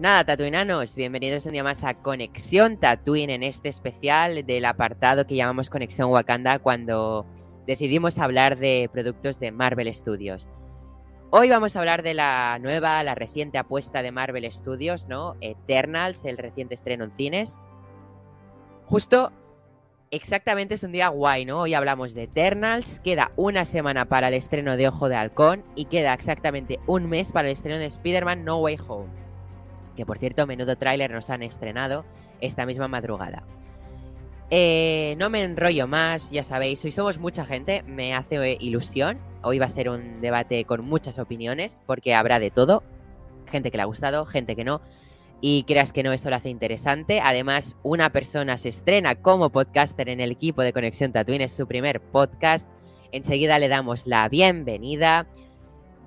Nada, tatuinanos, bienvenidos un día más a Conexión Tatooine en este especial del apartado que llamamos Conexión Wakanda cuando decidimos hablar de productos de Marvel Studios. Hoy vamos a hablar de la nueva, la reciente apuesta de Marvel Studios, ¿no? Eternals, el reciente estreno en cines. Justo, exactamente es un día guay, ¿no? Hoy hablamos de Eternals, queda una semana para el estreno de Ojo de Halcón y queda exactamente un mes para el estreno de Spider-Man No Way Home que por cierto, menudo tráiler nos han estrenado esta misma madrugada. Eh, no me enrollo más, ya sabéis, hoy somos mucha gente, me hace ilusión. Hoy va a ser un debate con muchas opiniones, porque habrá de todo. Gente que le ha gustado, gente que no. Y creas que no, eso lo hace interesante. Además, una persona se estrena como podcaster en el equipo de Conexión Tatooine, es su primer podcast. Enseguida le damos la bienvenida.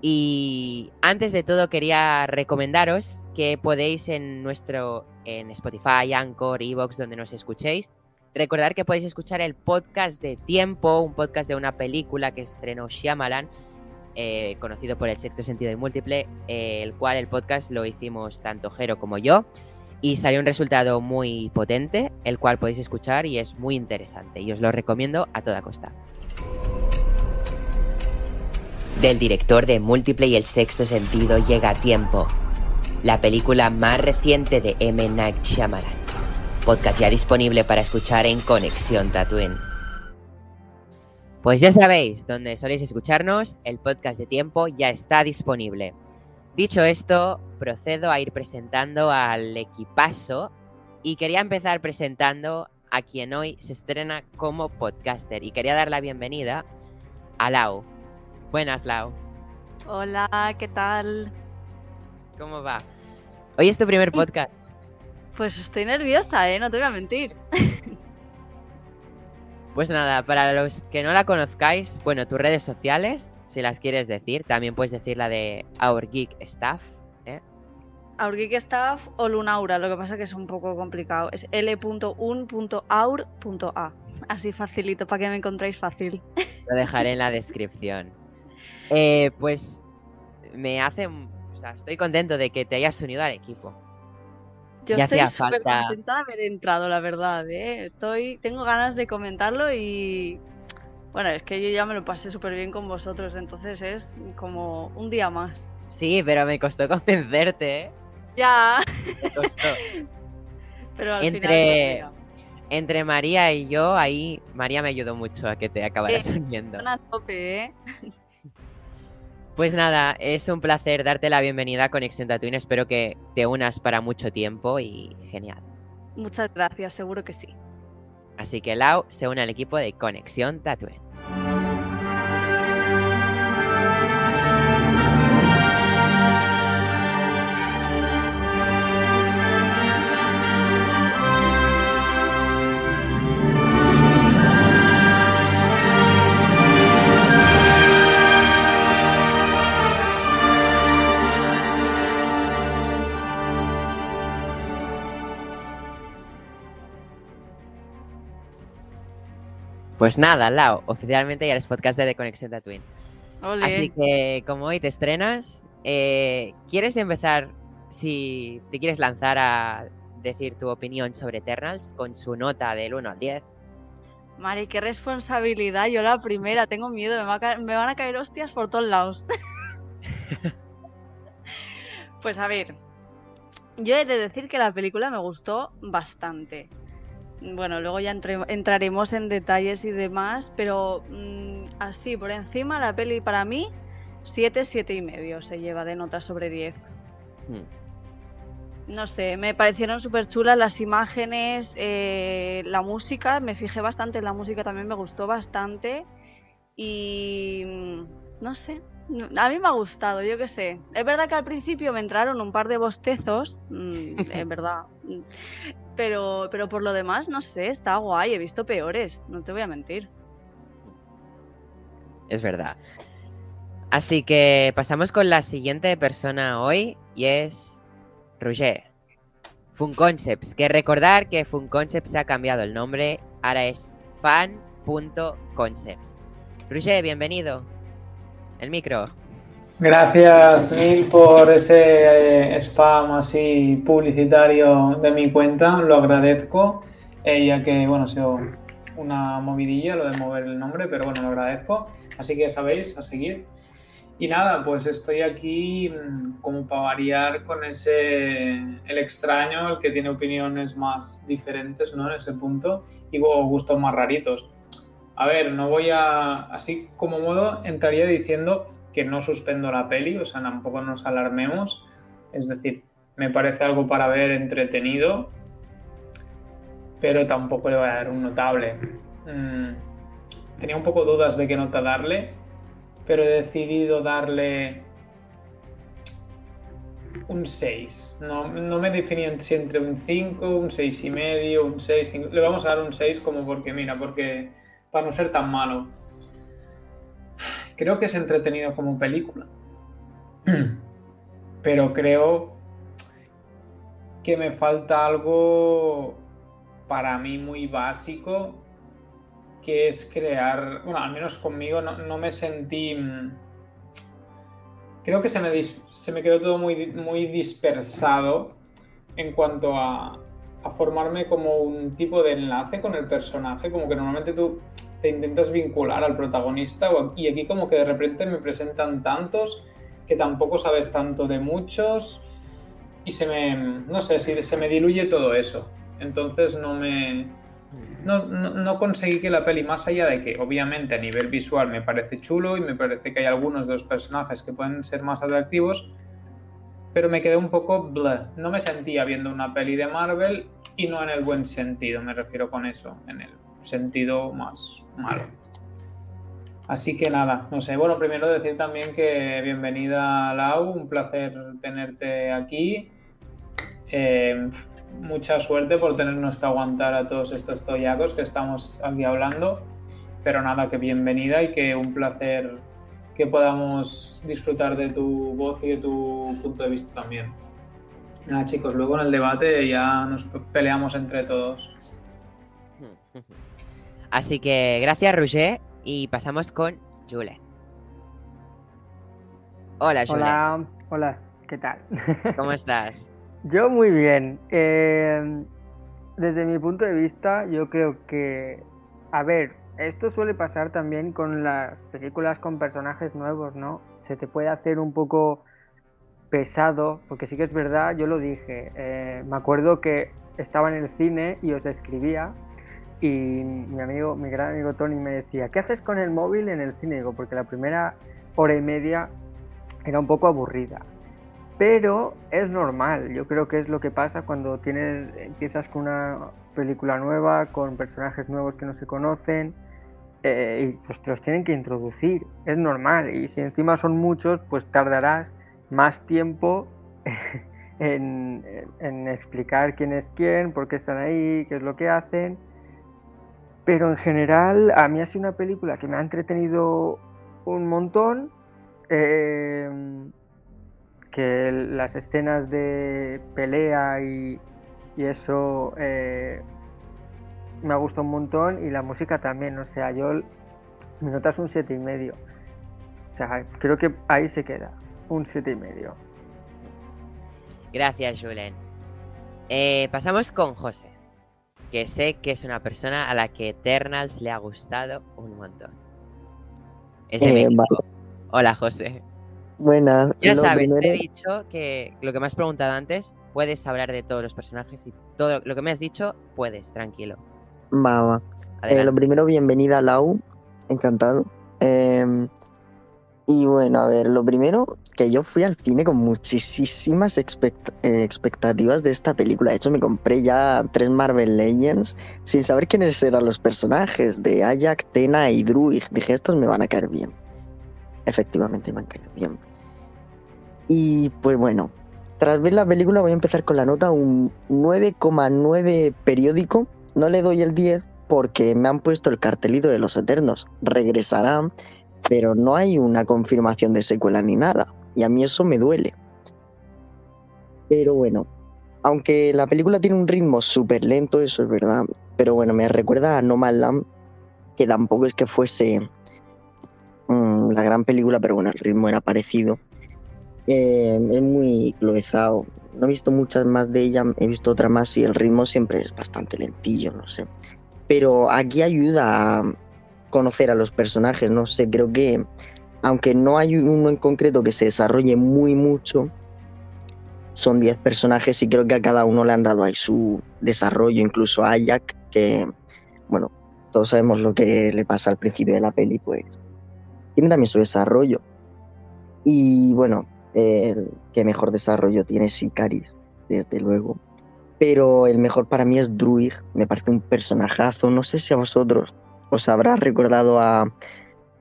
Y antes de todo quería recomendaros que podéis en nuestro en Spotify, Anchor, Evox, donde nos escuchéis, recordar que podéis escuchar el podcast de Tiempo, un podcast de una película que estrenó Shyamalan, eh, conocido por el sexto sentido y múltiple, eh, el cual el podcast lo hicimos tanto Jero como yo y salió un resultado muy potente, el cual podéis escuchar y es muy interesante y os lo recomiendo a toda costa del director de Múltiple y el Sexto Sentido llega a tiempo. La película más reciente de M. Night Shyamalan. Podcast ya disponible para escuchar en Conexión Tatooine. Pues ya sabéis, donde soléis escucharnos, el podcast de tiempo ya está disponible. Dicho esto, procedo a ir presentando al equipazo y quería empezar presentando a quien hoy se estrena como podcaster y quería dar la bienvenida a Lau. Buenas, Lau. Hola, ¿qué tal? ¿Cómo va? Hoy es tu primer podcast. Pues estoy nerviosa, ¿eh? No te voy a mentir. Pues nada, para los que no la conozcáis, bueno, tus redes sociales, si las quieres decir, también puedes decir la de Our Geek Staff. ¿eh? Our Geek Staff o Lunaura, lo que pasa que es un poco complicado. Es l.un.aur.a. Así facilito, para que me encontréis fácil. Lo dejaré en la descripción. Eh, pues me hace. O sea, estoy contento de que te hayas unido al equipo. Yo estoy súper contenta de haber entrado, la verdad. ¿eh? Estoy, tengo ganas de comentarlo y. Bueno, es que yo ya me lo pasé súper bien con vosotros, entonces es como un día más. Sí, pero me costó convencerte, ¿eh? Ya. Me costó. pero al entre, final. entre María y yo, ahí María me ayudó mucho a que te acabaras Eh, uniendo. Una tope, ¿eh? Pues nada, es un placer darte la bienvenida a Conexión Tatooine. Espero que te unas para mucho tiempo y genial. Muchas gracias, seguro que sí. Así que Lau se une al equipo de Conexión Tatooine. Pues nada, Lau, oficialmente ya eres podcaster de Conexión Tatooine. Ole. Así que como hoy te estrenas, eh, ¿quieres empezar, si te quieres lanzar a decir tu opinión sobre Eternals con su nota del 1 al 10? Mari, qué responsabilidad. Yo la primera, tengo miedo. Me, va a me van a caer hostias por todos lados. pues a ver, yo he de decir que la película me gustó bastante. Bueno, luego ya entraremos en detalles y demás, pero mm, así por encima la peli para mí 7, 7 y medio se lleva de nota sobre 10. Hmm. No sé, me parecieron súper chulas las imágenes, eh, la música, me fijé bastante en la música, también me gustó bastante y mm, no sé, a mí me ha gustado, yo qué sé. Es verdad que al principio me entraron un par de bostezos, mm, es verdad. Pero, pero por lo demás, no sé, está guay. He visto peores, no te voy a mentir. Es verdad. Así que pasamos con la siguiente persona hoy y es Roger. Fun Concepts. Que recordar que Fun Concepts ha cambiado el nombre, ahora es fan.concepts. Roger, bienvenido el micro. Gracias mil por ese eh, spam así publicitario de mi cuenta, lo agradezco, eh, ya que bueno, ha sido una movidilla lo de mover el nombre, pero bueno, lo agradezco, así que sabéis, a seguir. Y nada, pues estoy aquí mm, como para variar con ese, el extraño, el que tiene opiniones más diferentes, ¿no? En ese punto, y gustos más raritos. A ver, no voy a, así como modo, entraría diciendo que no suspendo la peli, o sea, tampoco nos alarmemos. Es decir, me parece algo para ver entretenido, pero tampoco le voy a dar un notable. Mm, tenía un poco dudas de qué nota darle, pero he decidido darle un 6. No, no me definí si entre un 5, un 6 y medio, un 6. Le vamos a dar un 6 como porque, mira, porque para no ser tan malo. Creo que es entretenido como película. Pero creo que me falta algo para mí muy básico, que es crear, bueno, al menos conmigo no, me sentí... Creo que se me, se me quedó todo muy, muy dispersado en cuanto a, a formarme como un tipo de enlace con el personaje, como que normalmente tú te intentas vincular al protagonista y aquí como que de repente me presentan tantos que tampoco sabes tanto de muchos y se me, no sé, se me diluye todo eso. Entonces no me... No, no, conseguí que la peli, más allá de que obviamente a nivel visual me parece chulo y me parece que hay algunos de los personajes que pueden ser más atractivos, pero me quedé un poco bleh. No me sentía viendo una peli de Marvel y no en el buen sentido, me refiero con eso, en el sentido más malo. Así que nada, no sé. Bueno, primero decir también que bienvenida Lau, un placer tenerte aquí. Eh, mucha suerte por tenernos que aguantar a todos estos toyacos que estamos aquí hablando. Pero nada, que bienvenida y que un placer que podamos disfrutar de tu voz y de tu punto de vista también. Nada, chicos, luego en el debate ya nos peleamos entre todos. Así que gracias, Roger. Y pasamos con Jule. Hola, Jule. Hola, hola, ¿qué tal? ¿Cómo estás? Yo muy bien. Em, desde mi punto de vista, yo creo que, a ver, esto suele pasar también con las películas con personajes nuevos, ¿no? Se te puede hacer un poco pesado, porque sí que es verdad, yo lo dije, eh, me acuerdo que estaba en el cine y os escribía y mi amigo, mi gran amigo Tony me decía, ¿qué haces con el móvil en el cine? Digo, porque la primera hora y media era un poco aburrida. Pero es normal, yo creo que es lo que pasa cuando tienes, empiezas con una película nueva, con personajes nuevos que no se conocen, eh, y pues te los tienen que introducir, es normal. Y si encima son muchos, pues tardarás más tiempo en, explicar quién es quién, por qué están ahí, qué es lo que hacen. Pero en general, a mí ha sido una película que me ha entretenido un montón. Em, que las escenas de pelea y, eso eh, me ha gustado un montón y la música también. O sea, yo mi nota es un siete y medio. O sea, creo que ahí se queda, un siete y medio. Gracias, Julen. Eh, pasamos con José que sé que es una persona a la que Eternals le ha gustado un montón. Es eh, Hola, José. Buenas. Ya sabes, te he dicho que lo que me has preguntado antes, puedes hablar de todos los personajes y todo lo que me has dicho, puedes, tranquilo. Va. Eh, lo primero, bienvenida Lau. Encantado. Em, y bueno, a ver, lo primero, que yo fui al cine con muchísimas eh, expectativas de esta película. De hecho, me compré ya tres Marvel Legends sin saber quiénes eran los personajes de Ajax, Tena y Druid. Dije, estos me van a caer bien. Efectivamente, me han caído bien. Y pues bueno, tras ver la película voy a empezar con la nota un 9,9 periódico. No le doy el 10 porque me han puesto el cartelito de los Eternos. Regresarán, pero no hay una confirmación de secuela ni nada. Y a mí eso me duele. Pero bueno, aunque la película tiene un ritmo súper lento, eso es verdad. Pero bueno, me recuerda a No Land, que tampoco es que fuese mm, la gran película, pero bueno, el ritmo era parecido. Eh, es muy cloezado. No he visto muchas más de ella, he visto otra más y el ritmo siempre es bastante lentillo, no sé. Pero aquí ayuda a conocer a los personajes, no sé, creo que aunque no hay uno en concreto que se desarrolle muy mucho, son 10 personajes y creo que a cada uno le han dado ahí su desarrollo, incluso a Jack, que, bueno, todos sabemos lo que le pasa al principio de la peli, pues tiene también su desarrollo. Y bueno, el que mejor desarrollo tiene Sicaris, desde luego. Pero el mejor para mí es Druid, me parece un personajazo. No sé si a vosotros os habrá recordado a,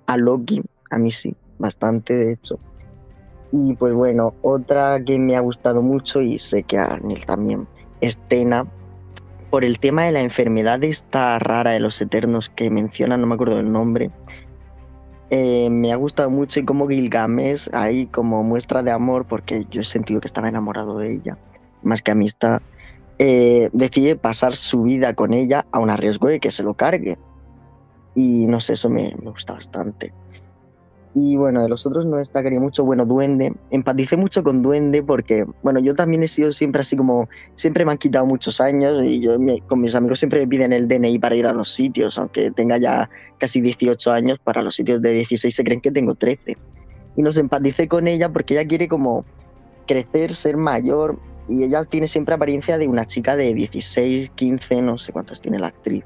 a Loki, a mí sí, bastante de hecho. Y pues bueno, otra que me ha gustado mucho y sé que a Neil también, es Tena, por el tema de la enfermedad esta rara de los eternos que menciona, no me acuerdo del nombre, eh, me ha gustado mucho y como Gilgamesh ahí como muestra de amor, porque yo he sentido que estaba enamorado de ella, más que amistad, eh, decide pasar su vida con ella a un riesgo de que se lo cargue. Y no sé, eso me, me gusta bastante. Y bueno, de los otros no destacaría mucho, bueno, Duende. Empaticé mucho con Duende porque, bueno, yo también he sido siempre así como, siempre me han quitado muchos años y yo con mis amigos siempre me piden el DNI para ir a los sitios, aunque tenga ya casi 18 años, para los sitios de 16 se creen que tengo 13. Y nos empaticé con ella porque ella quiere como crecer, ser mayor y ella tiene siempre apariencia de una chica de 16, 15, no sé cuántos tiene la actriz.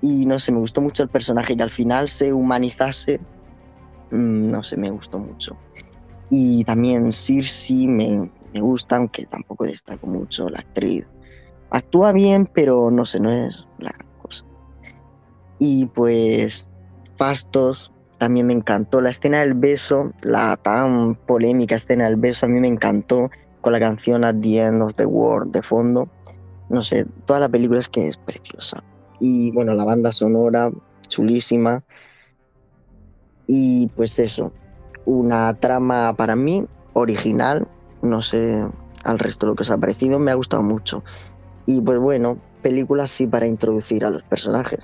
Y no sé, me gustó mucho el personaje que al final se humanizase no sé, me gustó mucho. Y también Circe me, me gusta, aunque tampoco destaco mucho la actriz. Actúa bien, pero no sé, no es la cosa. Y pues Fastos también me encantó. La escena del beso, la tan polémica escena del beso, a mí me encantó con la canción At the End of the World de fondo. No sé, toda la película es que es preciosa. Y bueno, la banda sonora, chulísima. Y pues eso, una trama para mí original, no sé al resto lo que os ha parecido, me ha gustado mucho. Y pues bueno, película sí para introducir a los personajes.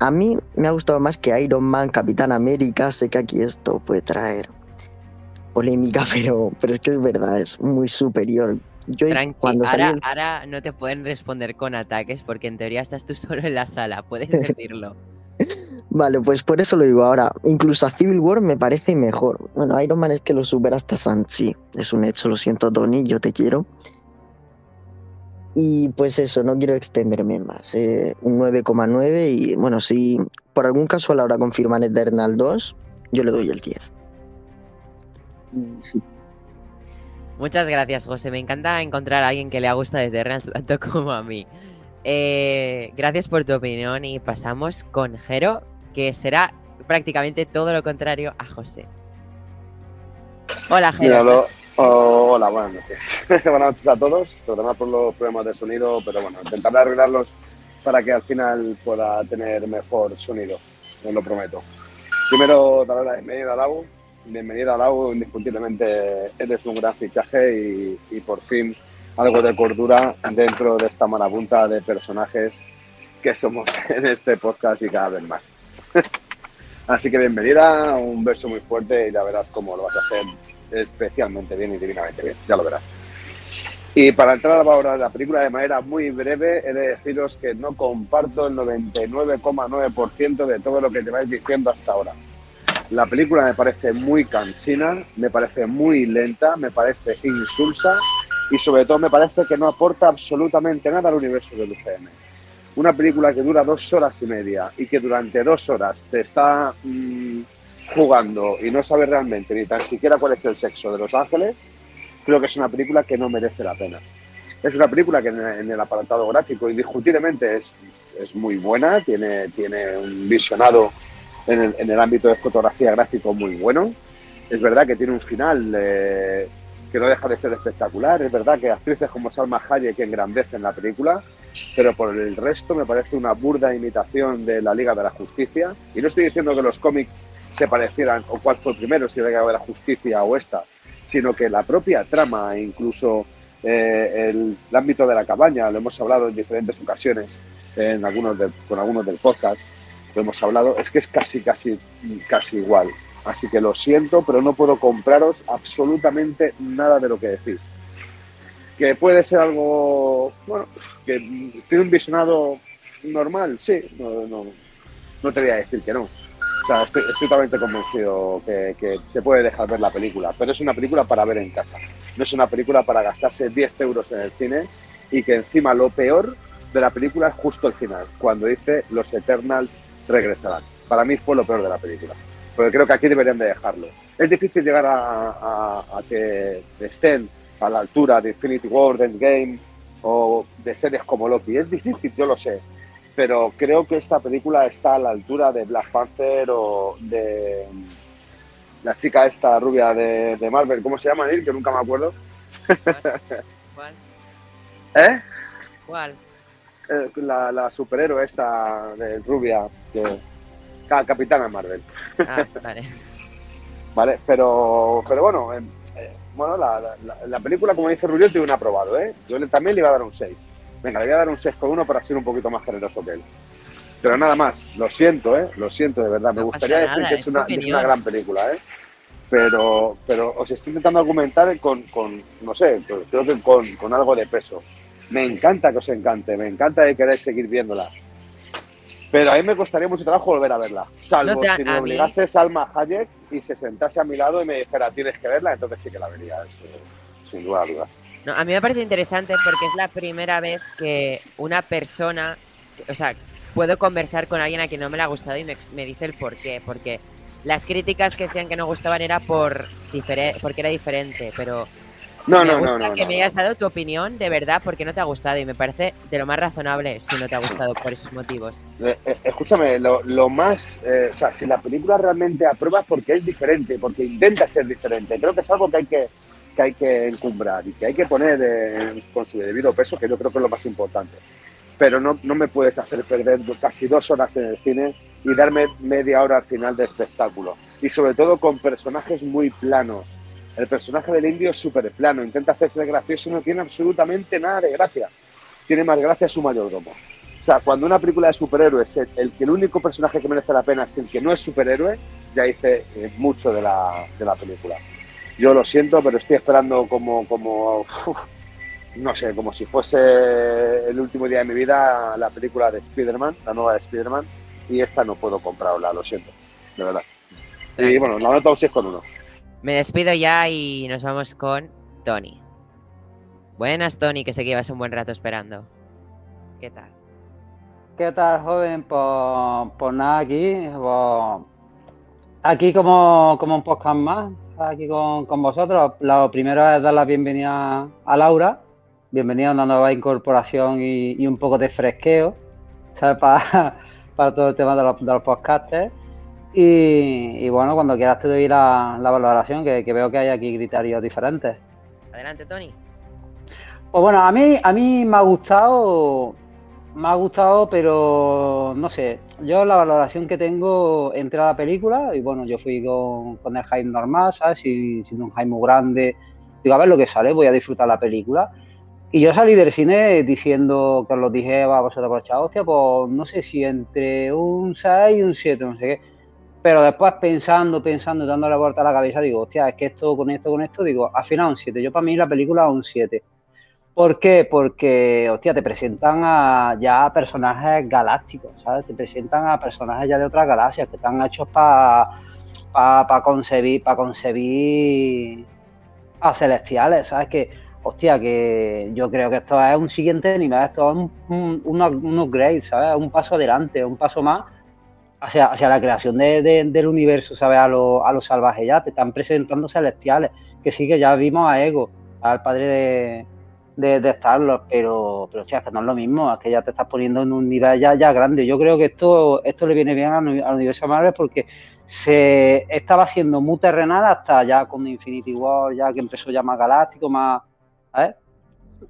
A mí me ha gustado más que Iron Man, Capitán América, sé que aquí esto puede traer polémica, pero, pero es que es verdad, es muy superior. Yo cuando ahora, ahora no te pueden responder con ataques porque en teoría estás tú solo en la sala, puedes decirlo. Vale, pues por eso lo digo ahora. Incluso a Civil War me parece mejor. Bueno, Iron Man es que lo supera hasta Sanchi. Es un hecho, lo siento, Tony, yo te quiero. Y pues eso, no quiero extenderme más. Eh, un 9,9 y bueno, si por algún caso a la hora confirman Eternal 2, yo le doy el 10. Muchas gracias, José. Me encanta encontrar a alguien que le ha gustado Eternal tanto como a mí. Eh, gracias por tu opinión y pasamos con Jero, que será prácticamente todo lo contrario a José. Hola, Jero. hola, buenas noches. buenas noches a todos. Perdonad por los problemas de sonido, pero bueno, intentaré arreglarlos para que al final pueda tener mejor sonido, os lo prometo. Primero, darle la bienvenida a Lau. Bienvenida a Lau, indiscutiblemente eres un gran fichaje y, y por fin algo de cordura dentro de esta marabunta de personajes que somos en este podcast y cada vez más. Así que bienvenida, un beso muy fuerte y ya verás cómo lo vas a hacer especialmente bien y divinamente bien, ya lo verás. Y para entrar ahora en la película de manera muy breve, he de deciros que no comparto el 99,9% de todo lo que te vais diciendo hasta ahora. La película me parece muy cansina, me parece muy lenta, me parece insulsa y sobre todo me parece que no aporta absolutamente nada al universo del UCM. Una película que dura dos horas y media y que durante dos horas te está mm, jugando y no sabe realmente ni tan siquiera cuál es el sexo de Los Ángeles, creo que es una película que no merece la pena. Es una película que en el apartado gráfico indiscutiblemente es, es muy buena, tiene, tiene un visionado en el, en el, ámbito de fotografía gráfico muy bueno. Es verdad que tiene un final eh, que no deja de ser espectacular. Es verdad que actrices como Salma Hayek engrandecen la película, pero por el resto me parece una burda imitación de la Liga de la Justicia. Y no estoy diciendo que los cómics se parecieran o cuál fue primero, si la Liga de la Justicia o esta, sino que la propia trama e incluso eh, el, ámbito de la cabaña, lo hemos hablado en diferentes ocasiones en algunos con algunos del podcast, lo hemos hablado, es que es casi, casi, casi igual. Así que lo siento, pero no puedo compraros absolutamente nada de lo que decís. Que puede ser algo, bueno, que tiene un visionado normal, sí, no, no, no te voy a decir que no. O sea, estoy, totalmente convencido que, que, se puede dejar ver la película, pero es una película para ver en casa. No es una película para gastarse 10 euros en el cine y que encima lo peor de la película es justo el final, cuando dice los Eternals regresarán. Para mí fue lo peor de la película porque creo que aquí deberían de dejarlo. Es difícil llegar a, que estén a la altura de Infinity War, Endgame o de series como Loki. Es difícil, yo lo sé, pero creo que esta película está a la altura de Black Panther o de la chica esta rubia de, Marvel. ¿Cómo se llama, Neil? Que nunca me acuerdo. ¿Cuál? ¿Eh? ¿Cuál? Eh, la, la superhéroe esta de rubia que Capitana Marvel. Ah, vale. vale, pero, pero bueno, em, bueno la, la, película, como dice Rubio, tiene un aprobado, ¿eh? Yo también le iba a dar un 6. Venga, le voy a dar un 6 con uno para ser un poquito más generoso que él. Pero nada más, lo siento, ¿eh? Lo siento, de verdad. Me gustaría decir que es, una, gran película, ¿eh? Pero, pero os estoy intentando argumentar con, con no sé, creo que con, con algo de peso. Me encanta que os encante, me encanta que queráis seguir viéndola pero a mí me costaría mucho trabajo volver a verla. Salvo si me obligase Salma Hayek y se sentase a mi lado y me dijera, tienes que verla, entonces sí que la vería, sin duda duda. No, a mí me parece interesante porque es la primera vez que una persona, o sea, puedo conversar con alguien a quien no me le ha gustado y me, me dice el por qué. Porque las críticas que decían que no gustaban era por porque era diferente, pero no, me no, gusta que me hayas dado tu opinión de verdad porque no te ha gustado y me parece de lo más razonable si no te ha gustado por esos motivos. Eh, eh, escúchame, lo, más, eh, o sea, si la película realmente aprueba porque es diferente, porque intenta ser diferente, creo que es algo que hay que, que, hay que encumbrar y que hay que poner con su debido peso, que yo creo que es lo más importante. Pero no, no me puedes hacer perder casi dos horas en el cine y darme media hora al final de espectáculo. Y sobre todo con personajes muy planos el personaje del indio es súper plano, intenta hacerse gracioso y no tiene absolutamente nada de gracia. Tiene más gracia su mayordomo. O sea, cuando una película de superhéroes, el, que el único personaje que merece la pena es el que no es superhéroe, ya hice eh, mucho de la, de la, película. Yo lo siento, pero estoy esperando como, como no sé, como si fuese el último día de mi vida la película de Spider-Man, la nueva de Spider-Man, y esta no puedo comprarla, lo siento, de verdad. Y bueno, la nota un 6 con 1. Me despido ya y nos vamos con Tony. Buenas, Tony, que sé que llevas un buen rato esperando. ¿Qué tal? ¿Qué tal, joven? Pues, pues nada, aquí. Pues, aquí como, como un podcast más, aquí con, vosotros. Lo primero es dar la bienvenida a Laura. Bienvenida a una nueva incorporación y, un poco de fresqueo Para, para todo el tema de los, de los podcasters. Y, bueno, cuando quieras te doy la, valoración, que, veo que hay aquí criterios diferentes. Adelante, Tony. Pues bueno, a mí, a mí me ha gustado, me ha gustado, pero no sé, yo la valoración que tengo entre la película, y bueno, yo fui con, el hype normal, ¿sabes? Sin, sin un hype muy grande, digo, a ver lo que sale, voy a disfrutar la película. Y yo salí del cine diciendo, que os lo dije a vosotros por hostia, pues no sé si entre un 6 y un 7, no sé qué pero después pensando, pensando, dándole vuelta a la cabeza, digo, hostia, es que esto con esto, con esto, digo, al final un 7. Yo para mí la película es un 7. ¿Por qué? Porque, hostia, te presentan a ya personajes galácticos, ¿sabes? Te presentan a personajes ya de otras galaxias que están hechos para pa, concebir, para concebir a celestiales, ¿sabes? Que, hostia, que yo creo que esto es un siguiente nivel, esto es un, un, upgrade, ¿sabes? Un paso adelante, un paso más hacia, hacia la creación del universo, ¿sabes? A los a salvajes ya, te están presentando celestiales, que sí que ya vimos a Ego, al padre de, de, de pero, pero es que no es lo mismo, es que ya te estás poniendo en un nivel ya, ya grande. Yo creo que esto, esto le viene bien al, universo Marvel porque se estaba siendo muy terrenal hasta ya con Infinity War, ya que empezó ya más galáctico, más...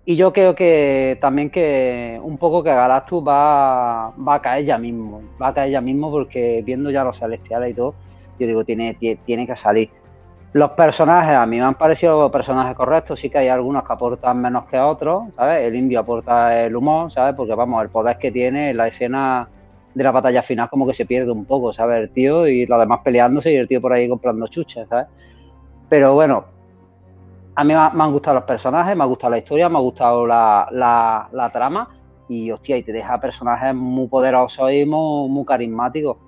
Y yo creo que también que un poco que Galactus va, va a caer ya mismo, va a caer ya mismo porque viendo ya los celestiales y todo, yo digo, tiene, tiene que salir. Los personajes a mí me han parecido personajes correctos, sí que hay algunos que aportan menos que otros, ¿sabes? El indio aporta el humor, ¿sabes? Porque vamos, el poder que tiene la escena de la batalla final como que se pierde un poco, ¿sabes? El tío y los demás peleándose y el tío por ahí comprando chuches, ¿sabes? Pero bueno, a mí me, han gustado los personajes, me ha gustado la historia, me ha gustado la, trama y hostia, y te deja personajes muy poderosos y muy, carismáticos,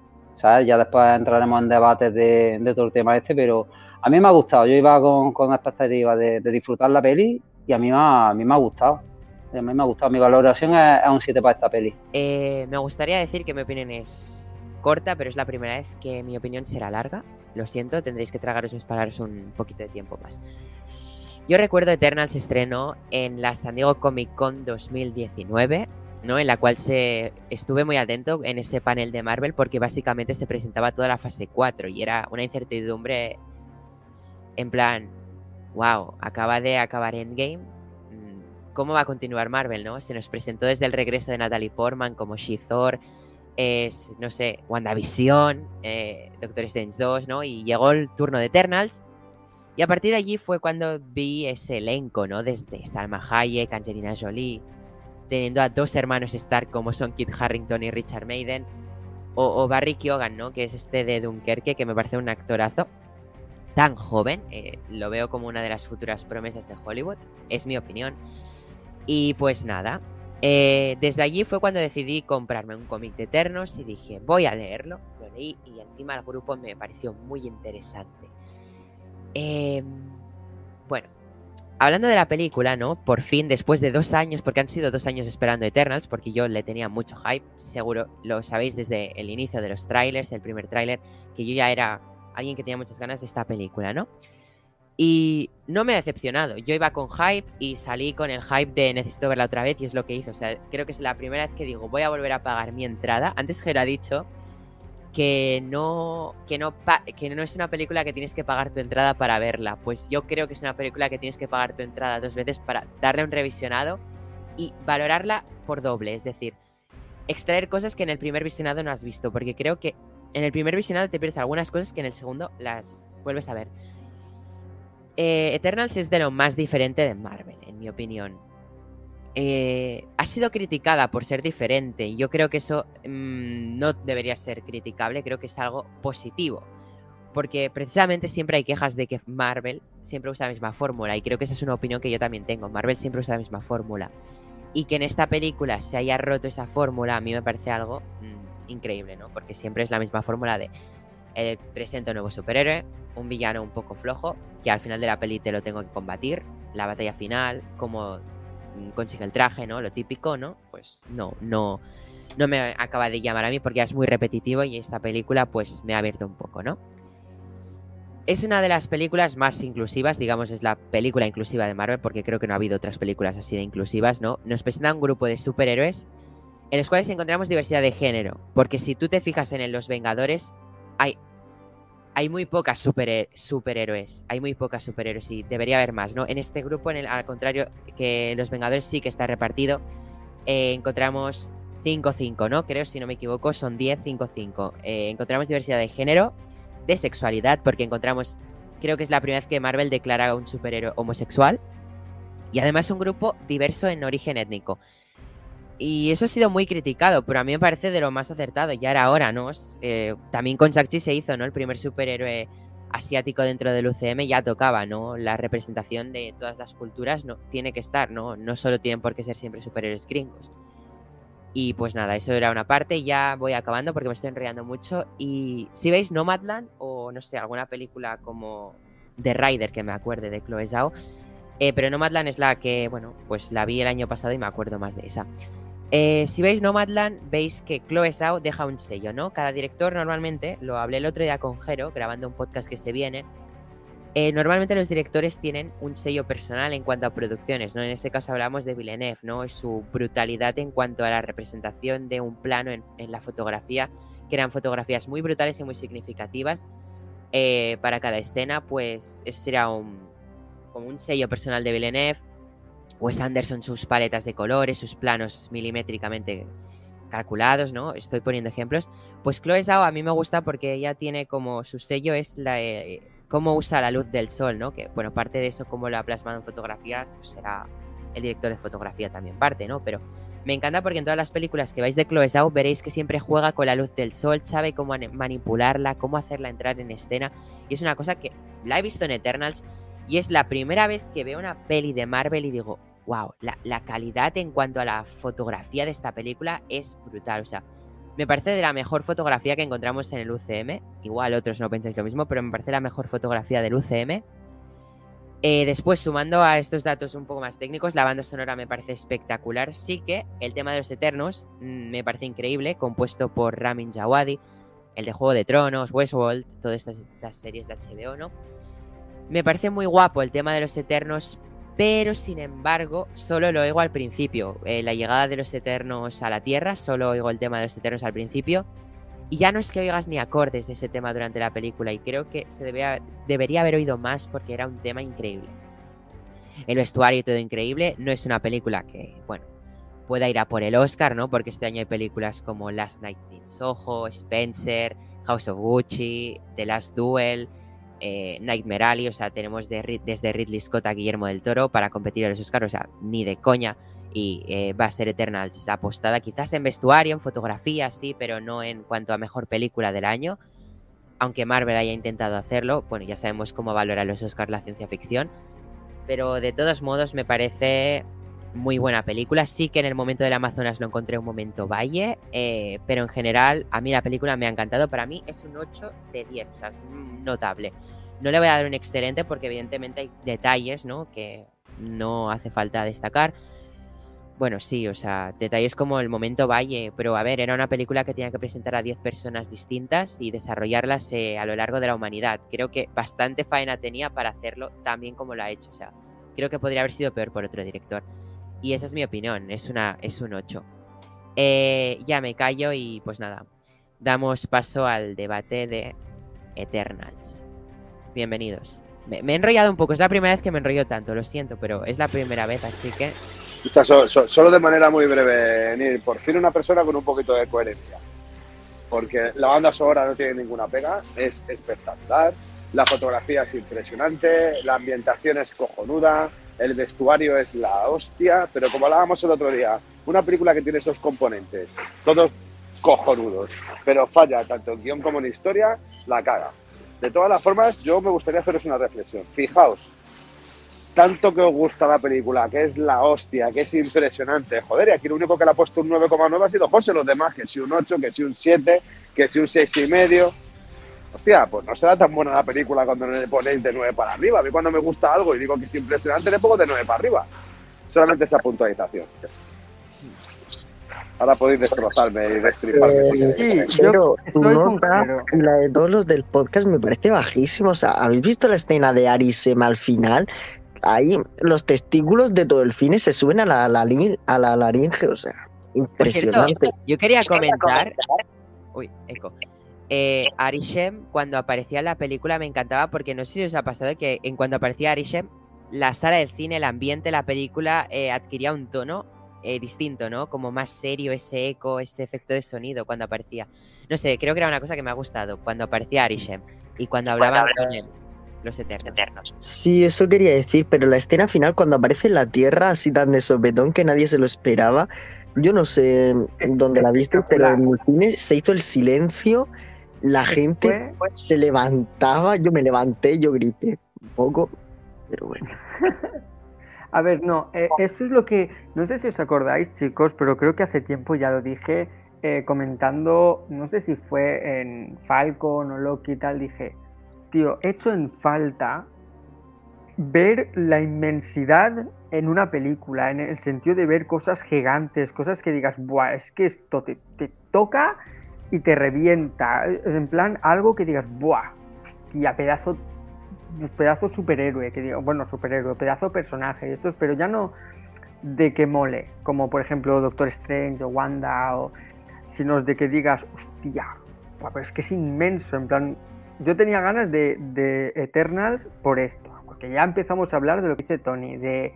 ¿sabes? Ya después entraremos en debates de, de todo el tema este, pero a mí me ha gustado, yo iba con, con expectativa de, disfrutar la peli y a mí me ha, a mí me ha gustado. A mí me ha gustado, mi valoración es, un 7 para esta peli. Eh, me gustaría decir que mi opinión es corta, pero es la primera vez que mi opinión será larga. Lo siento, tendréis que tragaros mis palabras un poquito de tiempo más. Yo recuerdo Eternal se estrenó en la San Diego Comic Con 2019, ¿no? En la cual se estuve muy atento en ese panel de Marvel porque básicamente se presentaba toda la fase 4 y era una incertidumbre en plan, wow, acaba de acabar Endgame. Mm, ¿Cómo va a continuar Marvel, no? Se nos presentó desde el regreso de Natalie Portman como She-Thor, es, no sé, WandaVision, eh, Doctor Strange 2, ¿no? Y llegó el turno de Eternals. Y a partir de allí fue cuando vi ese elenco, ¿no? Desde Salma Hayek, Angelina Jolie, teniendo a dos hermanos Stark como son Kit Harrington y Richard Maiden, o, Barry Keoghan, ¿no? Que es este de Dunkerque, que me parece un actorazo tan joven. Eh, lo veo como una de las futuras promesas de Hollywood. Es mi opinión. Y pues nada. Eh, desde allí fue cuando decidí comprarme un cómic de Eternos y dije, voy a leerlo. Lo leí y encima el grupo me pareció muy interesante. Em, bueno, hablando de la película, ¿no? Por fin, después de dos años, porque han sido dos años esperando Eternals, porque yo le tenía mucho hype, seguro lo sabéis desde el inicio de los trailers, el primer tráiler, que yo ya era alguien que tenía muchas ganas de esta película, ¿no? Y no me ha decepcionado. Yo iba con hype y salí con el hype de necesito verla otra vez y es lo que hice. O sea, creo que es la primera vez que digo voy a volver a pagar mi entrada. Antes Jero ha dicho que no, que, no que no es una película que tienes que pagar tu entrada para verla. Pues yo creo que es una película que tienes que pagar tu entrada dos veces para darle un revisionado y valorarla por doble. Es decir, extraer cosas que en el primer visionado no has visto. Porque creo que en el primer visionado te pierdes algunas cosas que en el segundo las vuelves a ver. Eh, Eternals es de lo más diferente de Marvel, en mi opinión. Eh, ha sido criticada por ser diferente y yo creo que eso mm, no debería ser criticable, creo que es algo positivo. Porque precisamente siempre hay quejas de que Marvel siempre usa la misma fórmula y creo que esa es una opinión que yo también tengo. Marvel siempre usa la misma fórmula. Y que en esta película se haya roto esa fórmula a mí me parece algo mm, increíble, ¿no? Porque siempre es la misma fórmula de el presento un nuevo superhéroe, un villano un poco flojo, que al final de la peli te lo tengo que combatir, la batalla final, cómo consigue el traje, ¿no? Lo típico, ¿no? Pues no, no, no me acaba de llamar a mí porque es muy repetitivo y esta película pues me ha abierto un poco, ¿no? Es una de las películas más inclusivas, digamos, es la película inclusiva de Marvel, porque creo que no ha habido otras películas así de inclusivas, ¿no? Nos presenta un grupo de superhéroes en los cuales encontramos diversidad de género. Porque si tú te fijas en Los Vengadores, hay, hay muy pocas superhéroes. Hay muy pocas superhéroes y debería haber más, ¿no? En este grupo, en el, al contrario, que Los Vengadores sí que está repartido, eh, encontramos 5-5, ¿no? Creo, si no me equivoco, son 10-5-5. Eh, encontramos diversidad de género, de sexualidad, porque encontramos, creo que es la primera vez que Marvel declara a un superhéroe homosexual. Y además un grupo diverso en origen étnico. Y eso ha sido muy criticado, pero a mí me parece de lo más acertado. Ya era hora, ¿no? Eh, también con Shang-Chi se hizo, ¿no? El primer superhéroe asiático dentro del UCM ya tocaba, ¿no? La representación de todas las culturas no tiene que estar, ¿no? No solo tienen por qué ser siempre superhéroes gringos. Y pues nada, eso era una parte. Ya voy acabando porque me estoy enrollando mucho. Y si veis Nomadland o no sé, alguna película como The Rider que me acuerde de Chloe Zhao, Eh, pero Nomadland es la que, bueno, pues la vi el año pasado y me acuerdo más de esa. Eh, si veis Nomadland, veis que Chloe Zhao deja un sello, ¿no? Cada director normalmente, lo hablé el otro día con Jero, grabando un podcast que se viene, eh, normalmente los directores tienen un sello personal en cuanto a producciones, ¿no? En este caso hablamos de Villeneuve, ¿no? Su brutalidad en cuanto a la representación de un plano en, la fotografía, que eran fotografías muy brutales y muy significativas eh, para cada escena, pues eso sería un, como un sello personal de Villeneuve. Wes Anderson, sus paletas de colores, sus planos milimétricamente calculados, ¿no? Estoy poniendo ejemplos. Pues Chloe Zhao a mí me gusta porque ella tiene como su sello es la... Eh, cómo usa la luz del sol, ¿no? Que, bueno, parte de eso, cómo lo ha plasmado en fotografía, pues será el director de fotografía también parte, ¿no? Pero me encanta porque en todas las películas que vais de Chloe Zhao veréis que siempre juega con la luz del sol, sabe cómo manipularla, cómo hacerla entrar en escena. Y es una cosa que la he visto en Eternals y es la primera vez que veo una peli de Marvel y digo, wow, la, calidad en cuanto a la fotografía de esta película es brutal. O sea, me parece de la mejor fotografía que encontramos en el UCM. Igual otros no pensáis lo mismo, pero me parece la mejor fotografía del UCM. Eh, después, sumando a estos datos un poco más técnicos, la banda sonora me parece espectacular. Sí que el tema de los Eternos mm, me parece increíble, compuesto por Ramin Djawadi, el de Juego de Tronos, Westworld, todas estas series de HBO, ¿no? Me parece muy guapo el tema de los Eternos, pero sin embargo, solo lo oigo al principio. Eh, la llegada de los Eternos a la Tierra, solo oigo el tema de los Eternos al principio. Y ya no es que oigas ni acordes de ese tema durante la película, y creo que se debería haber oído más porque era un tema increíble. El vestuario y todo increíble. No es una película que, bueno, pueda ir a por el Oscar, ¿no? Porque este año hay películas como Last Night in Soho, Spencer, House of Gucci, The Last Duel, eh, Nightmare Alley, o sea, tenemos desde Ridley Scott a Guillermo del Toro para competir a los Oscars, o sea, ni de coña. Y eh, va a ser Eternals apostada quizás en vestuario, en fotografía, sí, pero no en cuanto a mejor película del año. Aunque Marvel haya intentado hacerlo, bueno, ya sabemos cómo valora los Oscars la ciencia ficción. Pero de todos modos me parece muy buena película. Sí que en el momento del Amazonas lo encontré un momento valle, eh, pero en general a mí la película me ha encantado. Para mí es un 8 de 10, o sea, es notable. No le voy a dar un excelente porque evidentemente hay detalles, ¿no? Que no hace falta destacar. Bueno, sí, o sea, detalles como el momento Valle, pero a ver, era una película que tenía que presentar a 10 personas distintas y desarrollarlas eh, a lo largo de la humanidad. Creo que bastante faena tenía para hacerlo tan bien como lo ha hecho. O sea, creo que podría haber sido peor por otro director. Y esa es mi opinión, es, una, es un 8. Eh, ya me callo y pues nada, damos paso al debate de Eternals. Bienvenidos. Me, he enrollado un poco, es la primera vez que me enrollo tanto, lo siento, pero es la primera vez, así que... solo de manera muy breve, Neil, por fin una persona con un poquito de coherencia. Porque la banda sonora no tiene ninguna pega, es espectacular, la fotografía es impresionante, la ambientación es cojonuda, el vestuario es la hostia, pero como hablábamos el otro día, una película que tiene esos componentes, todos cojonudos, pero falla tanto en guion como en historia, la caga. De todas las formas, yo me gustaría haceros una reflexión. Fijaos, tanto que os gusta la película, que es la hostia, que es impresionante, joder, y aquí lo único que le ha puesto un 9,9 ha sido José, los demás, que si un 8, que si un 7, que si un 6,5. Hostia, pues no será tan buena la película cuando le ponéis de 9 para arriba. A mí cuando me gusta algo y digo que es impresionante, le pongo de 9 para arriba. Solamente esa puntualización. Ahora podéis destrozarme y destriparme. Eh, sí, pero la de todos los del podcast me parece bajísimo. O sea, ¿habéis visto la escena de Arisem al final? Ahí los testículos de todo el cine se suben a la, a la laringe, o sea, impresionante. yo quería comentar. Uy, eco eh, Arishem, cuando aparecía en la película, me encantaba porque no sé si os ha pasado que en cuanto aparecía Arishem, la sala del cine, el ambiente, la película eh, adquiría un tono eh, distinto, ¿no? Como más serio, ese eco, ese efecto de sonido cuando aparecía. No sé, creo que era una cosa que me ha gustado cuando aparecía Arishem y cuando hablaban con él. Los eternos. Sí, eso quería decir, pero la escena final cuando aparece en la Tierra así tan de sopetón que nadie se lo esperaba, yo no sé dónde la viste, pero en el cine se hizo el silencio la gente se levantaba, yo me levanté, yo grité un poco, pero bueno. A ver, no, eh, eso es lo que, no sé si os acordáis chicos, pero creo que hace tiempo ya lo dije eh, comentando, no sé si fue en Falcon o Loki y tal, dije, tío, hecho en falta ver la inmensidad en una película, en el sentido de ver cosas gigantes, cosas que digas, Buah, es que esto te, toca y te revienta. En plan, algo que digas, Buah, hostia, pedazo, pedazo superhéroe, que digo, bueno, superhéroe, pedazo personaje, esto, pero ya no de que mole, como por ejemplo Doctor Strange o Wanda, o, sino de que digas, hostia, pero es que es inmenso, en plan, yo tenía ganas de, de Eternals por esto, porque ya empezamos a hablar de lo que dice Tony, de,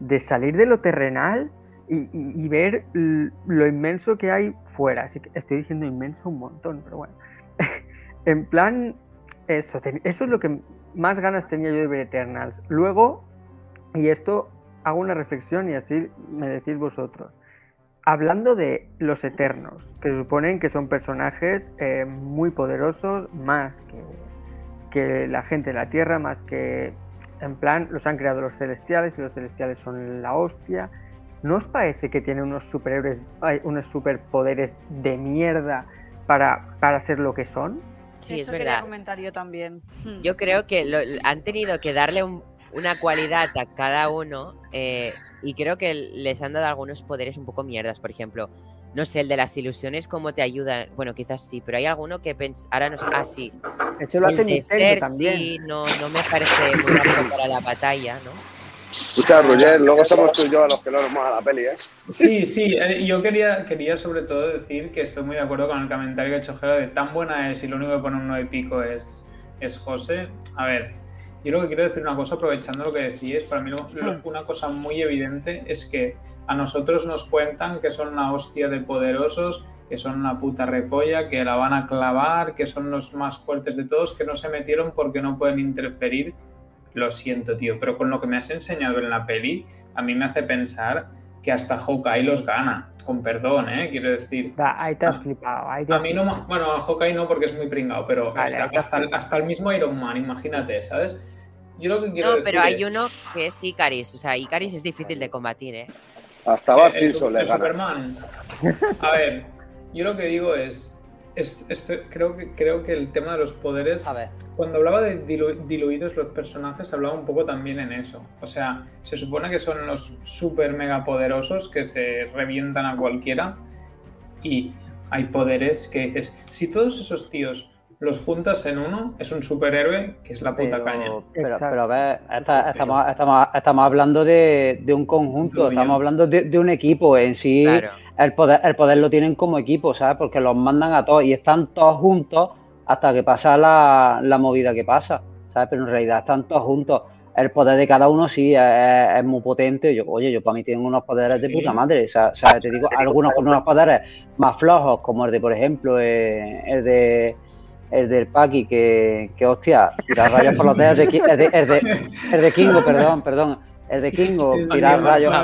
de salir de lo terrenal y, ver lo inmenso que hay fuera. Así que estoy diciendo inmenso un montón, pero bueno. en plan, eso, eso es lo que más ganas tenía yo de ver Eternals. Luego, y esto hago una reflexión y así me decís vosotros. Hablando de los Eternos, que suponen que son personajes eh, muy poderosos, más que, que la gente de la Tierra, más que en plan, los han creado los celestiales y los celestiales son la hostia. ¿No os parece que tiene unos superhéroes, unos superpoderes de mierda para, para ser lo que son? Sí, es verdad. comentar yo también. Hmm. Yo creo que han tenido que darle una cualidad a cada uno eh, y creo que les han dado algunos poderes un poco mierdas. Por ejemplo, no sé, el de las ilusiones, ¿cómo te ayuda? Bueno, quizás sí, pero hay alguno que ahora no sé. Ah, sí. Eso lo hace el ser, también. Sí, no, no me parece muy para la batalla, ¿no? Escucha, Roger, luego somos tú y yo a los que no nos a la peli, ¿eh? Sí, sí, eh, yo quería, quería sobre todo decir que estoy muy de acuerdo con el comentario que ha hecho Gero de tan buena es y lo único que pone un 9 pico es, es José. A ver, yo lo que quiero decir una cosa, aprovechando lo que decís, para mí hmm. una cosa muy evidente es que a nosotros nos cuentan que son una hostia de poderosos, que son una puta repolla, que la van a clavar, que son los más fuertes de todos, que no se metieron porque no pueden interferir. Lo siento, tío, pero con lo que me has enseñado en la peli, a mí me hace pensar que hasta Hawkeye los gana, con perdón, ¿eh? Quiero decir. ahí te has ah, flipado. a mí no, bueno, a Hawkeye no porque es muy pringado, pero hasta, el mismo Iron Man, imagínate, ¿sabes? Yo lo que quiero no, pero hay uno que es Icaris, o sea, Icaris es difícil de combatir, ¿eh? Hasta Bart eh, Simpson le Superman. A ver, yo lo que digo es, creo, que, creo que el tema de los poderes, a ver. cuando hablaba de diluidos los personajes, hablaba un poco también en eso. O sea, se supone que son los super mega poderosos que se revientan a cualquiera y hay poderes que dices, si todos esos tíos los juntas en uno, es un superhéroe que es la puta caña. Pero, pero, a ver, estamos, estamos, hablando de, un conjunto, estamos hablando de, un equipo en sí. El, poder, el poder lo tienen como equipo, ¿sabes? Porque los mandan a todos y están todos juntos hasta que pasa la, movida que pasa, ¿sabes? Pero en realidad están todos juntos. El poder de cada uno sí es, muy potente. Yo, oye, yo para mí tienen unos poderes de puta madre. O sea, te digo, algunos con unos poderes más flojos, como el de, por ejemplo, eh, el de el del Paki, que, que hostia, tirar rayos por los dedos, de, el, de, el, de, el de Kingo, perdón, perdón, el de Kingo, tirar rayos,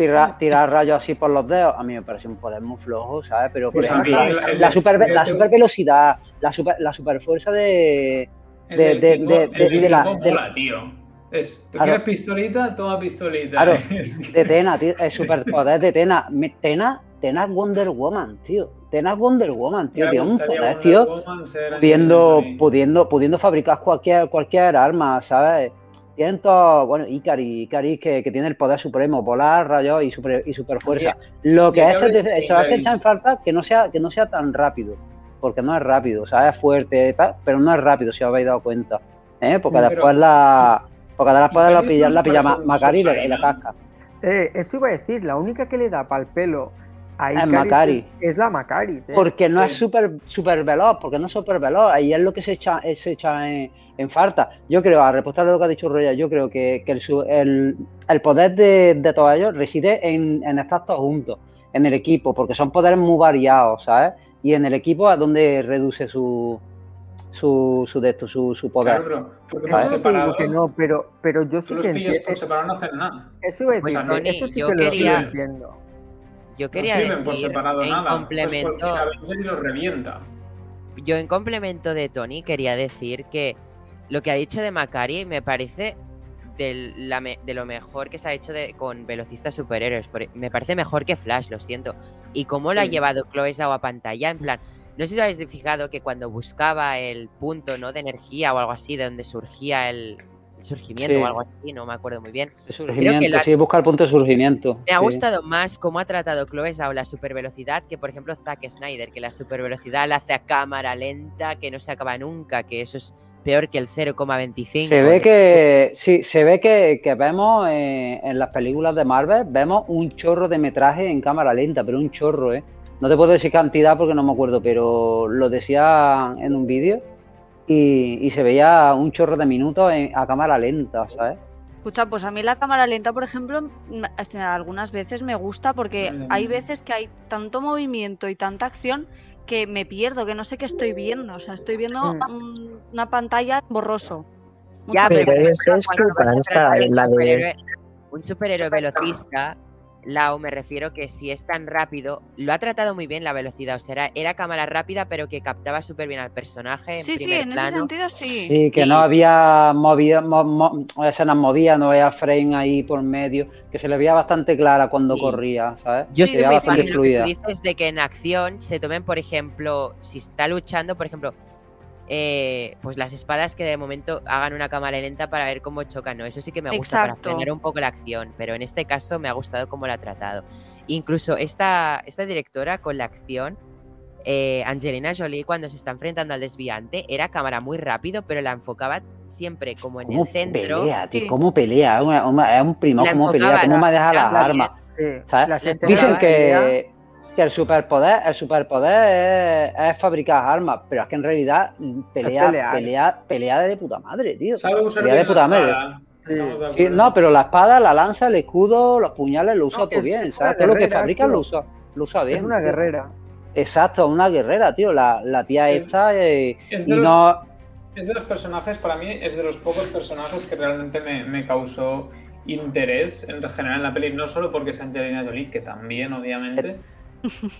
tirar, tirar rayos así por los dedos, a mí me parece un poder muy flojo, ¿sabes? Pero por pues ejemplo, la, super, la super velocidad, la super, la super fuerza de... De, de, de, de, de, la, tío. Es, ¿Tú quieres pistolita? Toma pistolita. Claro, de Tena, tío, el superpoder de Tena. Tena, Tena Wonder Woman, tío. Tena Wonder Woman, tío. Tiene un poder, tío. Pudiendo, pudiendo, pudiendo fabricar cualquier, cualquier arma, ¿sabes? Tienen todo, bueno, Ikari, Ikari que, que tiene el poder supremo, volar, rayos y super, y super fuerza. Lo que ha hecho es que echar en falta que no sea, que no sea tan rápido. Porque no es rápido, ¿sabes? Es fuerte, pero no es rápido, si os habéis dado cuenta. ¿eh? Porque después la porque después la pilla, la pilla Macari y la casca. Eh, eso iba a decir, la única que le da para el pelo a es Macari. Es, la Macari. ¿eh? Porque no es súper super veloz, porque no es súper veloz. Ahí es lo que se echa, se echa en, falta. Yo creo, a respuesta a lo que ha dicho Roya, yo creo que, el, el, poder de, de, todos ellos reside en, en estar todos juntos, en el equipo, porque son poderes muy variados, ¿sabes? Y en el equipo es donde reduce su, su, su, de esto, su, su poder. Claro, pero, porque separado, que no, pero, pero yo sí los que pillas por separado no hacen nada. Eso es pues, Tony, eso sí yo que quería, lo entiendo. Yo quería no decir, por separado en nada, complemento... Pues y los revienta. Yo en complemento de Tony quería decir que lo que ha dicho de Macari me parece de, la, de lo mejor que se ha hecho de, con velocistas superhéroes. Me parece mejor que Flash, lo siento. Y cómo sí. lo ha llevado Chloe Zhao a pantalla, en plan, no sé si os habéis fijado que cuando buscaba el punto ¿no? de energía o algo así, de donde surgía el, surgimiento o algo así, no me acuerdo muy bien. surgimiento, sí, busca el punto de surgimiento. Me ha gustado más cómo ha tratado Chloe Zhao la supervelocidad que, por ejemplo, Zack Snyder, que la supervelocidad la hace a cámara lenta, que no se acaba nunca, que eso es peor que el 0,25. Se ve que, sí, se ve que, vemos eh, en las películas de Marvel, vemos un chorro de metraje en cámara lenta, pero un chorro, ¿eh? No te puedo decir cantidad porque no me acuerdo, pero lo decía en un vídeo y, se veía un chorro de minutos a cámara lenta, ¿sabes? Escucha, pues a mí la cámara lenta, por ejemplo, algunas veces me gusta porque hay veces que hay tanto movimiento y tanta acción que me pierdo, que no sé qué estoy viendo. O sea, estoy viendo mm. una pantalla borroso. Ya, pero, es que la de... Un superhéroe velocista Lau, me refiero que si es tan rápido, lo ha tratado muy bien la velocidad. O sea, era, cámara rápida, pero que captaba súper bien al personaje. sí, sí, en ese sentido sí. Sí, que no había movida, escenas movidas, no había frame ahí por medio, que se le veía bastante clara cuando corría, ¿sabes? Yo estoy muy fan de lo que dices de que en acción se tomen, por ejemplo, si está luchando, por ejemplo, eh, pues las espadas que de momento hagan una cámara lenta para ver cómo chocan, ¿no? Eso sí que me gusta para frenar un poco la acción, pero en este caso me ha gustado cómo la ha tratado. Incluso esta, esta directora con la acción, eh, Angelina Jolie, cuando se está enfrentando al desviante, era cámara muy rápido, pero la enfocaba siempre como en el centro. Pelea, tío, ¿Cómo pelea? Es un primo, ¿cómo pelea? ¿Cómo me deja las armas? Dicen que que el superpoder, el superpoder es, fabricar armas, pero es que en realidad pelea, pelea, pelea de puta madre, tío. pelea de puta madre. no, pero la espada, la lanza, el escudo, los puñales lo usa todo bien, ¿sabes? Todo lo que fabrica lo usa, lo usa bien. Es una guerrera. Exacto, una guerrera, tío. La, la tía esta eh, es de los, Es de los personajes, para mí, es de los pocos personajes que realmente me, me causó interés en general en la peli, no solo porque es Angelina Jolie, que también, obviamente,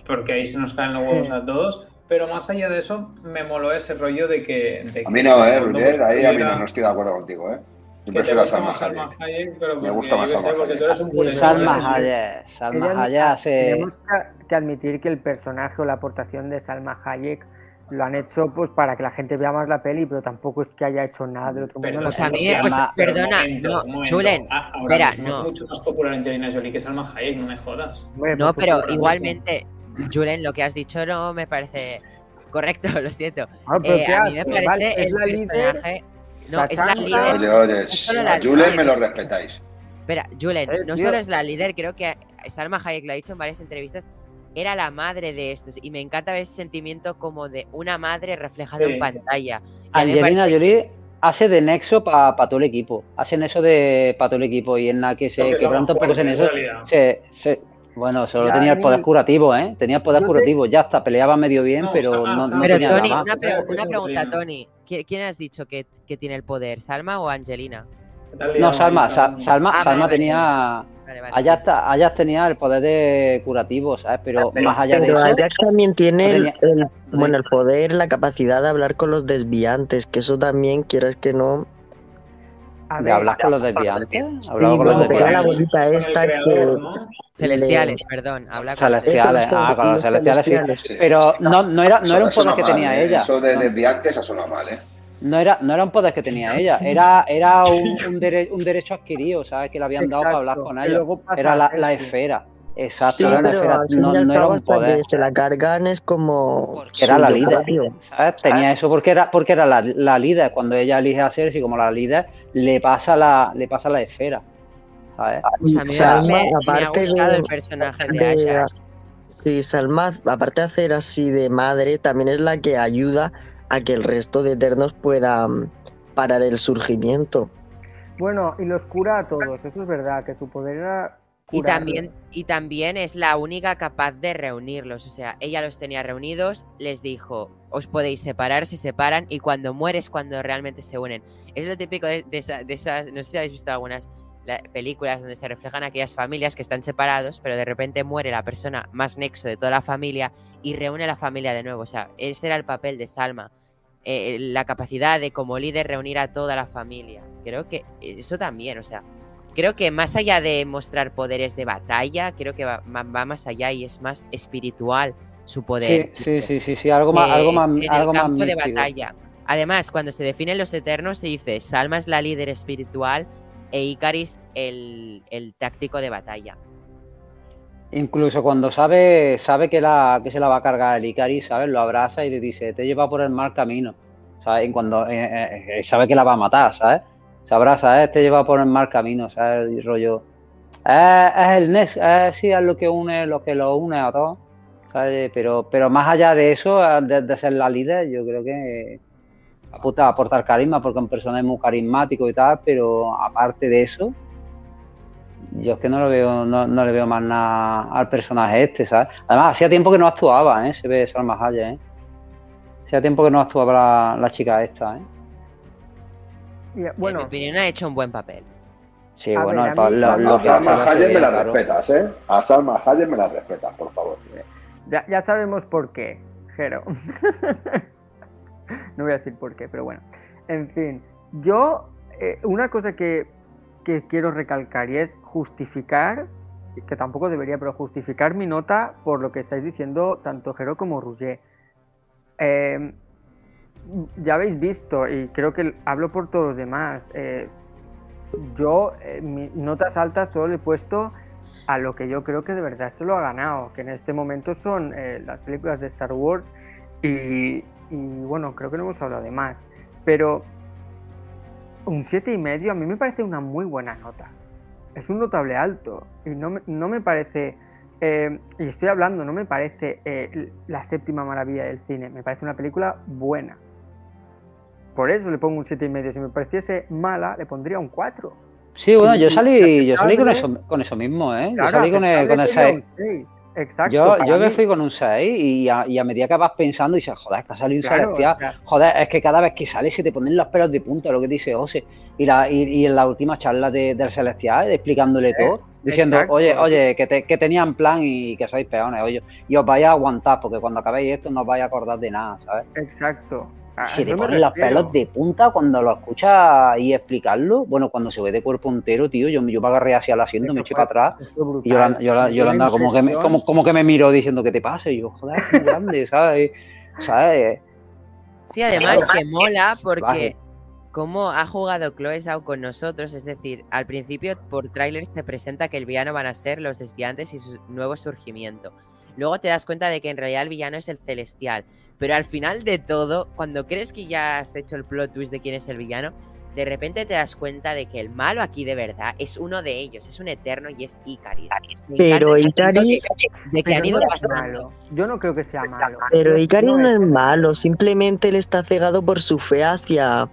porque ahí se nos caen los huevos a todos. Pero más allá de eso, me moló ese rollo de que. a mí no, eh, Roger, ahí a mí no, estoy de acuerdo contigo, eh. Yo prefiero a Salma Hayek. me gusta más Salma Hayek. Salma Hayek. Salma Hayek Tenemos que admitir que el personaje o la aportación de Salma Hayek lo han hecho pues para que la gente vea más la peli, pero tampoco es que haya hecho nada de otro mundo. Pues a mí, pues, perdona, no, Julen, ah, espera, no. Es mucho más popular Angelina Jolie que Salma Hayek, no me jodas. no, pero igualmente, Julen, lo que has dicho no me parece correcto, lo siento. Ah, eh, a mí me parece el personaje... No, es la líder. Oye, oye, a Julen me lo respetáis. Espera, Julen, eh, no solo es la líder, creo que Salma Hayek lo ha dicho en varias entrevistas, era la madre de estos. Y me encanta ver ese sentimiento como de una madre reflejada en pantalla. Angelina Jolie hace de nexo para todo el equipo. Hacen eso de para todo el equipo. Y en la que se quebranta un poco en eso. bueno, solo tenía el poder curativo, ¿eh? Tenía el poder curativo. Ya está, peleaba medio bien, pero no, pero tenía Tony, nada Una, pregunta, Tony. ¿Quién has dicho que, tiene el poder? ¿Salma o Angelina? No, Salma. Salma, ah, Salma tenía Vale, tenía el poder de curativo, ¿sabes? Pero más allá de eso. Ajax también tiene el, bueno, el poder, la capacidad de hablar con los desviantes, que eso también, quieras que no. ¿De hablar con los desviantes? Sí, con los desviantes? la bolita esta que. Celestiales, perdón. Habla con celestiales, ah, con los celestiales, sí. Pero no, no, era, no era un poder que tenía ¿eh? ella. Eso de desviantes ha sonado mal, ¿eh? No era, no era un poder que tenía ella, era, era un, un, un derecho adquirido, ¿sabes? Que le habían dado para hablar con ella. Era la, la, esfera. Exacto, sí, era esfera. No, no era un poder. se la cargan es como. era la líder. ¿sabes? Tenía eso porque era, porque era la, la, líder. Cuando ella elige a Cersei como la líder, le pasa la, le pasa la esfera. ¿Sabes? Pues a mí Salma, me, aparte me ha gustado el personaje de, de Sí, Salma, aparte de hacer así de madre, también es la que ayuda a que el resto de Eternos puedan parar el surgimiento. Bueno, y los cura a todos, eso es verdad, que su poder era... Y también, y también es la única capaz de reunirlos, o sea, ella los tenía reunidos, les dijo, os podéis separar, se separan, y cuando mueres cuando realmente se unen. Es lo típico de, esas, no sé si habéis visto algunas películas donde se reflejan aquellas familias que están separados, pero de repente muere la persona más nexo de toda la familia y reúne a la familia de nuevo. O sea, ese era el papel de Salma. Eh, la capacidad de como líder reunir a toda la familia. Creo que eso también, o sea, creo que más allá de mostrar poderes de batalla, creo que va, más allá y es más espiritual su poder. Sí, sí, sí, sí, algo más, algo más, en algo el campo de batalla. Además, cuando se definen los Eternos, se dice Salma es la líder espiritual e Icaris el, el táctico de batalla. Incluso cuando sabe, sabe que, se la va a cargar el Icaris, ¿sabes? Lo abraza y le dice, te lleva por el mal camino. ¿Sabes? Cuando eh, eh, eh, sabe que la va a matar, ¿sabes? Se abraza, ¿eh? te lleva por el mal camino, ¿sabes? Rollo. Es, el NES, es, sí, es lo que une, lo que lo une a todos. Pero, pero más allá de eso, de, ser la líder, yo creo que apunta a aportar carisma porque un personaje muy carismático y tal, pero aparte de eso, yo es que no lo veo, no, le veo más nada al personaje este, ¿sabes? Además, hacía tiempo que no actuaba, ¿eh? Se ve Salma Hayek, ¿eh? Hacía tiempo que no actuaba la, chica esta, ¿eh? bueno, en mi opinión ha hecho un buen papel. Sí, bueno, a Salma Hayek me la respetas, ¿eh? A Salma Hayek me la respetas, por favor. Ya, ya sabemos por qué, Jero. no voy a decir por qué, pero bueno. En fin, yo, eh, una cosa que que quiero recalcar y es justificar, que tampoco debería, pero justificar mi nota por lo que estáis diciendo tanto Jero como Rouget. Em, ya habéis visto, y creo que hablo por todos los demás, eh, yo eh, mis notas altas solo he puesto a lo que yo creo que de verdad se lo ha ganado, que en este momento son eh, las películas de Star Wars y, y bueno, creo que no hemos hablado de más, pero un 7,5 y medio a mí me parece una muy buena nota. Es un notable alto y no me, no me parece, eh, y estoy hablando, no me parece eh, la séptima maravilla del cine, me parece una película buena. Por eso le pongo un 7,5 y medio. Si me pareciese mala, le pondría un 4. Sí, bueno, yo salí, yo salí con eso, con eso mismo, ¿eh? yo salí con el, con el 6. Exacto. Yo, yo me fui con un 6 y a, y a, medida que vas pensando dices, joder, es que ha salido un celestial. Joder, es que cada vez que sale se te ponen los pelos de punta, lo que dice Ose. Y, la, y, en la última charla de, del celestial, explicándole todo, diciendo, oye, oye, que, te, que tenían plan y que sois peones, oye, y os vais a aguantar, porque cuando acabéis esto no os vais a acordar de nada, ¿sabes? Exacto. Se te ponen los pelos de punta cuando lo escuchas y explicarlo. Bueno, cuando se ve de cuerpo entero, tío, yo, yo me agarré hacia el asiento, me eché para atrás. Y yo, yo, yo, andaba como que, me, como, como que me miro diciendo que te pase. Y yo, joder, muy grande, ¿sabes? ¿sabes? Sí, además que mola porque como ha jugado Chloe Zhao con nosotros, es decir, al principio por tráiler se presenta que el villano van a ser los desviantes y su nuevo surgimiento. Luego te das cuenta de que en realidad el villano es el celestial. Pero al final de todo, cuando crees que ya has hecho el plot twist de quién es el villano, de repente te das cuenta de que el malo aquí de verdad es uno de ellos, es un eterno y es Icaris. pero Icaris. De que han ido pasando. Yo no creo que sea malo. Pero Icaris no, es malo, simplemente él está cegado por su fe hacia,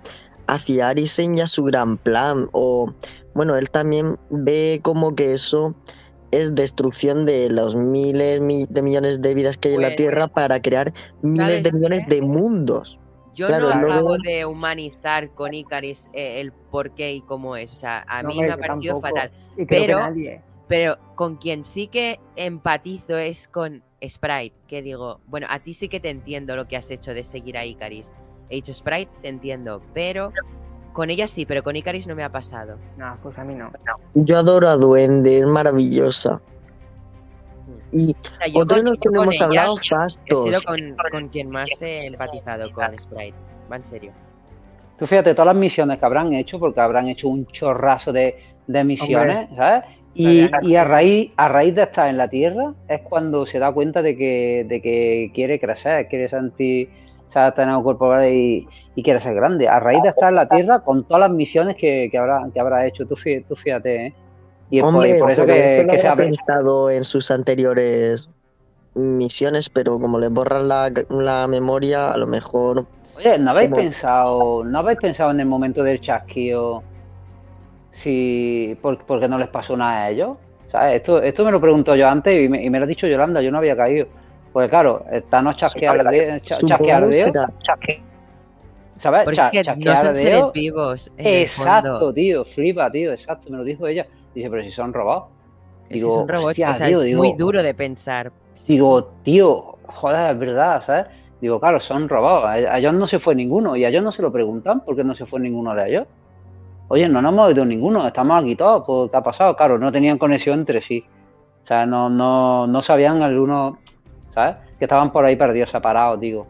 hacia Arisen y a su gran plan. O, bueno, él también ve como que eso es destrucción de los miles de millones de vidas que hay en la pues, Tierra para crear miles de millones de mundos. Yo no acabo de humanizar con Icaris eh, el por qué y cómo es. O sea, a mí me ha parecido fatal. Pero, pero con quien sí que empatizo es con Sprite, que digo, bueno, a ti sí que te entiendo lo que has hecho de seguir a Icaris. He dicho Sprite, te entiendo, pero con ella sí, pero con Icaris no me ha pasado. No, pues a mí no. Yo adoro a Duende, es maravillosa. Y o otro de que no hemos hablado, Fastos. He sido con, quien más he empatizado con Sprite. Va en serio. Tú fíjate, todas las misiones que habrán hecho, porque habrán hecho un chorrazo de, misiones, ¿sabes? Y, y, a raíz a raíz de estar en la Tierra es cuando se da cuenta de que, de que quiere crecer, quiere sentir se ha tenido cuerpo y, y, quiere ser grande. A raíz de estar en la Tierra, con todas las misiones que, habrá, que habrá hecho, tú, fíjate, ¿eh? Y Hombre, por, eso que, que se ha pensado en sus anteriores misiones, pero como le borran la, memoria, a lo mejor. Oye, ¿no habéis pensado, no habéis pensado en el momento del chasquío si por, qué no les pasó nada a ellos? esto, esto me lo pregunto yo antes y me, y me lo ha dicho Yolanda, yo no había caído. Porque claro, no chasquear de chasquear ¿Sabes? Porque es que no son seres vivos. exacto, tío, flipa, tío, exacto, me lo dijo ella. Dice, pero si son robots. Es que son robots, o sea, es muy duro de pensar. Digo, tío, joder, es verdad, ¿sabes? Digo, claro, son robots. A ellos no se fue ninguno. Y a ellos no se lo preguntan por qué no se fue ninguno de ellos. Oye, no nos hemos ido ninguno, estamos aquí todos. Pues, ¿Qué ha pasado? Claro, no tenían conexión entre sí. O sea, no, no, no sabían algunos que estaban por ahí perdidos, separados, digo.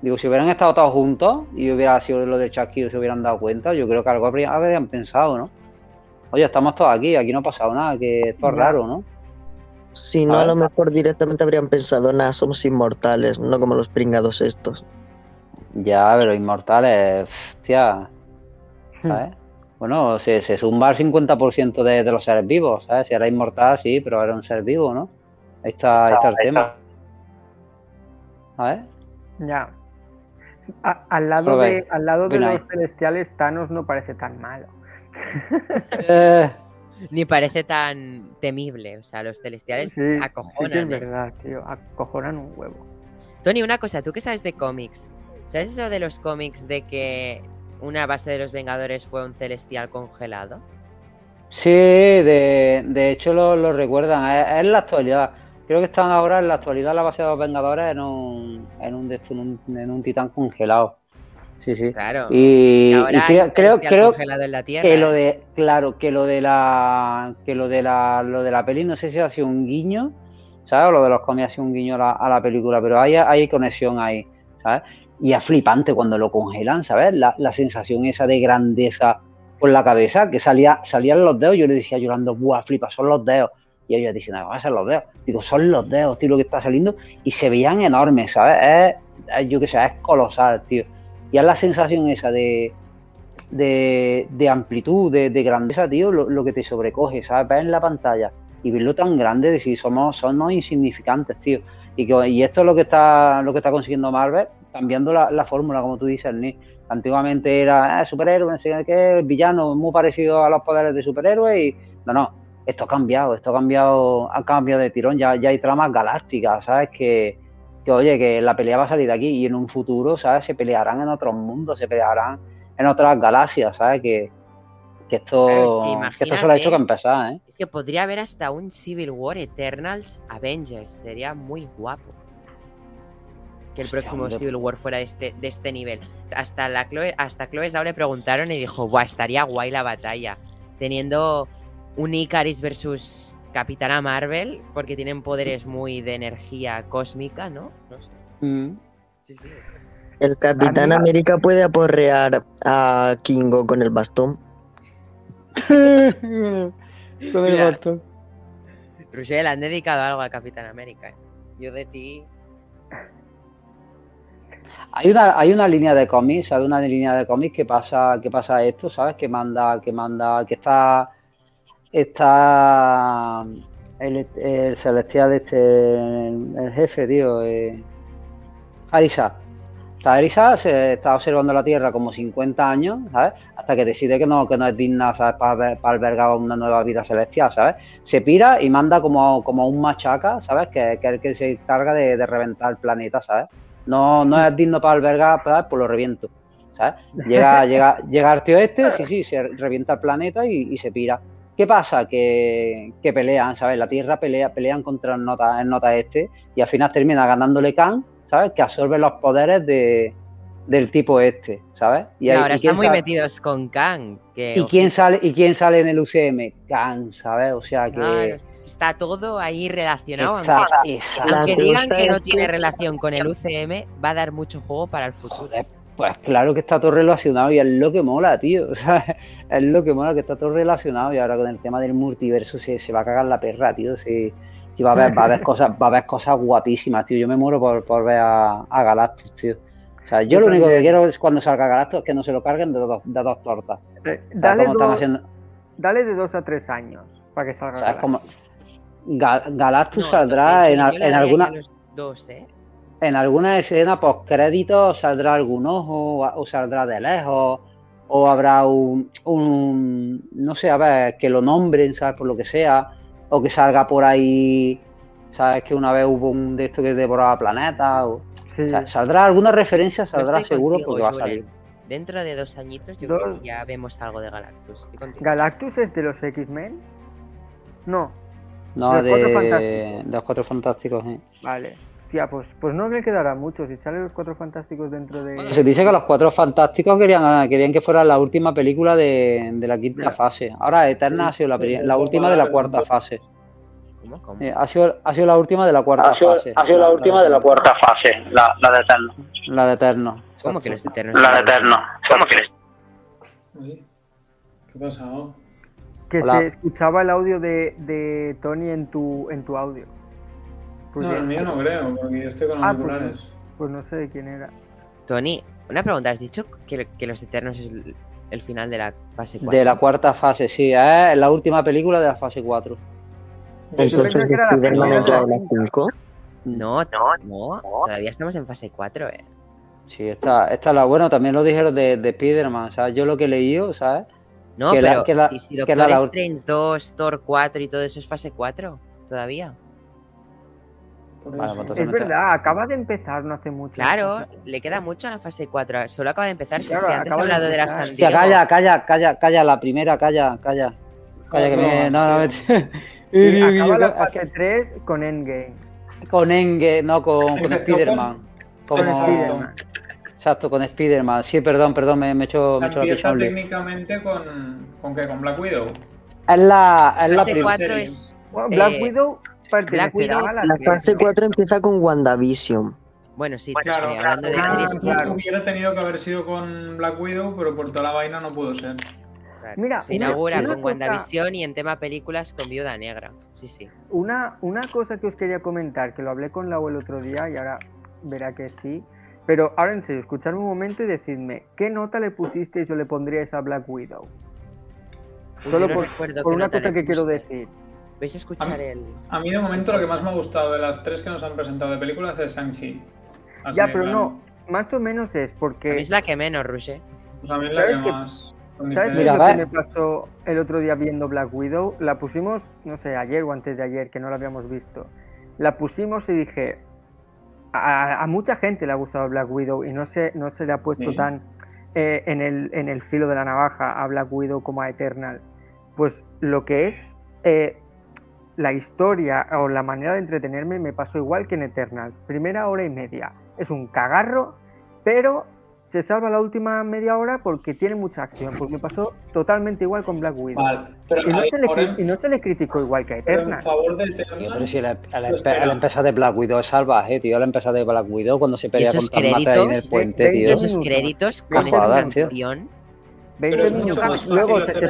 Digo, si hubieran estado todos juntos y hubiera sido lo de Chasquido, se hubieran dado cuenta, yo creo que algo habrían pensado, ¿no? Oye, estamos todos aquí, aquí no ha pasado nada, que esto es raro, ¿no? Si no, a, lo mejor directamente habrían pensado, nada, somos inmortales, no como los pringados estos. Ya, pero inmortales, hostia, ¿sabes? bueno, se, se suma el 50% de, de, los seres vivos, ¿sabes? Si era inmortal, sí, pero era un ser vivo, ¿no? Ahí está, ahí está el tema. ¿Sabes? Ya. al lado, de, al lado de los celestiales, Thanos no parece tan malo. Eh, ni parece tan temible. O sea, los celestiales acojonan. es ¿eh? verdad, tío. Acojonan un huevo. Tony, una cosa, ¿tú qué sabes de cómics? ¿Sabes eso de los cómics de que una base de los Vengadores fue un celestial congelado? Sí, de, de hecho lo, recuerdan. Es, la actualidad. Creo que están ahora en la actualidad la base de los Vengadores en un, en un, en un titán congelado. Sí, sí. Claro. Y, creo, creo que lo de, claro, que lo de la, que lo de la, lo de la peli, no sé si ha sido un guiño, ¿sabes? O lo de los cómics ha sido un guiño a la, película, pero hay, hay conexión ahí, ¿sabes? Y es flipante cuando lo congelan, ¿sabes? La, sensación esa de grandeza por la cabeza, que salía, salían los dedos, yo le decía llorando, ¡buah, flipa, son los dedos! Y ellos diciendo, van a ser los dedos. Digo, son los dedos, tío, lo que está saliendo. Y se veían enormes, ¿sabes? Es, yo qué sé, es colosal, tío y es la sensación esa de, de, amplitud, de, grandeza, tío, lo, que te sobrecoge, ¿sabes? Ver en la pantalla y verlo tan grande, decir, somos, somos insignificantes, tío. Y, que, y esto es lo que está lo que está consiguiendo Marvel, cambiando la, fórmula, como tú dices, Ni. Antiguamente era eh, superhéroe, no sé qué, villano, muy parecido a los poderes de superhéroes y no, no, esto ha cambiado, esto ha cambiado, ha cambiado de tirón, ya, ya hay tramas galácticas, ¿sabes? Que, que oye, que la pelea va a salir de aquí y en un futuro, ¿sabes? Se pelearán en otros mundos, se pelearán en otras galaxias, ¿sabes? Que, esto, que, esto solo ha hecho que empezar, ¿eh? Es que podría haber hasta un Civil War Eternals Avengers, sería muy guapo. Que el próximo Civil War fuera de este, de este nivel. Hasta la Chloe, hasta Chloe le preguntaron y dijo, Buah, estaría guay la batalla. Teniendo un Icaris versus Capitana Marvel, porque tienen poderes muy de energía cósmica, ¿no? No sé. Mm. Sí, sí, El Capitán América puede aporrear a Kingo con el bastón. con el bastón. Rusel, han dedicado algo al Capitán América. ¿eh? Yo de ti. Hay una, hay una línea de cómics, hay una línea de cómics que pasa, que pasa esto, ¿sabes? Que manda, que manda, que está está el, celestial este, el, jefe, tío, eh, Arisa. Está se está observando la Tierra como 50 años, ¿sabes? Hasta que decide que no, que no es digna, ¿sabes? Para, albergar una nueva vida celestial, ¿sabes? Se pira y manda como, como un machaca, ¿sabes? Que, que es el que se encarga de, reventar el planeta, ¿sabes? No, no es digno para albergar, ¿sabes? Pues lo reviento, ¿sabes? Llega, llega, llega el tío este, sí, sí, se revienta el planeta y se pira. ¿Qué pasa? Que, pelean, ¿sabes? La Tierra pelea, pelean contra el nota, el nota este y al final termina ganándole Khan, ¿sabes? Que absorbe los poderes de, del tipo este, ¿sabes? Y, ahora están muy metidos con Khan. ¿Y, quién sale, ¿Y quién sale en el UCM? Khan, ¿sabes? O sea que... está todo ahí relacionado. aunque, digan que no tiene relación con el UCM, va a dar mucho juego para el futuro. Pues claro que está todo relacionado y es lo que mola, tío. O sea, es lo que mola que está todo relacionado y ahora con el tema del multiverso se, se va a cagar la perra, tío. Sí, va a haber, va a haber cosas, va a haber cosas guapísimas, tío. Yo me muero por, ver a, Galactus, tío. O sea, yo, lo único que quiero es cuando salga Galactus es que no se lo carguen de dos, de dos tortas. Eh, dale, dale, de dos a tres años para que salga. O sea, Galactus. Como... Galactus saldrá en, en alguna. Dos, ¿eh? En alguna escena post créditos saldrá algún ojo o saldrá de lejos o habrá un, no sé, a ver, que lo nombren, ¿sabes? Por lo que sea, o que salga por ahí, ¿sabes? Que una vez hubo un de estos que devoraba planetas, o, saldrá alguna referencia, saldrá seguro porque va a salir. Dentro de dos añitos yo creo que ya vemos algo de Galactus. ¿Galactus es de los X-Men? No. No, de, los cuatro fantásticos. de los cuatro fantásticos, sí. Vale pues, pues no me quedará mucho si salen los Cuatro Fantásticos dentro de... se dice que los Cuatro Fantásticos querían, querían que fuera la última película de, la quinta fase. Ahora Eterna ha sido la, última de la cuarta fase. Eh, ha, sido, ha sido la última de la cuarta fase. Ha sido la, última de la cuarta fase, la, la de Eterno. La de Eterno. ¿Cómo que los Eternos? La de Eterno. ¿Cómo que Uy, ¿Qué ha pasado? Que se escuchaba el audio de, de, Tony en tu, en tu audio. Pues no, el mío no creo, porque yo estoy con ah, pues auriculares. Pues, pues, no sé de quién era. Tony, una pregunta, ¿has dicho que, que los Eternos es el, final de la fase 4? De la cuarta fase, sí, es la última película de la fase 4. Entonces, Spider-Man entra en la 5. No, no, no, todavía estamos en fase 4, eh. Sí, esta, esta la bueno, también lo dijeron de, de Spider-Man, ¿sabes? Yo lo que he leído, ¿sabes? No, pero la, si, si Doctor Strange 2, Thor 4 y todo eso es fase 4, todavía. Pues es verdad, acaba de empezar no hace mucho. Claro, le queda mucho a la fase 4. Solo acaba de empezar. Si es que antes he hablado de, la San Calla, calla, calla, calla, la primera, calla, calla. Calla que me. No, no, sí, acaba la fase 3 con Endgame. Con Endgame, no, con, con Spider-Man. Con, Spider-Man. Exacto, con Spider-Man. Sí, perdón, perdón, me, me he hecho, me he hecho la técnicamente con. ¿Con qué? ¿Con Black Widow? Es la, es la primera. Es, bueno, Black eh, Widow Black Widow, la, fase 4 empieza con WandaVision. Bueno, sí, claro, hablando de series. Claro. Hubiera tenido que haber sido con Black Widow, pero por toda la vaina no pudo ser. Mira, se inaugura con WandaVision y en tema películas con Viuda Negra. Sí, sí. Una, una cosa que os quería comentar, que lo hablé con Lau el otro día y ahora verá que sí. Pero ahora en serio, escuchadme un momento y decidme, ¿qué nota le pusisteis o le pondríais a Black Widow? Solo por, por una cosa que quiero decir. ¿Vais a escuchar a, el...? A mí de momento lo que más me ha gustado de las tres que nos han presentado de películas es Shang-Chi. Ya, pero no, más o menos es porque... es la que menos, Ruche. Pues a mí es la que, más... ¿Sabes lo que me pasó el otro día viendo Black Widow? La pusimos, no sé, ayer o antes de ayer, que no la habíamos visto. La pusimos y dije, a, mucha gente le ha gustado Black Widow y no se, no se le ha puesto tan eh, en, el, en el filo de la navaja a Black Widow como a Eternals. Pues lo que es eh, la historia o la manera de entretenerme me pasó igual que en Eternal. Primera hora y media. Es un cagarro, pero se salva la última media hora porque tiene mucha acción. Pues me pasó totalmente igual con Black Widow. y, no se le, criticó igual que a Eternal. En favor de Eternal, pero si la, la, de Black Widow es salvaje, tío. La empresa de Black Widow cuando se pelea con créditos, en el puente, tío. Y esos créditos con esa canción. 20 minutos. Luego se, se, se,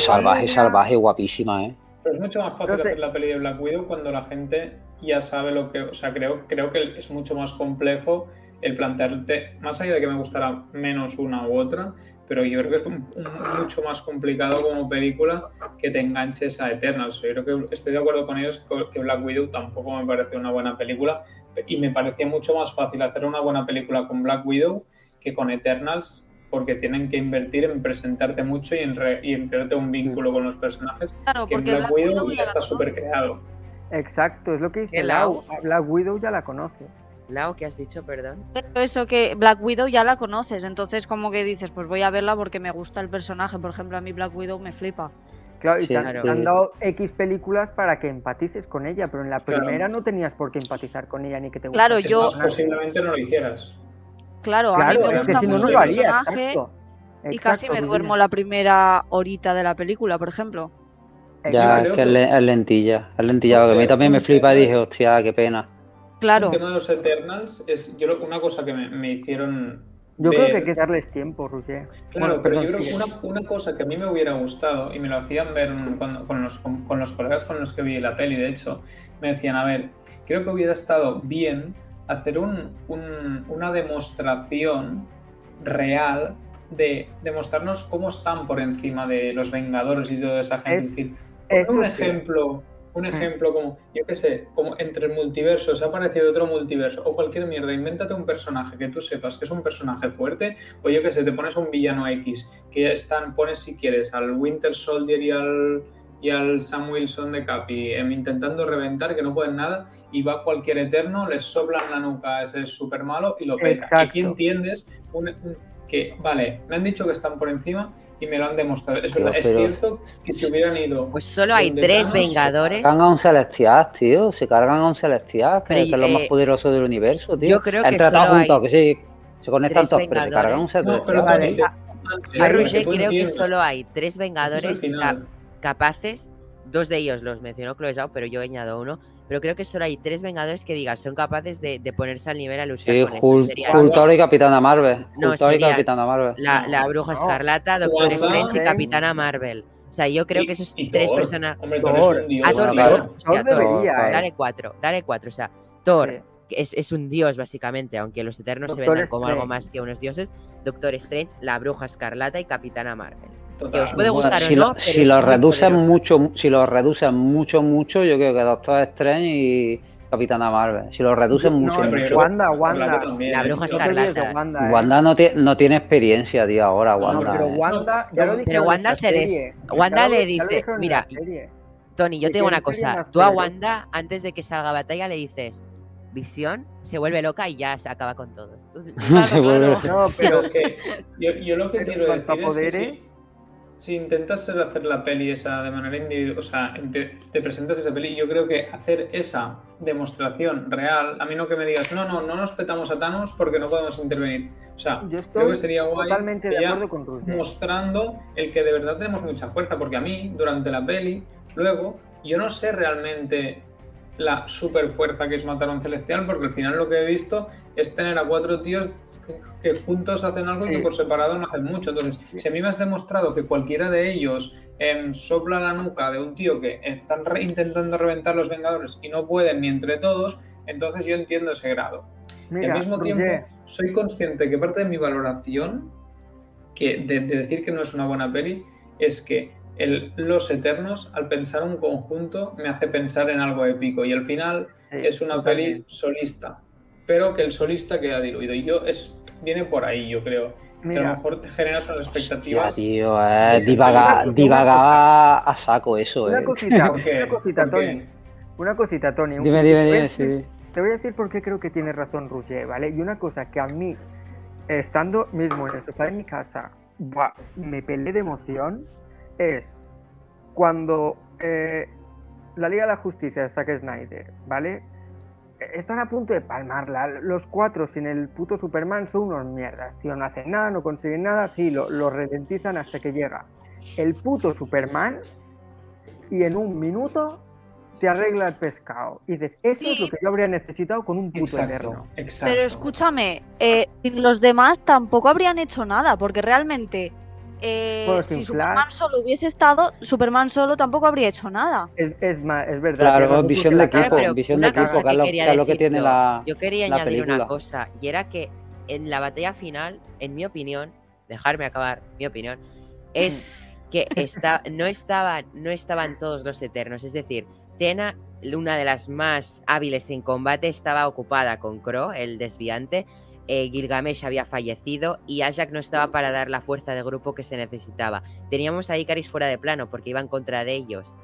salvaje, salvaje, guapísima, eh. Pero es mucho más fácil hacer la peli de Black Widow cuando la gente ya sabe lo que. O sea, creo, creo que es mucho más complejo el plantearte, más allá de que me gustará menos una u otra, pero yo creo que es mucho más complicado como película que te enganches a Eternals. Yo creo que estoy de acuerdo con ellos que Black Widow tampoco me parece una buena película y me parecía mucho más fácil hacer una buena película con Black Widow que con Eternals porque tienen que invertir en presentarte mucho y en, y en crearte un vínculo con los personajes claro, que en Black, Widow ya está súper creado. Exacto, es lo que dice Lau. Black Widow ya la conoces. Lau, ¿qué has dicho? Perdón. Eso que Black Widow ya la conoces, entonces como que dices, pues voy a verla porque me gusta el personaje. Por ejemplo, a mí Black Widow me flipa. Claro, y te, han, dado X películas para que empatices con ella, pero en la primera no tenías por qué empatizar con ella ni que te gustara. Claro, yo. posiblemente no lo hicieras. Claro, a mí me gusta mucho no, lo haría, y casi me duermo la primera horita de la película, por ejemplo. Ya, es que es lentilla, es lentilla, a mí también me flipa y dije, hostia, qué pena. Claro. El tema de los Eternals es yo, una cosa que me, hicieron yo creo que hay que darles tiempo, Roger. Claro, pero yo creo que una, una, cosa que a mí me hubiera gustado, y me lo hacían ver con, los, con, los, colegas con los que vi la peli, de hecho, me decían, a ver, creo que hubiera estado bien hacer un, una demostración real de demostrarnos cómo están por encima de los Vengadores y toda esa gente. Es, decir, un ejemplo, un mm. ejemplo como, yo qué sé, como entre multiversos, ha aparecido otro multiverso o cualquier mierda, invéntate un personaje que tú sepas que es un personaje fuerte, o yo qué sé, te pones un villano X, que están, pones si quieres al Winter Soldier y al y al Sam Wilson de Capi em, intentando reventar, que no pueden nada, y va cualquier eterno, les soplan la nuca a ese súper malo y lo peta. Aquí entiendes que, vale, me han dicho que están por encima y me lo han demostrado. Es verdad, es cierto que si hubieran ido. Pues solo hay tres Vengadores. Se cargan a un Celestial, tío. Se cargan a un Celestial, que es lo más eh, poderoso del universo, tío. Yo creo que solo hay que sí, se conectan todos, pero se cargan a un Celestial. No, pero a creo que solo hay tres Vengadores capaces dos de ellos los mencionó Chloe Zhao, pero yo he añadido uno. Pero creo que solo hay tres Vengadores que digas son capaces de, ponerse al nivel a luchar sí, con Hulk, y Capitana Marvel. No, y Capitana Marvel. La, Bruja Escarlata, Doctor Strange y Capitana Marvel. O sea, yo creo que esos tres personas. Hombre, Thor, Dale cuatro, dale cuatro. O sea, Thor es, es, un dios, básicamente, aunque los Eternos se ven como algo más que unos dioses. Doctor Strange, la Bruja Escarlata y Capitana Marvel. Que os puede gustar si o no. Lo, si lo reducen mucho, si lo reducen mucho, mucho, yo creo que Doctor Strange y Capitana Marvel. Si lo reducen mucho, mucho. Wanda, Wanda. La bruja escarlata. Wanda, ¿eh? Wanda no, tiene, no tiene experiencia, tío, ahora Wanda. pero ¿eh? Wanda, ya lo pero Wanda se des... Wanda le dice, mira, Tony, yo te digo una cosa. Tú a Wanda, antes de que salga batalla, le dices, visión, se vuelve loca y ya se acaba con todos. no, pero es que yo, yo lo que quiero decir es que si intentas hacer la peli esa de manera individual, o sea, te, presentas esa peli, yo creo que hacer esa demostración real, a mí no que me digas, no, no, no nos petamos a Thanos porque no podemos intervenir. O sea, creo que sería guay totalmente de acuerdo con mostrando el que de verdad tenemos mucha fuerza, porque a mí, durante la peli, luego, yo no sé realmente la super fuerza que es matar a un celestial, porque al final lo que he visto es tener a cuatro tíos que juntos hacen algo y que por separado no hacen mucho. Entonces, si a mí me has demostrado que cualquiera de ellos em, sopla la nuca de un tío que están intentando reventar los Vengadores y no pueden ni entre todos, entonces yo entiendo ese grado. al mismo tiempo, soy consciente que parte de mi valoración que de, decir que no es una buena peli es que el, Los Eternos, al pensar un conjunto, me hace pensar en algo épico y al final es una peli solista pero que el solista queda diluido. Y yo es viene por ahí, yo creo. que a lo mejor te generas unas expectativas. tío, eh, divagaba a saco eso, una eh. Cosita, una cosita, Tony. Una cosita, Tony. Dime, dime, dime, sí. Te voy a decir por qué creo que tiene razón Roger, ¿vale? Y una cosa que a mí, estando mismo en el sofá de mi casa, me peleé de emoción, es cuando eh, la Liga de la Justicia de Zack Snyder, ¿vale? Están a punto de palmarla. Los cuatro sin el puto Superman son unos mierdas, tío. No hacen nada, no consiguen nada, sí, lo, lo redentizan hasta que llega el puto Superman y en un minuto te arregla el pescado. Y dices, eso es lo que yo habría necesitado con un puto eterno. Pero escúchame, eh, los demás tampoco habrían hecho nada, porque realmente eh, si Superman solo hubiese estado, Superman solo tampoco habría hecho nada. Es, es, es verdad. Claro, visión de equipo, visión de equipo, que, lo, que tiene la. Yo quería añadir una cosa, y era que en la batalla final, en mi opinión, dejarme acabar mi opinión, es que está, no, estaban, no estaban todos los eternos. Es decir, Tena, una de las más hábiles en combate, estaba ocupada con Crow, el desviante, eh, Gilgamesh había fallecido y Ajak no estaba para dar la fuerza de grupo que se necesitaba. Teníamos a Icaris fuera de plano porque iba en contra de ellos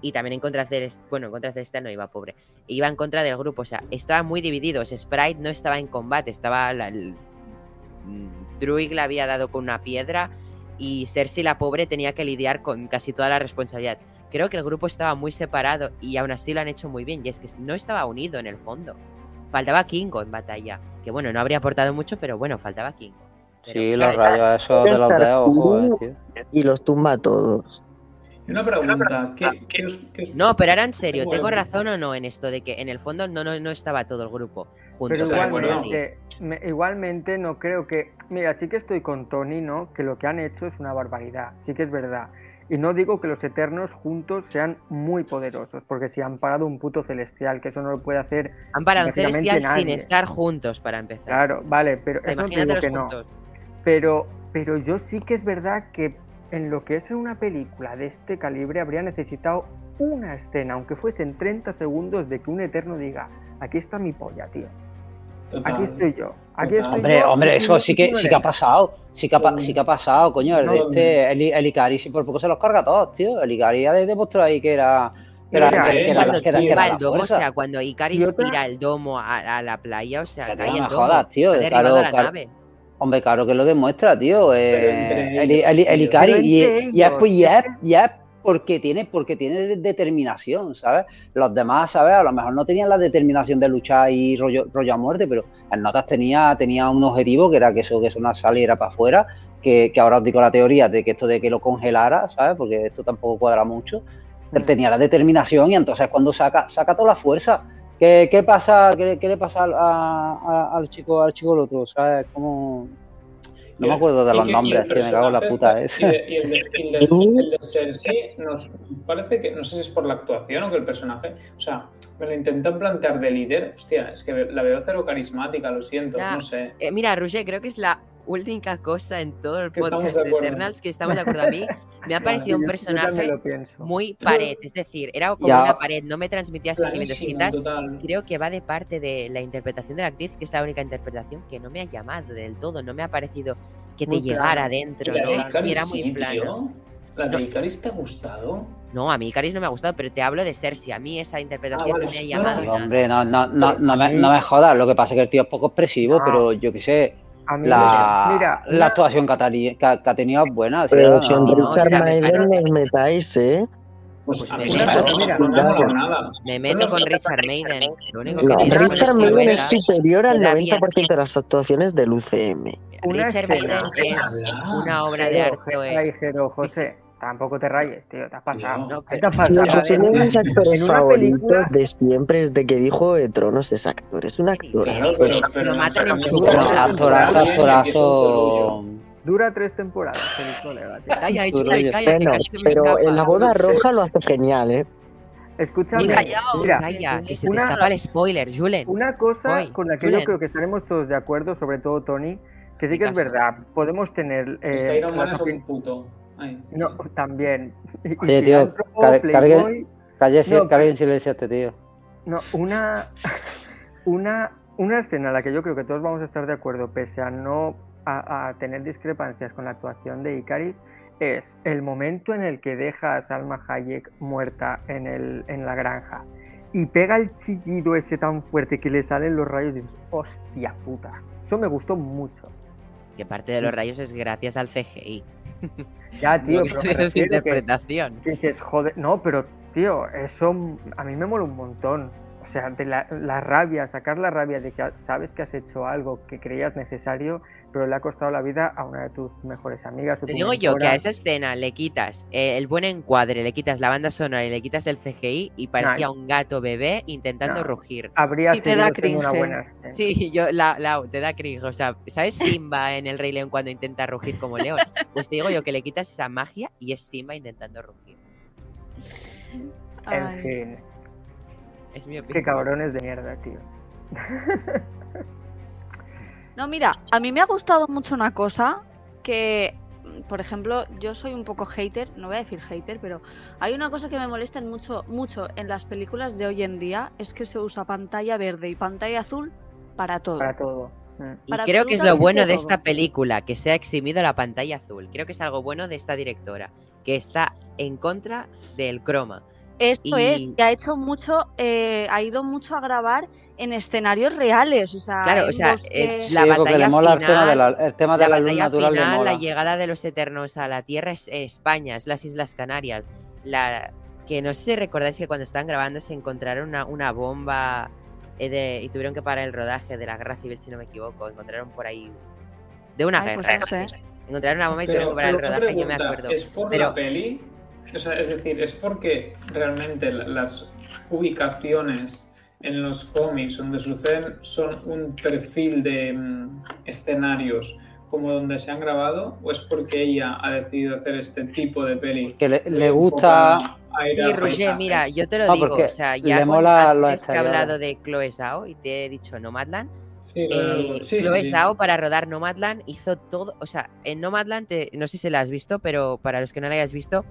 y también en contra de bueno, en contra de no iba pobre, iba en contra del grupo, o sea, estaban muy divididos. Sprite no estaba en combate, estaba el, mm, Druid le había dado con una piedra y Cersei la pobre tenía que lidiar con casi toda la responsabilidad. Creo que el grupo estaba muy separado y aún así lo han hecho muy bien y es que no estaba unido en el fondo. Faltaba Kingo en batalla. Que bueno, no habría aportado mucho, pero bueno, faltaba Kingo. sí, los rayos esos de los dedos, joder, Y los tumba a todos. Y una pregunta, ¿qué, No, pero ahora en serio, ¿tengo razón o no en esto de que en el fondo no, no, no estaba todo el grupo junto? Pero igualmente, igualmente no creo que... Mira, sí que estoy con Tony, ¿no? Que lo que han hecho es una barbaridad, sí que es verdad. Y no digo que los Eternos juntos sean muy poderosos, porque si han parado un puto celestial, que eso no lo puede hacer. Han parado un celestial sin estar juntos para empezar. Claro, vale, pero eso digo que no. Pero, pero yo sí que es verdad que en lo que es una película de este calibre habría necesitado una escena, aunque fuesen 30 segundos, de que un Eterno diga: aquí está mi polla, tío. Aquí estoy yo. Aquí estoy hombre, yo, hombre, eso sí que, sí que ha pasado. Sí que ha, sí que ha pasado, coño. El, este, el, el Icari por poco se los carga a todos, tío. El Icari ya demostró ahí que era. Que era, que era, cuando que era, el domo, o sea, cuando Icaris tira el domo a, a, la playa, o sea, cae el domo. Jodas, tío, ha claro, la claro. nave. Hombre, claro que lo demuestra, tío. Eh, el, el, el, Icari, y, y, es, pues, ya, ya porque tiene, porque tiene determinación, ¿sabes? Los demás, ¿sabes? A lo mejor no tenían la determinación de luchar y rollo, rollo a muerte, pero el Notas tenía, tenía un objetivo que era que eso, que eso no saliera para afuera, que, que ahora os digo la teoría de que esto de que lo congelara, ¿sabes? Porque esto tampoco cuadra mucho. Él tenía la determinación y entonces cuando saca, saca toda la fuerza. ¿Qué, qué pasa, qué, qué, le pasa al chico, al chico el otro? ¿Sabes? Como no me acuerdo de los nombres, que me cago en la puta. Y, el, de, Cersei nos parece que, no sé si es por la actuación o que el personaje, o sea, me lo intentan plantear de líder, hostia, es que la veo cero carismática, lo siento, no sé. Eh, mira, Roger, creo que es la única cosa en todo el podcast de, Eternals que estamos de acuerdo a mí. Me ha parecido un personaje muy pared, es decir, era como una pared, no me transmitía sentimientos. Quizás creo que va de parte de la interpretación de la actriz, que es la única interpretación que no me ha llamado del todo, no me ha parecido que te llegara adentro, ¿no? Sí, era muy plano. ¿La de Icaris te ha gustado? No, a mí Icaris no me ha gustado, pero te hablo de Cersei. A mí esa interpretación ah, no me ha llamado. No, hombre, no, no, no, no, me, no me jodas. Lo que pasa es que el tío es poco expresivo, ah. pero yo qué sé la, mira, la actuación que ha, tenido es buena. Pero con Richard Maiden me metáis, ¿eh? Pues, pues me, meto, mira, no me meto con Richard Maiden. Lo único que Richard Maiden es superior al 90% de las actuaciones del UCM. Richard Maiden es una obra de arte. José, Tampoco te rayes, tío, te has pasado. No, te has pasado. José uno de mis actores favoritos de siempre, desde que dijo de Tronos, es actor, es un actor. Pero, lo matan en su. Dura tres temporadas el colega. Calla, calla, bueno, pero en la boda roja lo hace genial, ¿eh? Escúchame, mira, calla, que se te escapa el spoiler, Julen. Una cosa con la que yo creo que estaremos todos de acuerdo, sobre todo Tony, que sí que es verdad, podemos tener... Eh, es que Iron Man es un puto. No, también. Oye, tío, carguen silencio a este tío. No, una, una, una escena en la que yo creo que todos vamos a estar de acuerdo, pese a no a, tener discrepancias con la actuación de Icaris, es el momento en el que deja a Salma Hayek muerta en, el, en la granja y pega el chillido ese tan fuerte que le salen los rayos y dices, hostia puta. Eso me gustó mucho. Que parte de los rayos es gracias al CGI. Ya, tío, pero esa es interpretación. dices, joder, no, pero tío, eso a mí me mola un montón. O sea, de la, rabia, sacar la rabia de que sabes que has hecho algo que creías necesario, pero le ha costado la vida a una de tus mejores amigas. Te digo yo que a esa escena le quitas eh, el buen encuadre, le quitas la banda sonora y le quitas el CGI y parecía un gato bebé intentando rugir. Habría y te da cringe. una buena escena. Sí, yo, la, te da cringe. O sea, ¿sabes Simba en el Rey León cuando intenta rugir como león? Pues te digo yo que le quitas esa magia y es Simba intentando rugir. En fin. Es mi opinión. Qué cabrones de mierda, tío. No, mira, a mí me ha gustado mucho una cosa que, por ejemplo, yo soy un poco hater, no voy a decir hater, pero hay una cosa que me molesta mucho, mucho en las películas de hoy en día, es que se usa pantalla verde y pantalla azul para todo. Para todo. Mm. Y creo que es lo bueno de esta película, que se ha eximido la pantalla azul. Creo que es algo bueno de esta directora, que está en contra del croma. Esto es, que ha hecho mucho, eh, ha ido mucho a grabar en escenarios reales. O sea, claro, o sea, eh, la batalla final, el tema de la, batalla final, la llegada de los Eternos a la Tierra es España, es las Islas Canarias. La que no sé si recordáis que cuando estaban grabando se encontraron una, una bomba eh, y tuvieron que parar el rodaje de la guerra civil, si no me equivoco. Encontraron por ahí de una pues guerra. Encontraron una bomba y tuvieron que parar el rodaje, yo me acuerdo. ¿Es por la peli? O sea, es decir, es porque realmente las ubicaciones en los cómics donde suceden son un perfil de mm, escenarios como donde se han grabado o es porque ella ha decidido hacer este tipo de peli? Que le, gusta... Sí, Roger, mira, yo te lo digo, o sea, ya mola he hablado de Chloe Zhao y te he dicho Nomadland, Sí, eh, Chloe Zhao para rodar Nomadland hizo todo, o sea, en Nomadland, no sé si la has visto, pero para los que no la hayas visto,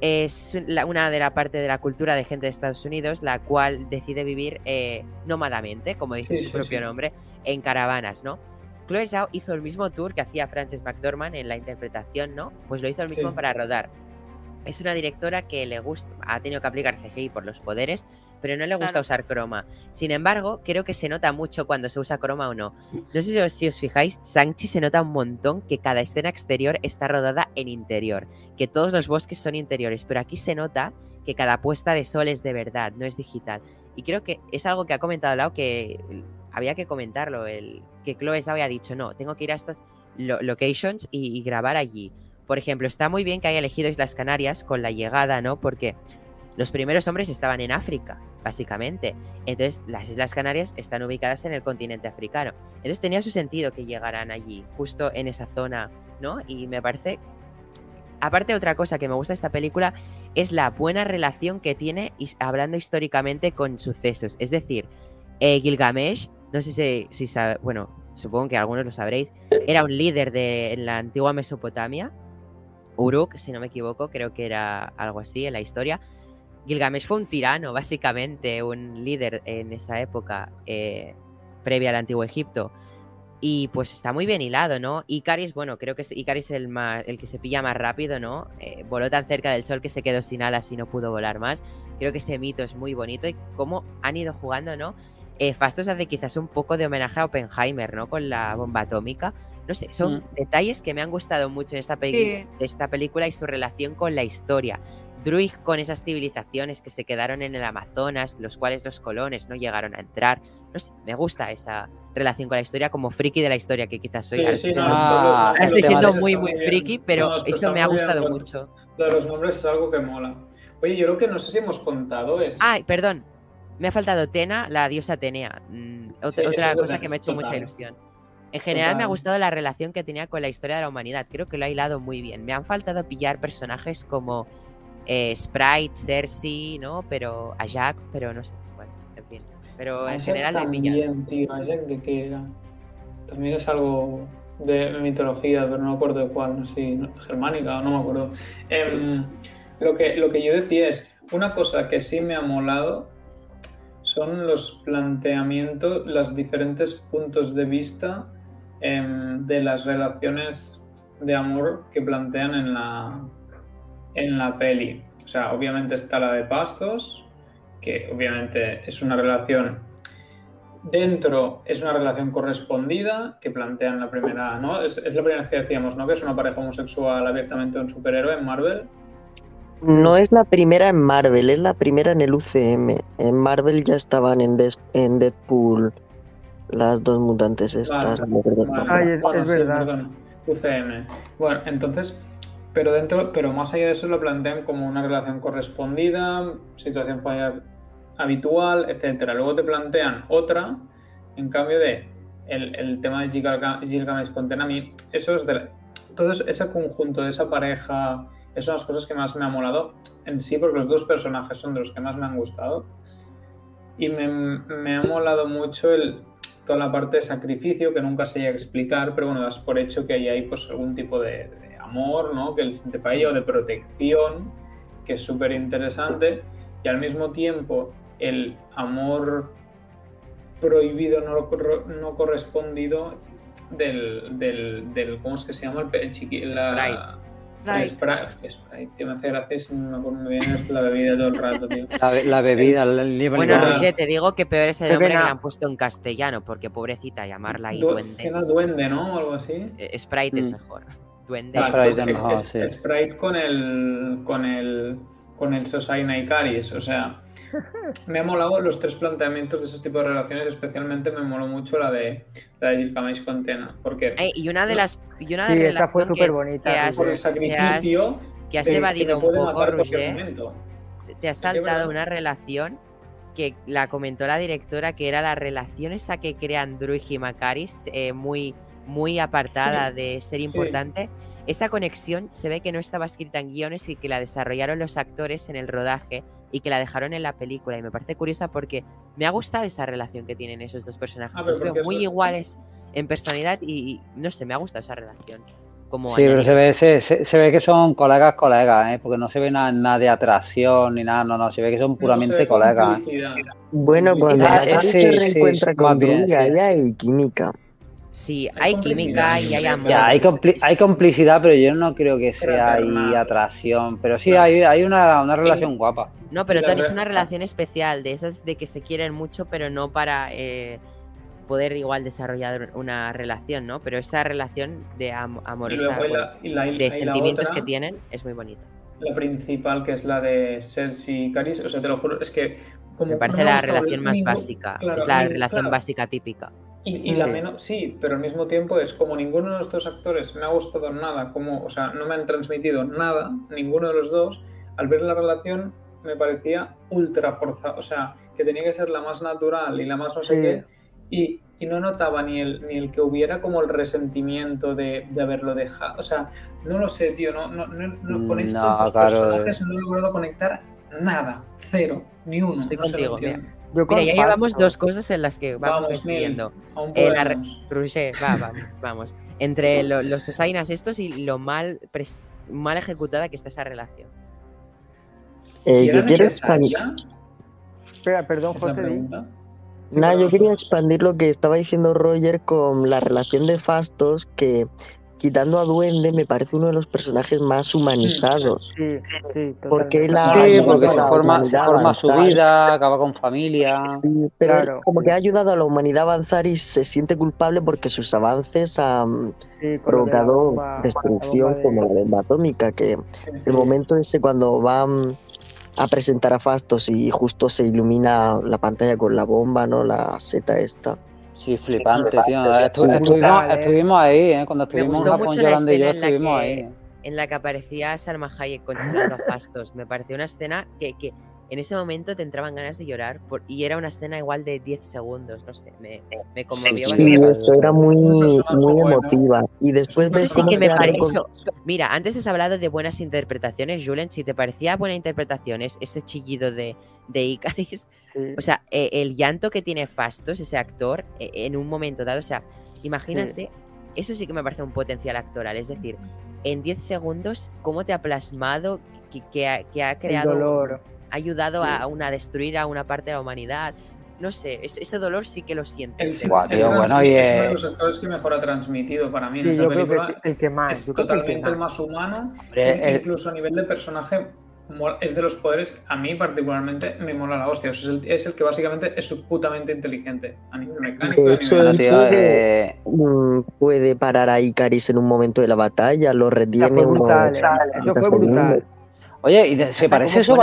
es una de la parte de la cultura de gente de Estados Unidos, la cual decide vivir eh, nómadamente, como dice su propio nombre, en caravanas, ¿no? Chloe Zhao hizo el mismo tour que hacía Frances McDormand en la interpretación, ¿no? Pues lo hizo el mismo para rodar. Es una directora que le gusta, ha tenido que aplicar CGI por los poderes, pero no le gusta usar croma. Sin embargo, creo que se nota mucho cuando se usa croma o no. No sé si os, fijáis, Sanchi se nota un montón que cada escena exterior está rodada en interior, que todos los bosques son interiores, pero aquí se nota que cada puesta de sol es de verdad, no es digital. Y creo que es algo que ha comentado Lau que había que comentarlo, el que Chloe había dicho, no, tengo que ir a estas locations y, y grabar allí. Por ejemplo, está muy bien que haya elegido Islas Canarias con la llegada, ¿no? Porque los primeros hombres estaban en África, básicamente. Entonces, las Islas Canarias están ubicadas en el continente africano. Entonces, tenía su sentido que llegaran allí, justo en esa zona, ¿no? Y me parece. Aparte, otra cosa que me gusta de esta película es la buena relación que tiene hablando históricamente con sucesos. Es decir, eh, Gilgamesh, no sé si, sabe, bueno, supongo que algunos lo sabréis, era un líder de en la antigua Mesopotamia. Uruk, si no me equivoco, creo que era algo así en la historia. Gilgamesh fue un tirano, básicamente, un líder en esa época eh, previa al antiguo Egipto. Y pues está muy bien hilado, ¿no? Icaris, bueno, creo que Icaris es el, más, el que se pilla más rápido, ¿no? Eh, voló tan cerca del sol que se quedó sin alas y no pudo volar más. Creo que ese mito es muy bonito y cómo han ido jugando, ¿no? Eh, Fastos hace quizás un poco de homenaje a Oppenheimer, ¿no? Con la bomba atómica. No sé, son mm. detalles que me han gustado mucho en esta, esta película y su relación con la historia. Druid con esas civilizaciones que se quedaron en el Amazonas, los cuales los colones no llegaron a entrar. No sé, me gusta esa relación con la historia como friki de la historia que quizás soy. estoy siendo muy, muy friki, pero eso me ha gustado mucho. Lo de los nombres es algo que mola. Oye, yo creo que no sé si hemos contado es... Ay, perdón. Me ha faltado Tena, la diosa Atenea. Mm, otra, cosa que me ha hecho mucha ilusión. En general me ha gustado la relación que tenía con la historia de la humanidad. Creo que lo ha hilado muy bien. Me han faltado pillar personajes como eh, Sprite, Cersei, ¿no? Pero a Jack, pero no sé, bueno, en fin. Pero en general también, tío, a Jack de qué era. También es algo de mitología, pero no me acuerdo de cuál, no sé, germánica, no me acuerdo. Em, lo, que, lo que yo decía es, una cosa que sí me ha molado son los planteamientos, los diferentes puntos de vista em, de las relaciones de amor que plantean en la, en la peli. O sea, obviamente está la de Pastos, que obviamente es una relación dentro, es una relación correspondida que plantean la primera, ¿no? Es, la primera vez que decíamos, ¿no? Que es una pareja homosexual abiertamente un superhéroe en Marvel. No es la primera en Marvel, es la primera en el UCM. En Marvel ya estaban en, en Deadpool las dos mutantes estas. es, verdad. UCM. Bueno, entonces pero dentro, pero más allá de eso lo plantean como una relación correspondida, situación familiar habitual, etcétera. Luego te plantean otra, en cambio de el, tema de Gilgamesh con Tenami, eso es de todo ese conjunto de esa pareja, esas son las cosas que más me ha molado en sí, porque los dos personajes son de los que más me han gustado. Y me, me ha molado mucho el, toda la parte de sacrificio que nunca se llega a explicar, pero bueno, das por hecho que hay ahí pues algún tipo de amor, ¿no? Que él siente para ella, o de protección, que es súper interesante, y al mismo tiempo el amor prohibido, no, no correspondido del, del, del, ¿cómo es que se llama? El, chiqui, la, Sprite. Sprite. Hostia, Sprite, tío, me hace gracia si no me acuerdo muy bien, es la bebida todo el rato, tío. La, la bebida, el Bueno, Roger, te digo que peor es el nombre que le han puesto en castellano, porque pobrecita, llamarla ahí duende. duende, ¿no? O algo así. Eh, Sprite es mm. mejor. Duende. Sprite, con el con el con el Sosaina y Caris, o sea, me ha molado los tres planteamientos de esos tipos de relaciones, especialmente me moló mucho la de la de Gilgamesh con Tena, porque y una de las y una de sí, esa fue súper bonita, que has, por el sacrificio que has, evadido un poco, Roger. Te has saltado una relación que la comentó la directora, que era la relación esa que crean Druid y Macaris, eh, muy muy apartada de ser importante. Esa conexión se ve que no estaba escrita en guiones y que la desarrollaron los actores en el rodaje y que la dejaron en la película. Y me parece curiosa porque me ha gustado esa relación que tienen esos dos personajes. Ah, muy iguales en personalidad y, no sé, me ha gustado esa relación. Como sí, pero se ve, se, ve que son colegas, colegas, ¿eh? porque no se ve nada, de atracción ni nada, no, no, se ve que son puramente colegas. Bueno, cuando la se reencuentra con Druida, hay química. Sí, hay, química y hay amor. hay, hay, complicidad, pero yo no creo que sea ahí atracción. Pero sí, hay, hay una, una, relación guapa. No, pero Tony, es una relación especial, de esas de que se quieren mucho, pero no para eh, poder igual desarrollar una relación, ¿no? Pero esa relación de amorosa, de sentimientos que tienen, es muy bonita. La principal, que es la de Cersei y Caris, o sea, te lo juro, es que... Como Me parece la relación más básica, es la relación básica típica. Y, la menos, sí, pero al mismo tiempo es como ninguno de los dos actores me ha gustado nada, como, o sea, no me han transmitido nada, ninguno de los dos, al ver la relación me parecía ultra forzada, o sea, que tenía que ser la más natural y la más no sé qué, y, no notaba ni el, ni el que hubiera como el resentimiento de, haberlo dejado, o sea, no lo sé, tío, no, no, no, con estos dos personajes no he logrado conectar nada, cero, ni uno. Estoy contigo, mira. mira ya llevamos dos cosas en las que vamos, decidiendo. Eh, va, vamos, vamos. Entre los osainas estos y lo mal, mal ejecutada que está esa relación. Eh, yo quiero expandir. Espera, perdón, José. No, yo quería expandir lo que estaba diciendo Roger con la relación de Fastos, que quitando a Duende me parece uno de los personajes más humanizados. Sí, sí, porque él sí, porque se forma, se forma su vida, acaba con familia. Sí, pero como que ha ayudado a la humanidad a avanzar y se siente culpable porque sus avances han provocado destrucción como la bomba atómica, que el momento ese cuando van a presentar a Fastos y justo se ilumina la pantalla con la bomba, ¿no? La seta esta. Sí, flipante, tío. estuvimos, ahí, ¿eh? Cuando estuvimos en Japón, Yolanda y yo estuvimos ahí. En la que aparecía Salma Hayek Fastos. Me pareció una escena que, que en ese momento te entraban ganas de llorar y era una escena igual de 10 segundos, no sé, me, me conmovió sí, Eso era muy, muy emotiva. Y después que me pareció. Mira, antes has hablado de buenas interpretaciones, Julen. Si te parecía buena interpretación ese chillido de, de Icaris, o sea, e, el llanto que tiene Fastos, ese actor, e, en un momento dado, o sea, imagínate, eso sí que me parece un potencial actoral, es decir, en 10 segundos, cómo te ha plasmado, que, ha, que ha creado. dolor ha ayudado a, una, destruir a una parte de la humanidad. No sé, ese dolor sí que lo siento. El, es uno de los actores que mejor ha transmitido para mí en esa película. el que más. Es totalmente el, más humano. incluso a nivel de personaje, es de los poderes, a mí particularmente me mola la hostia. es, el, que básicamente es putamente inteligente a nivel mecánico. De hecho, puede, mm, puede, parar a Icaris en un momento de la batalla, lo retiene. Brutal, eso fue brutal. Oye, ¿y se parece eso,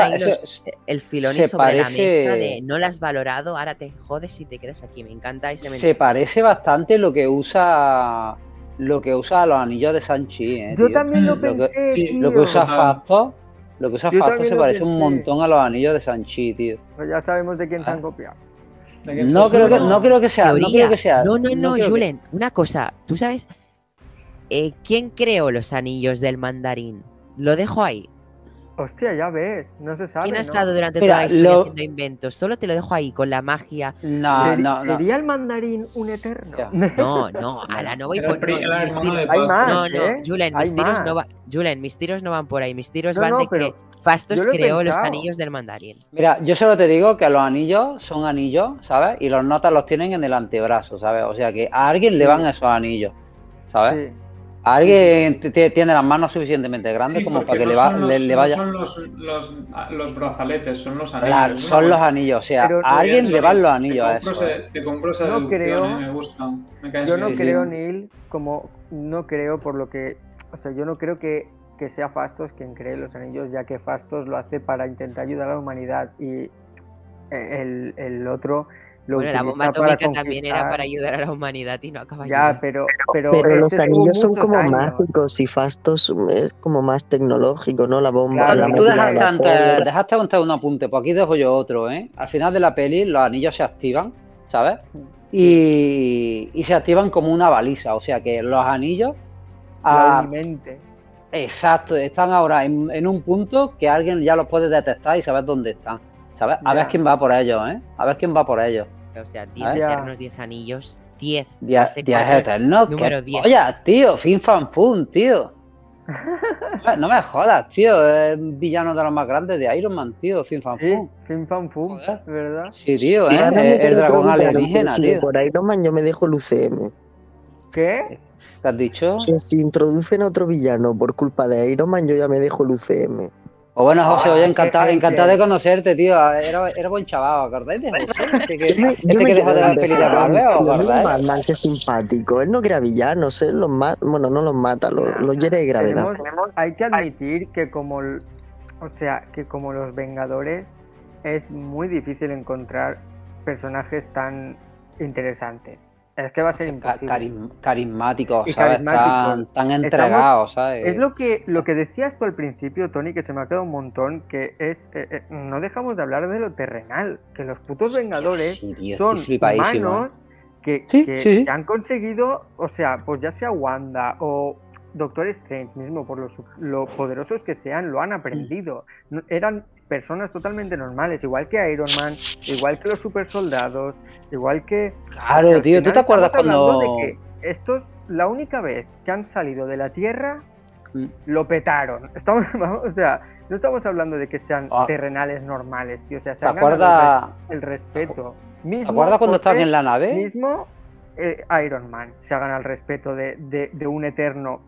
El filón sobre la mesa de no lo has valorado, ahora te jodes y te quedas aquí. Me encanta ese Se parece bastante lo que usa lo que usa los anillos de Sanchi. ¿eh, Yo también lo pensé. Lo que, lo que usa Fasto. Lo que usa Fasto se parece un montón a los anillos de Sanchi, tío. Pues ya sabemos de quién se han ah. copiado. No creo, que, no creo que sea. No, creo que sea. no, no, no, Julen. Una cosa. ¿Tú sabes eh, quién creó los anillos del mandarín? Lo dejo ahí. Hostia, ya ves, no se sabe. ¿Quién ha estado durante toda la historia haciendo inventos? Solo te lo dejo ahí con la magia. No, no, ¿Sería el mandarín un eterno? No, no, la no voy por no, Hay más, no, no, ¿eh? Julen, mis tiros no va, Julen, mis tiros no van por ahí, mis tiros van de que Fastos creó los anillos del mandarín. Mira, yo solo te digo que los anillos son anillos, ¿sabes? Y los notas los tienen en el antebrazo, ¿sabes? O sea que a alguien le van esos anillos, ¿sabes? Sí. ¿Alguien tiene las manos suficientemente grandes como para que le, vaya? No son los, los, brazaletes, son los anillos. Claro, son los anillos, o sea, a alguien le van los anillos a eso. te compro esa no creo, me gusta. yo no creo, Neil, como no creo por lo que. O sea, yo no creo que, que sea Fastos quien cree los anillos, ya que Fastos lo hace para intentar ayudar a la humanidad y el, el otro bueno, la bomba atómica también era para ayudar a la humanidad y no acaba Ya, pero, pero, pero los anillos son como mágicos y Fastos es como más tecnológico, ¿no? La bomba. la tú dejaste, antes, dejaste antes un apunte, pues aquí dejo yo otro, ¿eh? Al final de la peli los anillos se activan, ¿sabes? Y, y, se activan como una baliza, o sea que los anillos. Ah, exacto, están ahora en, en, un punto que alguien ya los puede detectar y saber dónde están. ¿sabes? A ver quién va por ellos, ¿eh? A ver quién va por ellos. Hostia, 10 eternos, 10 anillos, 10. 10 eternos. Número 10. Oye, tío, Fin Fan Pum, tío. no me jodas, tío. Es un villano de los más grandes de Iron Man, tío. Fin Fan Pum. Sí, Fin Fan Pum, ¿verdad? Sí, tío, ¿eh? el, el dragón alienígena, tío. Por Iron Man yo me dejo el UCM. ¿Qué? ¿Qué has dicho? Que si introducen otro villano por culpa de Iron Man, yo ya me dejo el UCM. O bueno, José, oye, encantado, encantado de conocerte, tío. Era, era buen chaval, ¿acordáis de José? Este que, este que dejó de ver películas Marvel, ¿o que simpático. Él no crea villanos, él los mata, bueno, no los mata, los, los hiere de gravedad. hay que admitir que como, o sea, que como los Vengadores es muy difícil encontrar personajes tan interesantes. Es que va a ser imposible. carismáticos, ¿sabes? Tan, tan entregados, ¿sabes? Es lo que, lo que decías tú al principio, Tony, que se me ha quedado un montón, que es, eh, eh, no dejamos de hablar de lo terrenal, que los putos Vengadores son humanos que, que han conseguido, o sea, pues ya sea Wanda o Doctor Strange mismo, por lo, poderosos que sean, lo han aprendido. Eran personas totalmente normales, igual que Iron Man, igual que los super soldados, igual que... Claro, tío, ¿tú te acuerdas cuando... De que estos, la única vez que han salido de la Tierra, mm. lo petaron. Estamos, o sea, no estamos hablando de que sean ah. terrenales normales, tío. O sea, se ¿Te acuerdas... el respeto. Mismo, ¿Te acuerdas cuando estaban en la nave? Mismo eh, Iron Man se hagan el respeto de, de un eterno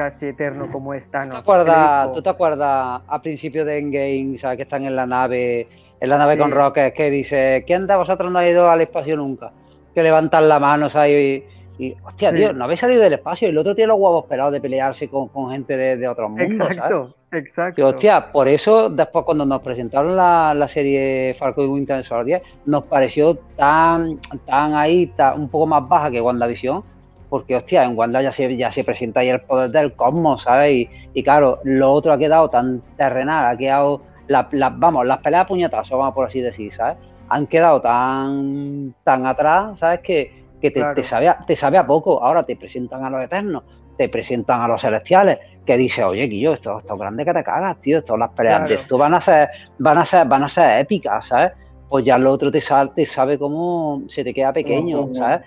casi eterno como es Thanos. ¿Tú te acuerdas, ¿tú te acuerdas a principio de Endgame, ¿sabes? que están en la nave, en la nave con Rocket, que dice, ¿quién de vosotros no ha ido al espacio nunca? Que levantan la mano, ¿sabes? Y, hostia, tío, no habéis salido del espacio y el otro tiene los huevos pelados de pelearse con, gente de, de, otros mundos, exacto, ¿sabes? Exacto, hostia, por eso después cuando nos presentaron la, la serie Falcon y Winter Soldier, nos pareció tan, tan ahí, tan, un poco más baja que WandaVision, porque hostia, en Wanda ya se, ya se presenta ahí el poder del cosmos, ¿sabes? Y, claro, lo otro ha quedado tan terrenal, ha quedado, la, vamos, las peleas puñetazos, vamos por así decir, ¿sabes? Han quedado tan, tan atrás, ¿sabes? Que, que te, te, sabe a, te sabe a poco. Ahora te presentan a los eternos, te presentan a los celestiales, que dice, oye, Guillo, esto, esto es grande que te cagas, tío, esto, las peleas de esto van a ser, van a ser, van a ser épicas, ¿sabes? Pues ya lo otro te, sabe, te sabe cómo se te queda pequeño, ¿sabes?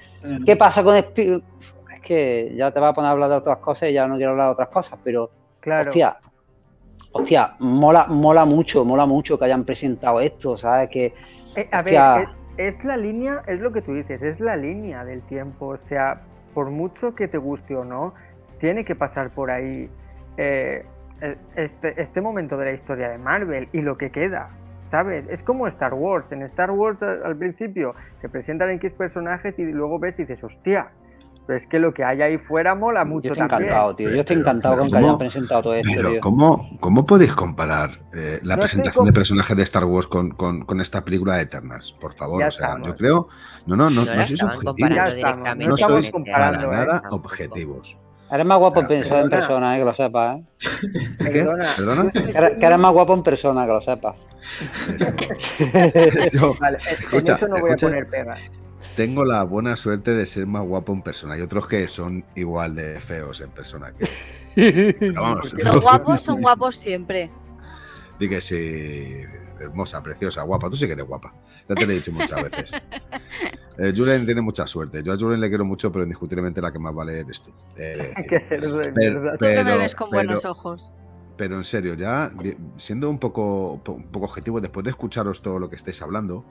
¿Qué pasa con, que ya te va a poner a hablar de otras cosas y ya no quiero hablar de otras cosas, pero claro. hostia, hostia, mola, mola mucho, mola mucho que hayan presentado esto, ¿sabes? Que, eh, a ver, es, la línea, es lo que tú dices, es la línea del tiempo, o sea, por mucho que te guste o no, tiene que pasar por ahí eh, este, este momento de la historia de Marvel y lo que queda. ¿sabes? Es como Star Wars. En Star Wars al, principio te presentan X personajes y luego ves y dices, hostia, pero es que lo que hay ahí fuera mola mucho Yo estoy encantado, tío. Yo estoy encantado con que hayan presentado todo esto, pero ¿cómo, ¿cómo, podéis comparar eh, la presentación de personajes de Star Wars con, con, esta película de Eternas? Por favor, o sea, yo creo... No, no, no, no, no sois objetivos. No sois para nada ¿eh? objetivos. Eres más guapo en persona, eh, que lo sepas, ¿eh? ¿Qué? ¿Perdona? Que eres más guapo en persona, que lo sepas. vale, en eso no voy a poner pega tengo la buena suerte de ser más guapo en persona. Hay otros que son igual de feos en persona. Que... Los guapos son guapos siempre. Di que sí, hermosa, preciosa, guapa. Tú sí que eres guapa. Ya te lo he dicho muchas veces. Eh, Julen tiene mucha suerte. Yo a Julen le quiero mucho, pero indiscutiblemente la que más vale eres tú. Eh, pero, tú que me ves con buenos ojos pero en serio, ya siendo un poco, un poco objetivo, después de escucharos todo lo que estáis hablando,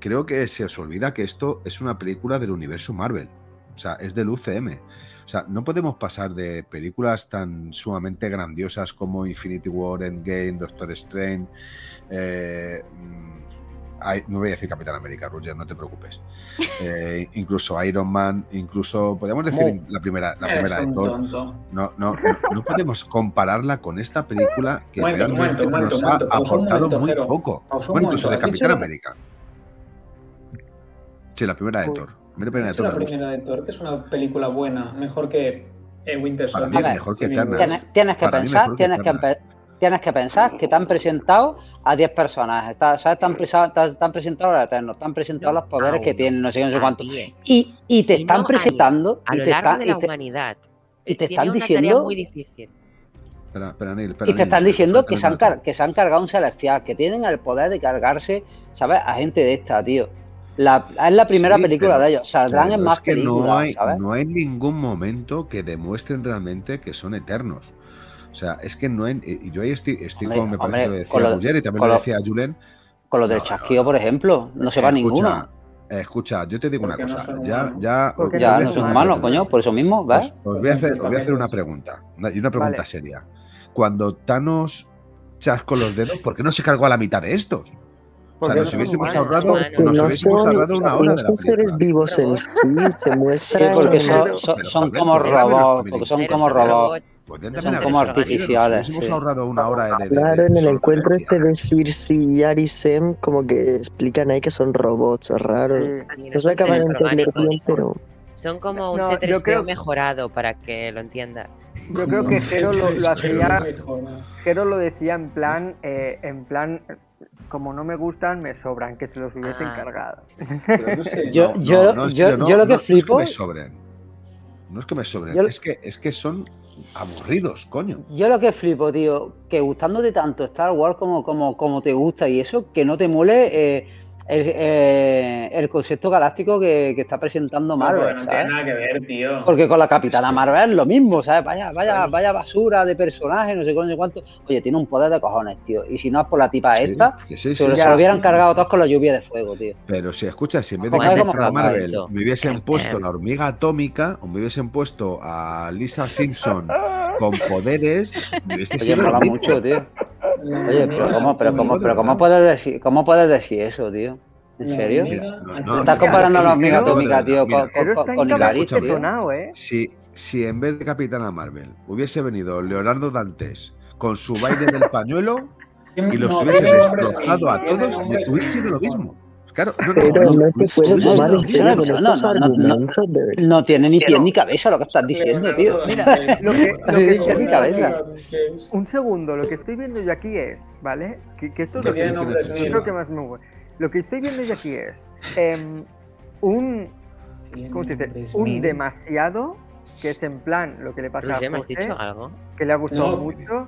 creo que se os olvida que esto es una película del universo Marvel. O sea, es del UCM. O sea, no podemos pasar de películas tan sumamente grandiosas como Infinity War, Endgame, Doctor Strange, eh, no voy a decir Capitán América, Roger, no te preocupes. Eh, incluso Iron Man, incluso podemos decir la primera, la primera de Thor. No, no, no, podemos compararla con esta película que realmente nos ha aportado muy poco. Bueno, incluso de Capitán América. Sí, la primera de Thor. La primera de Thor, la primera de Thor, que es una película buena, mejor que eh, Winter Soldier. Mejor que Eternals. Tienes, que pensar, tienes que, tienes que pensar que te han presentado a 10 personas. Está, ¿sabes? Están, están presentados los eternos, están presentados los poderes que tienen, no sé, no sé cuánto. Y, y te están presentando. A, lo largo de la humanidad. Y te están diciendo. muy difícil. Espera, espera, Neil, espera, y te están diciendo que se, han que se han cargado un celestial, que tienen el poder de cargarse, ¿sabes? A gente de esta, tío. La, es la primera película de ellos. Saldrán en más películas. No hay, no hay ningún momento que demuestren realmente que son eternos. O sea, es que no hay, y yo ahí estoy, estoy con, me parece que lo decía Roger y también lo, decía Julen. Con lo del chasquido, por ejemplo, no se va ninguno. Escucha, yo te digo una cosa, ya, ya, ya no son humanos, coño, por eso mismo, ¿ves? Os, voy a hacer, os voy a hacer una pregunta, y una pregunta seria. Cuando Thanos chasco los dedos, ¿por qué no se cargó a la mitad de estos? O sea, nos hubiésemos ahorrado, nos hubiésemos ahorrado una hora. No son seres vivos en sí, se muestran. Sí, porque son, son, como robots, porque son como robots. Son como artificiales. Nos hemos ahorrado una hora de. Claro, en el encuentro este de Circe y Arisem, como que explican ahí que son robots raros. no se acaban de entender bien, pero. Son como un C3PO mejorado para que lo entienda. Yo creo que Jero lo, hacía. Jero lo decía en plan, eh, en plan, como no me gustan, me sobran, que se los hubiese ah. encargado. yo, yo, yo, lo que flipo. No es que me sobren. No es que me sobren, es, que, es que son aburridos, coño. Yo lo que flipo, tío, que gustándote tanto Star Wars como, como, como te gusta y eso, que no te mole. Eh, eh, el concepto galáctico que, está presentando Marvel. No, tiene nada que ver, tío. Porque con la Capitana Marvel es lo mismo, ¿sabes? Vaya, vaya, vaya basura de personajes, no sé cuánto, cuánto. Oye, tiene un poder de cojones, tío. Y si no es por la tipa esta, se, lo hubieran cargado todos con la lluvia de fuego, tío. Pero si escuchas, si en vez de Capitana Marvel me hubiesen puesto la hormiga atómica o me hubiesen puesto a Lisa Simpson con poderes, me hubiese Oye, mola mucho, tío. Oye, pero ¿cómo, pero cómo, pero cómo puedes decir, cómo puedes decir eso, tío? ¿En serio? Estás comparando a la hormiga atómica, tío, con, con, ¿eh? Si, si en vez de Capitana Marvel hubiese venido Leonardo Dantes con su baile del pañuelo y los hubiese destrozado a todos, me hubiese sido lo mismo. Claro, no, no, tiene ni pie ni cabeza lo que estás diciendo, tío. Mira, lo que, dice ni cabeza. Un segundo, lo que estoy viendo yo aquí es, ¿vale? Que, esto es lo que, creo que más me gusta. Lo que estoy viendo yo aquí es em, un, ¿cómo se dice? un demasiado, que es en plan lo que le pasa a José, dicho algo? que le ha gustado mucho,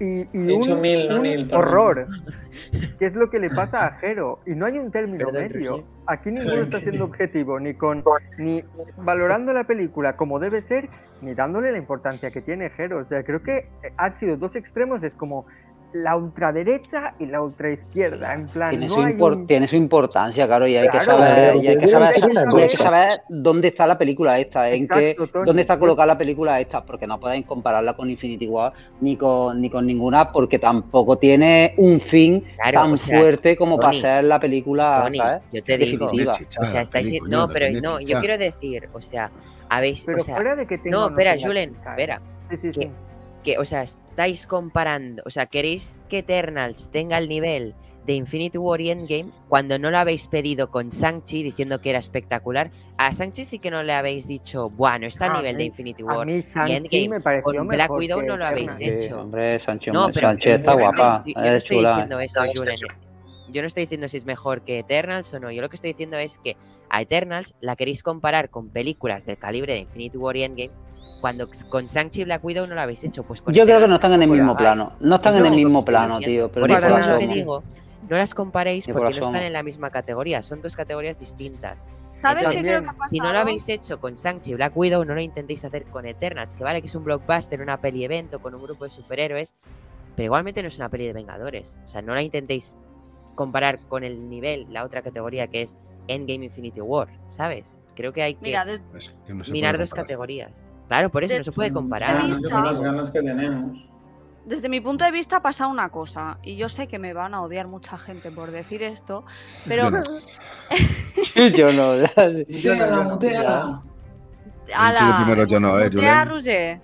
y, un, horror, que es lo que le pasa a Jero. Y no hay un término medio. Aquí ninguno está siendo objetivo, ni con ni valorando la película como debe ser, ni dándole la importancia que tiene Jero. O sea, creo que han sido dos extremos. Es como la ultraderecha y la ultraizquierda. En plan, tiene, su, tiene su importancia, claro, y hay, que, saber, y hay que saber, dónde está la película esta, en qué, dónde está colocada la película esta, porque no podéis compararla con Infinity War ni con, ni con ninguna, porque tampoco tiene un fin tan fuerte como para ser la película. yo te digo, o sea, estáis. No, pero no, yo quiero decir, o sea, habéis. o sea, no, espera, Julen, espera. Sí, sí, sí que, o sea, estáis comparando, o sea, queréis que Eternals tenga el nivel de Infinity War y Endgame cuando no lo habéis pedido con Shang-Chi diciendo que era espectacular. A Shang-Chi sí que no le habéis dicho, bueno, está a nivel de Infinity War y Endgame. con Black Widow no lo habéis hecho. hombre, Shang-Chi no, está guapa. yo no estoy diciendo eso, Julen. Yo no estoy diciendo si es mejor que Eternals o no. Yo lo que estoy diciendo es que a Eternals la queréis comparar con películas del calibre de Infinity War y Endgame cuando con Shang-Chi y Black Widow no lo habéis hecho. Pues Yo creo que no están en el mismo plano. No están en el mismo plano, tío. Por eso es lo que digo. No las comparéis porque no están en la misma categoría. Son dos categorías distintas. ¿Sabes qué creo que ha pasado? Si no lo habéis hecho con Shang-Chi y Black Widow, no lo intentéis hacer con Eternals, que vale que es un blockbuster, una peli evento con un grupo de superhéroes, pero igualmente no es una peli de Vengadores. O sea, no la intentéis comparar con el nivel, la otra categoría que es Endgame Infinity War, ¿sabes? Creo que hay que mirar dos categorías. Claro, por eso no se puede comparar. las ganas que tenemos. Desde mi punto de vista ha pasado una cosa, y yo sé que me van a odiar mucha gente por decir esto, pero... Yo no. yo no. la mutea. Ala, primero yo no, eh, mutea, Roger.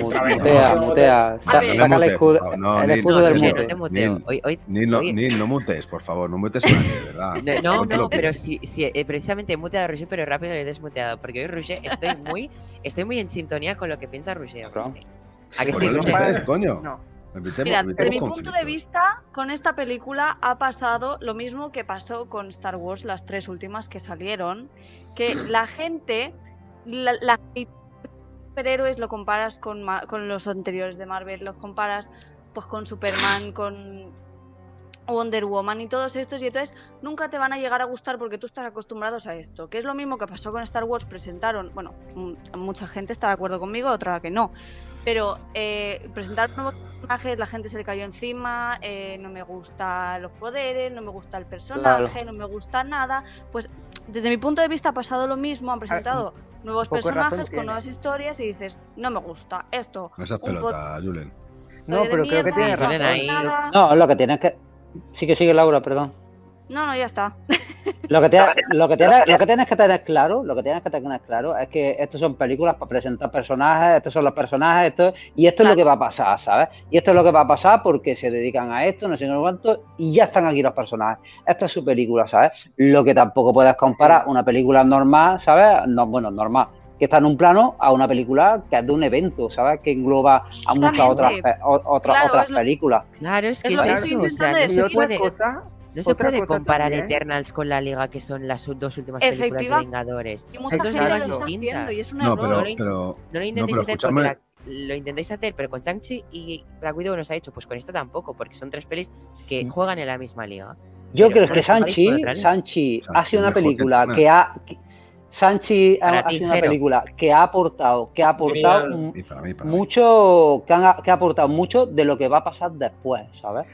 Mutea, mutea. Saca el escudo, no, el escudo del mute. No te muteo. Hoy, hoy, ni, no, ni no mutes, por favor, no mutes a nadie, verdad. No, no, pero sí, sí eh, precisamente he muteado a Roger, pero rápido le he desmuteado, porque hoy Roger estoy muy Estoy muy en sintonía con lo que piensa Roger. ¿A que sí, Roger? coño? No. Mira, desde mi punto de vista, con esta película ha pasado lo mismo que pasó con Star Wars, las tres últimas que salieron, que la gente, la, la superhéroes lo comparas con, con, los anteriores de Marvel, los comparas pues con Superman, con Wonder Woman y todos estos, y entonces nunca te van a llegar a gustar porque tú estás acostumbrado a esto, que es lo mismo que pasó con Star Wars, presentaron, bueno, mucha gente está de acuerdo conmigo, otra que no, pero eh, presentaron nuevos personajes, la gente se le cayó encima, eh, no me gustan los poderes, no me gusta el personaje, no me gusta nada, pues desde mi punto de vista ha pasado lo mismo, han ah, presentado nuevos personajes con nuevas historias y dices, no me gusta esto. Esa pelota, Julen. No, pero creo que tiene razón. No, lo que tienes que Sí que sigue Laura, perdón. No, no, ya está. Lo que, tienes, lo, que tienes, lo que tienes que tener claro, lo que tienes que tener claro es que estos son películas para presentar personajes, estos son los personajes, esto, y esto es lo que va a pasar, ¿sabes? Y esto es lo que va a pasar porque se dedican a esto, no sé cuánto, y ya están aquí los personajes. Esta es su película, ¿sabes? Lo que tampoco puedes comparar una película normal, ¿sabes? No, bueno, normal, que está en un plano a una película que es de un evento, ¿sabes? Que engloba a muchas otras, otras, otras películas. Claro, es que es, eso, o sea, no puede... No se puede comparar Eternals con la Liga, que son las dos últimas películas de Vengadores. Son dos ligas distintas. no, pero, pero, no lo intentéis hacer porque lo intentáis hacer, pero con Shang-Chi y Black Widow nos ha hecho, pues con esto tampoco, porque son tres pelis que mm. juegan en la misma liga. Yo creo que Shang-Chi ha sido una película que ha. Sanchi ha, sido una película que ha aportado, que ha aportado mucho, que, que ha aportado mucho de lo que va a pasar después, ¿sabes?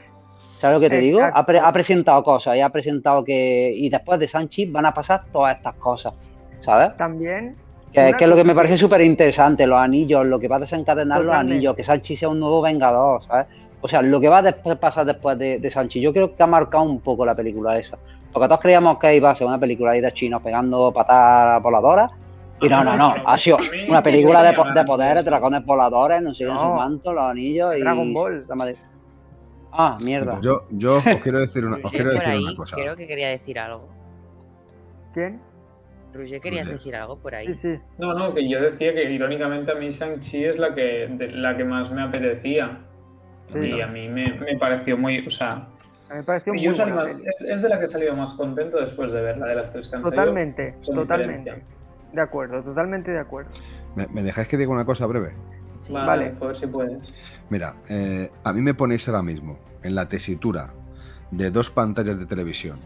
¿Sabes lo que te digo? Ha, presentado cosas y ha presentado que. Y después de Sanchi van a pasar todas estas cosas, ¿sabes? También. Que, es lo que me parece súper interesante, los anillos, lo que va a desencadenar los anillos, que Sanchi sea un nuevo vengador, ¿sabes? O sea, lo que va a pasar después de, de, Sanchi, yo creo que ha marcado un poco la película esa. Porque todos creíamos que iba a ser una película de chinos pegando patadas voladoras. Y no, no, no. Ha sido una película de, de poderes, dragones voladores, no sé, en su manto, los anillos y. Dragon Ball. Ah, mierda. Pues yo, yo os quiero decir una, os quiero decir una cosa. Creo que quería decir algo. ¿Quién? Roger, ¿querías decir algo por ahí? Sí, sí. No, no, que yo decía que irónicamente a mí Shang-Chi es la que, la que más me apetecía. Y a mí me, me, pareció muy. O sea. me pareció muy es, es, de la que he salido más contento después de verla, de las tres canciones. Totalmente, totalmente. De acuerdo, totalmente de acuerdo. ¿Me, ¿Me, dejáis que diga una cosa breve? vale, a ver si puedes. Mira, eh, a mí me ponéis ahora mismo en la tesitura de dos pantallas de televisión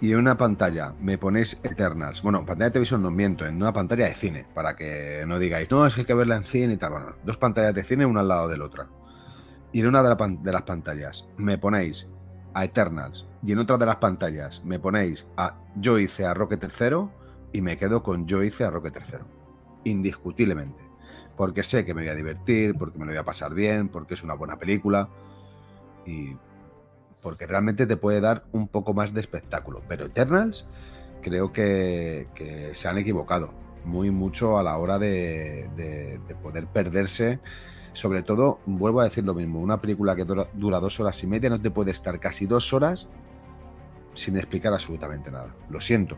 y en una pantalla me ponéis Eternals. Bueno, pantalla de televisión no miento, en una pantalla de cine, para que no digáis, no, es que hay que verla en cine y tal. Bueno, dos pantallas de cine, una al lado de la otra. Y en una de, las pantallas me ponéis a Eternals y en otra de las pantallas me ponéis a Yo hice a Roque tercero y me quedo con Yo hice a Roque tercero. Indiscutiblemente porque sé que me voy a divertir, porque me lo voy a pasar bien, porque es una buena película y porque realmente te puede dar un poco más de espectáculo. Pero Eternals creo que, se han equivocado muy mucho a la hora de, poder perderse. Sobre todo, vuelvo a decir lo mismo, una película que dura, dos horas y media no te puede estar casi dos horas sin explicar absolutamente nada. Lo siento,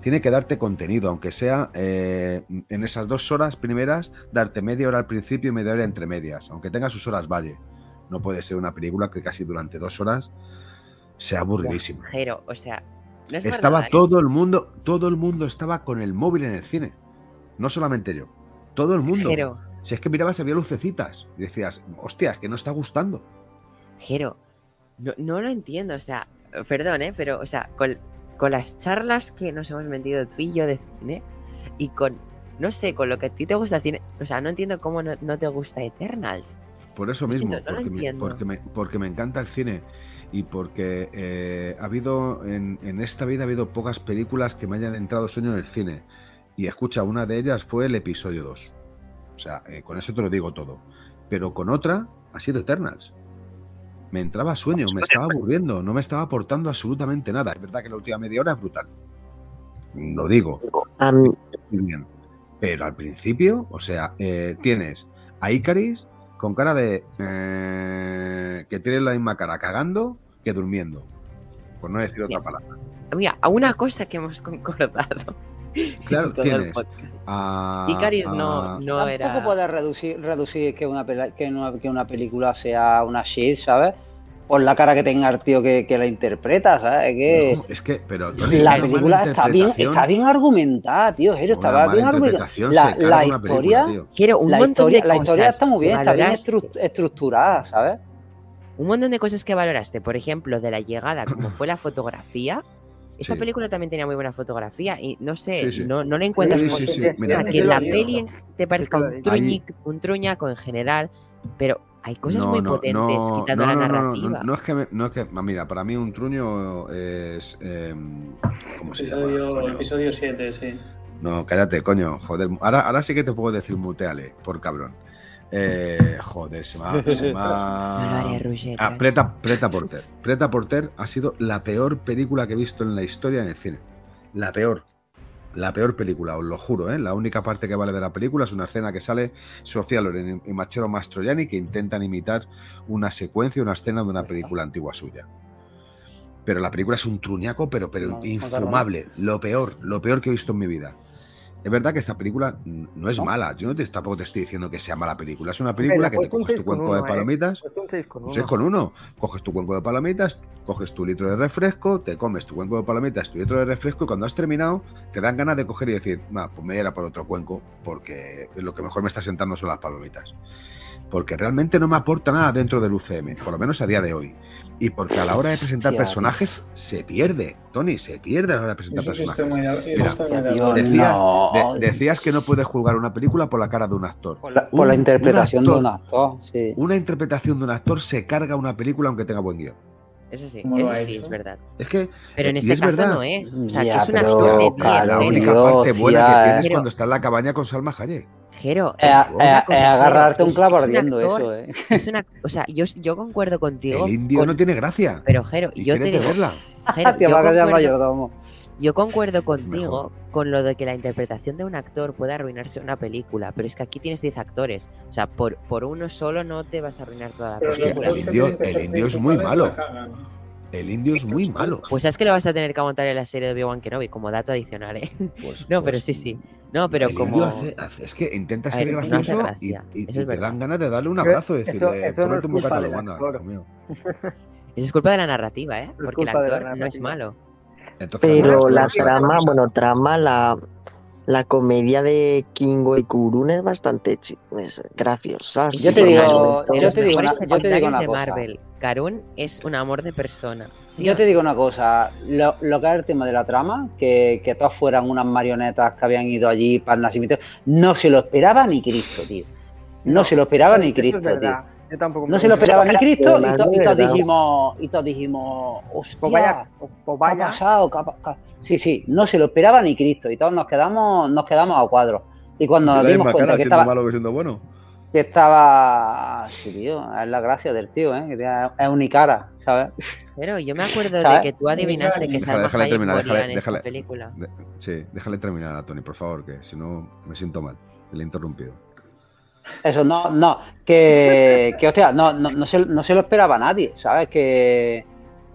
tiene que darte contenido, aunque sea eh, en esas dos horas primeras, darte media hora al principio y media hora entre medias, aunque tenga sus horas valle. No puede ser una película que casi durante dos horas sea aburridísima. Pero, o sea, estaba todo el mundo, todo el mundo estaba con el móvil en el cine. No solamente yo, todo el mundo. Si es que mirabas, había lucecitas y decías, hostia, es que no está gustando. Jero, no, no lo entiendo, o sea, perdón, ¿eh? pero, o sea, con, con las charlas que nos hemos metido tú y yo de cine y con, no sé, con lo que a ti te gusta el cine, o sea, no entiendo cómo no, te gusta Eternals. Por eso mismo, porque, me, porque, me, porque, me, encanta el cine y porque eh, ha habido, en, esta vida ha habido pocas películas que me hayan entrado sueño en el cine. Y escucha, una de ellas fue el episodio 2. O sea, eh, con eso te lo digo todo. Pero con otra ha sido Eternals me entraba sueño, me estaba aburriendo, no me estaba aportando absolutamente nada. Es verdad que la última media hora es brutal. Lo digo. Bien. Pero al principio, o sea, eh, tienes a Icaris con cara de eh, que tiene la misma cara cagando que durmiendo. Por no decir otra palabra. Mira, a una cosa que hemos concordado. Claro, tienes. A, Icaris no, no era. Tampoco puedes reducir, reducir que, una, que, una, que una película sea una shit, ¿sabes? Por la cara que tenga el tío que, que la interpreta, ¿sabes? Que es que, pero la película está bien, está bien argumentada, tío. Jero, está bien argumentada. La, la historia, Quiero un montón de cosas la historia está muy bien, está bien estructurada, ¿sabes? Un montón de cosas que valoraste, por ejemplo, de la llegada, como fue la fotografía. Esta película también tenía muy buena fotografía y no sé, no, no la encuentras como que la peli te parezca un, un truñaco en general, pero hay cosas muy potentes quitando la narrativa. No, es que, no es que, mira, para mí un truño es. Eh, ¿Cómo se llama? Episodio 7, sí. No, cállate, coño, joder. Ahora, ahora sí que te puedo decir muteale, por cabrón. Eh, joder, se me Se ah, Preta, Preta Porter. Preta Porter ha sido la peor película que he visto en la historia en el cine. La peor. La peor película, os lo juro, ¿eh? La única parte que vale de la película es una escena que sale Sofía Loren y Machero Mastroianni que intentan imitar una secuencia, una escena de una película antigua suya. Pero la película es un truñaco, pero, pero infumable. Lo peor, lo peor que he visto en mi vida. Es verdad que esta película no es mala. Yo no te, tampoco te estoy diciendo que sea mala película. Es una película que te coges tu cuenco de ¿eh? palomitas. Un 6 con 1. 6 con 1. Coges tu cuenco de palomitas, coges tu litro de refresco, te comes tu cuenco de palomitas, tu litro de refresco y cuando has terminado te dan ganas de coger y decir, pues me voy a por otro cuenco porque lo que mejor me está sentando son las palomitas porque realmente no me aporta nada dentro del UCM, por lo menos a día de hoy. Y porque a la hora de presentar personajes se pierde, Tony, se pierde a la hora de presentar personajes. decías, que no puedes juzgar una película por la cara de un actor. Por la, interpretación de un actor. Sí. Una interpretación de un actor se carga una película aunque tenga buen guion. Eso sí, eso sí, es verdad. Es que. Pero en este caso no es. O sea, que es una actor de 10. La única parte buena que tienes es cuando está en la cabaña con Salma Hayek. Jero, es, agarrarte un clavo ardiendo eso, eh. Es una, o sea, yo, yo concuerdo contigo. El indio no tiene gracia. Pero, Jero, yo te digo. Verla? Jero, yo, concuerdo, yo concuerdo contigo con lo de que la interpretación de un actor puede arruinarse una película, pero es que aquí tienes 10 actores. O sea, por, por uno solo no te vas a arruinar toda la película. El indio, el indio es muy malo. El indio es muy malo. Pues es que lo vas a tener que aguantar en la serie de Obi-Wan Kenobi como dato adicional, ¿eh? Pues, no, pero pues sí, sí. No, pero como. es que intenta ser gracioso y, te dan ganas de darle un abrazo y decirle, eso, no es culpa de la Eso es culpa de la narrativa, ¿eh? Porque el actor no es malo. Pero la trama, bueno, trama, la, la comedia de Kingo y Kurun es bastante es graciosa. Yo te digo, yo te digo, una, yo te digo una de Marvel. Karun es un amor de persona. yo te digo una cosa, lo, que es el tema de la trama, que, que todas fueran unas marionetas que habían ido allí para el nacimiento, no se lo esperaba ni Cristo, tío. No, se lo esperaba ni Cristo, tío. No se lo esperaba ni Cristo y, todos dijimos, y todos dijimos, hostia, pues vaya, pues vaya. ¿qué ha pasado? Sí, sí, no se lo esperaba ni Cristo y todos nos quedamos, nos quedamos a cuadros. Y cuando nos dimos cuenta que estaba, malo que siendo bueno. que estaba, sí, tío, es la gracia del tío, ¿eh? que es unicara, ¿sabes? Pero yo me acuerdo de que tú adivinaste que Salma déjale, Hayek moría en esa película. sí, déjale terminar a Tony, por favor, que si no me siento mal. Le he interrumpido. Eso, no, no, que, que hostia, no, no, no, se, no se lo esperaba nadie, ¿sabes? Que,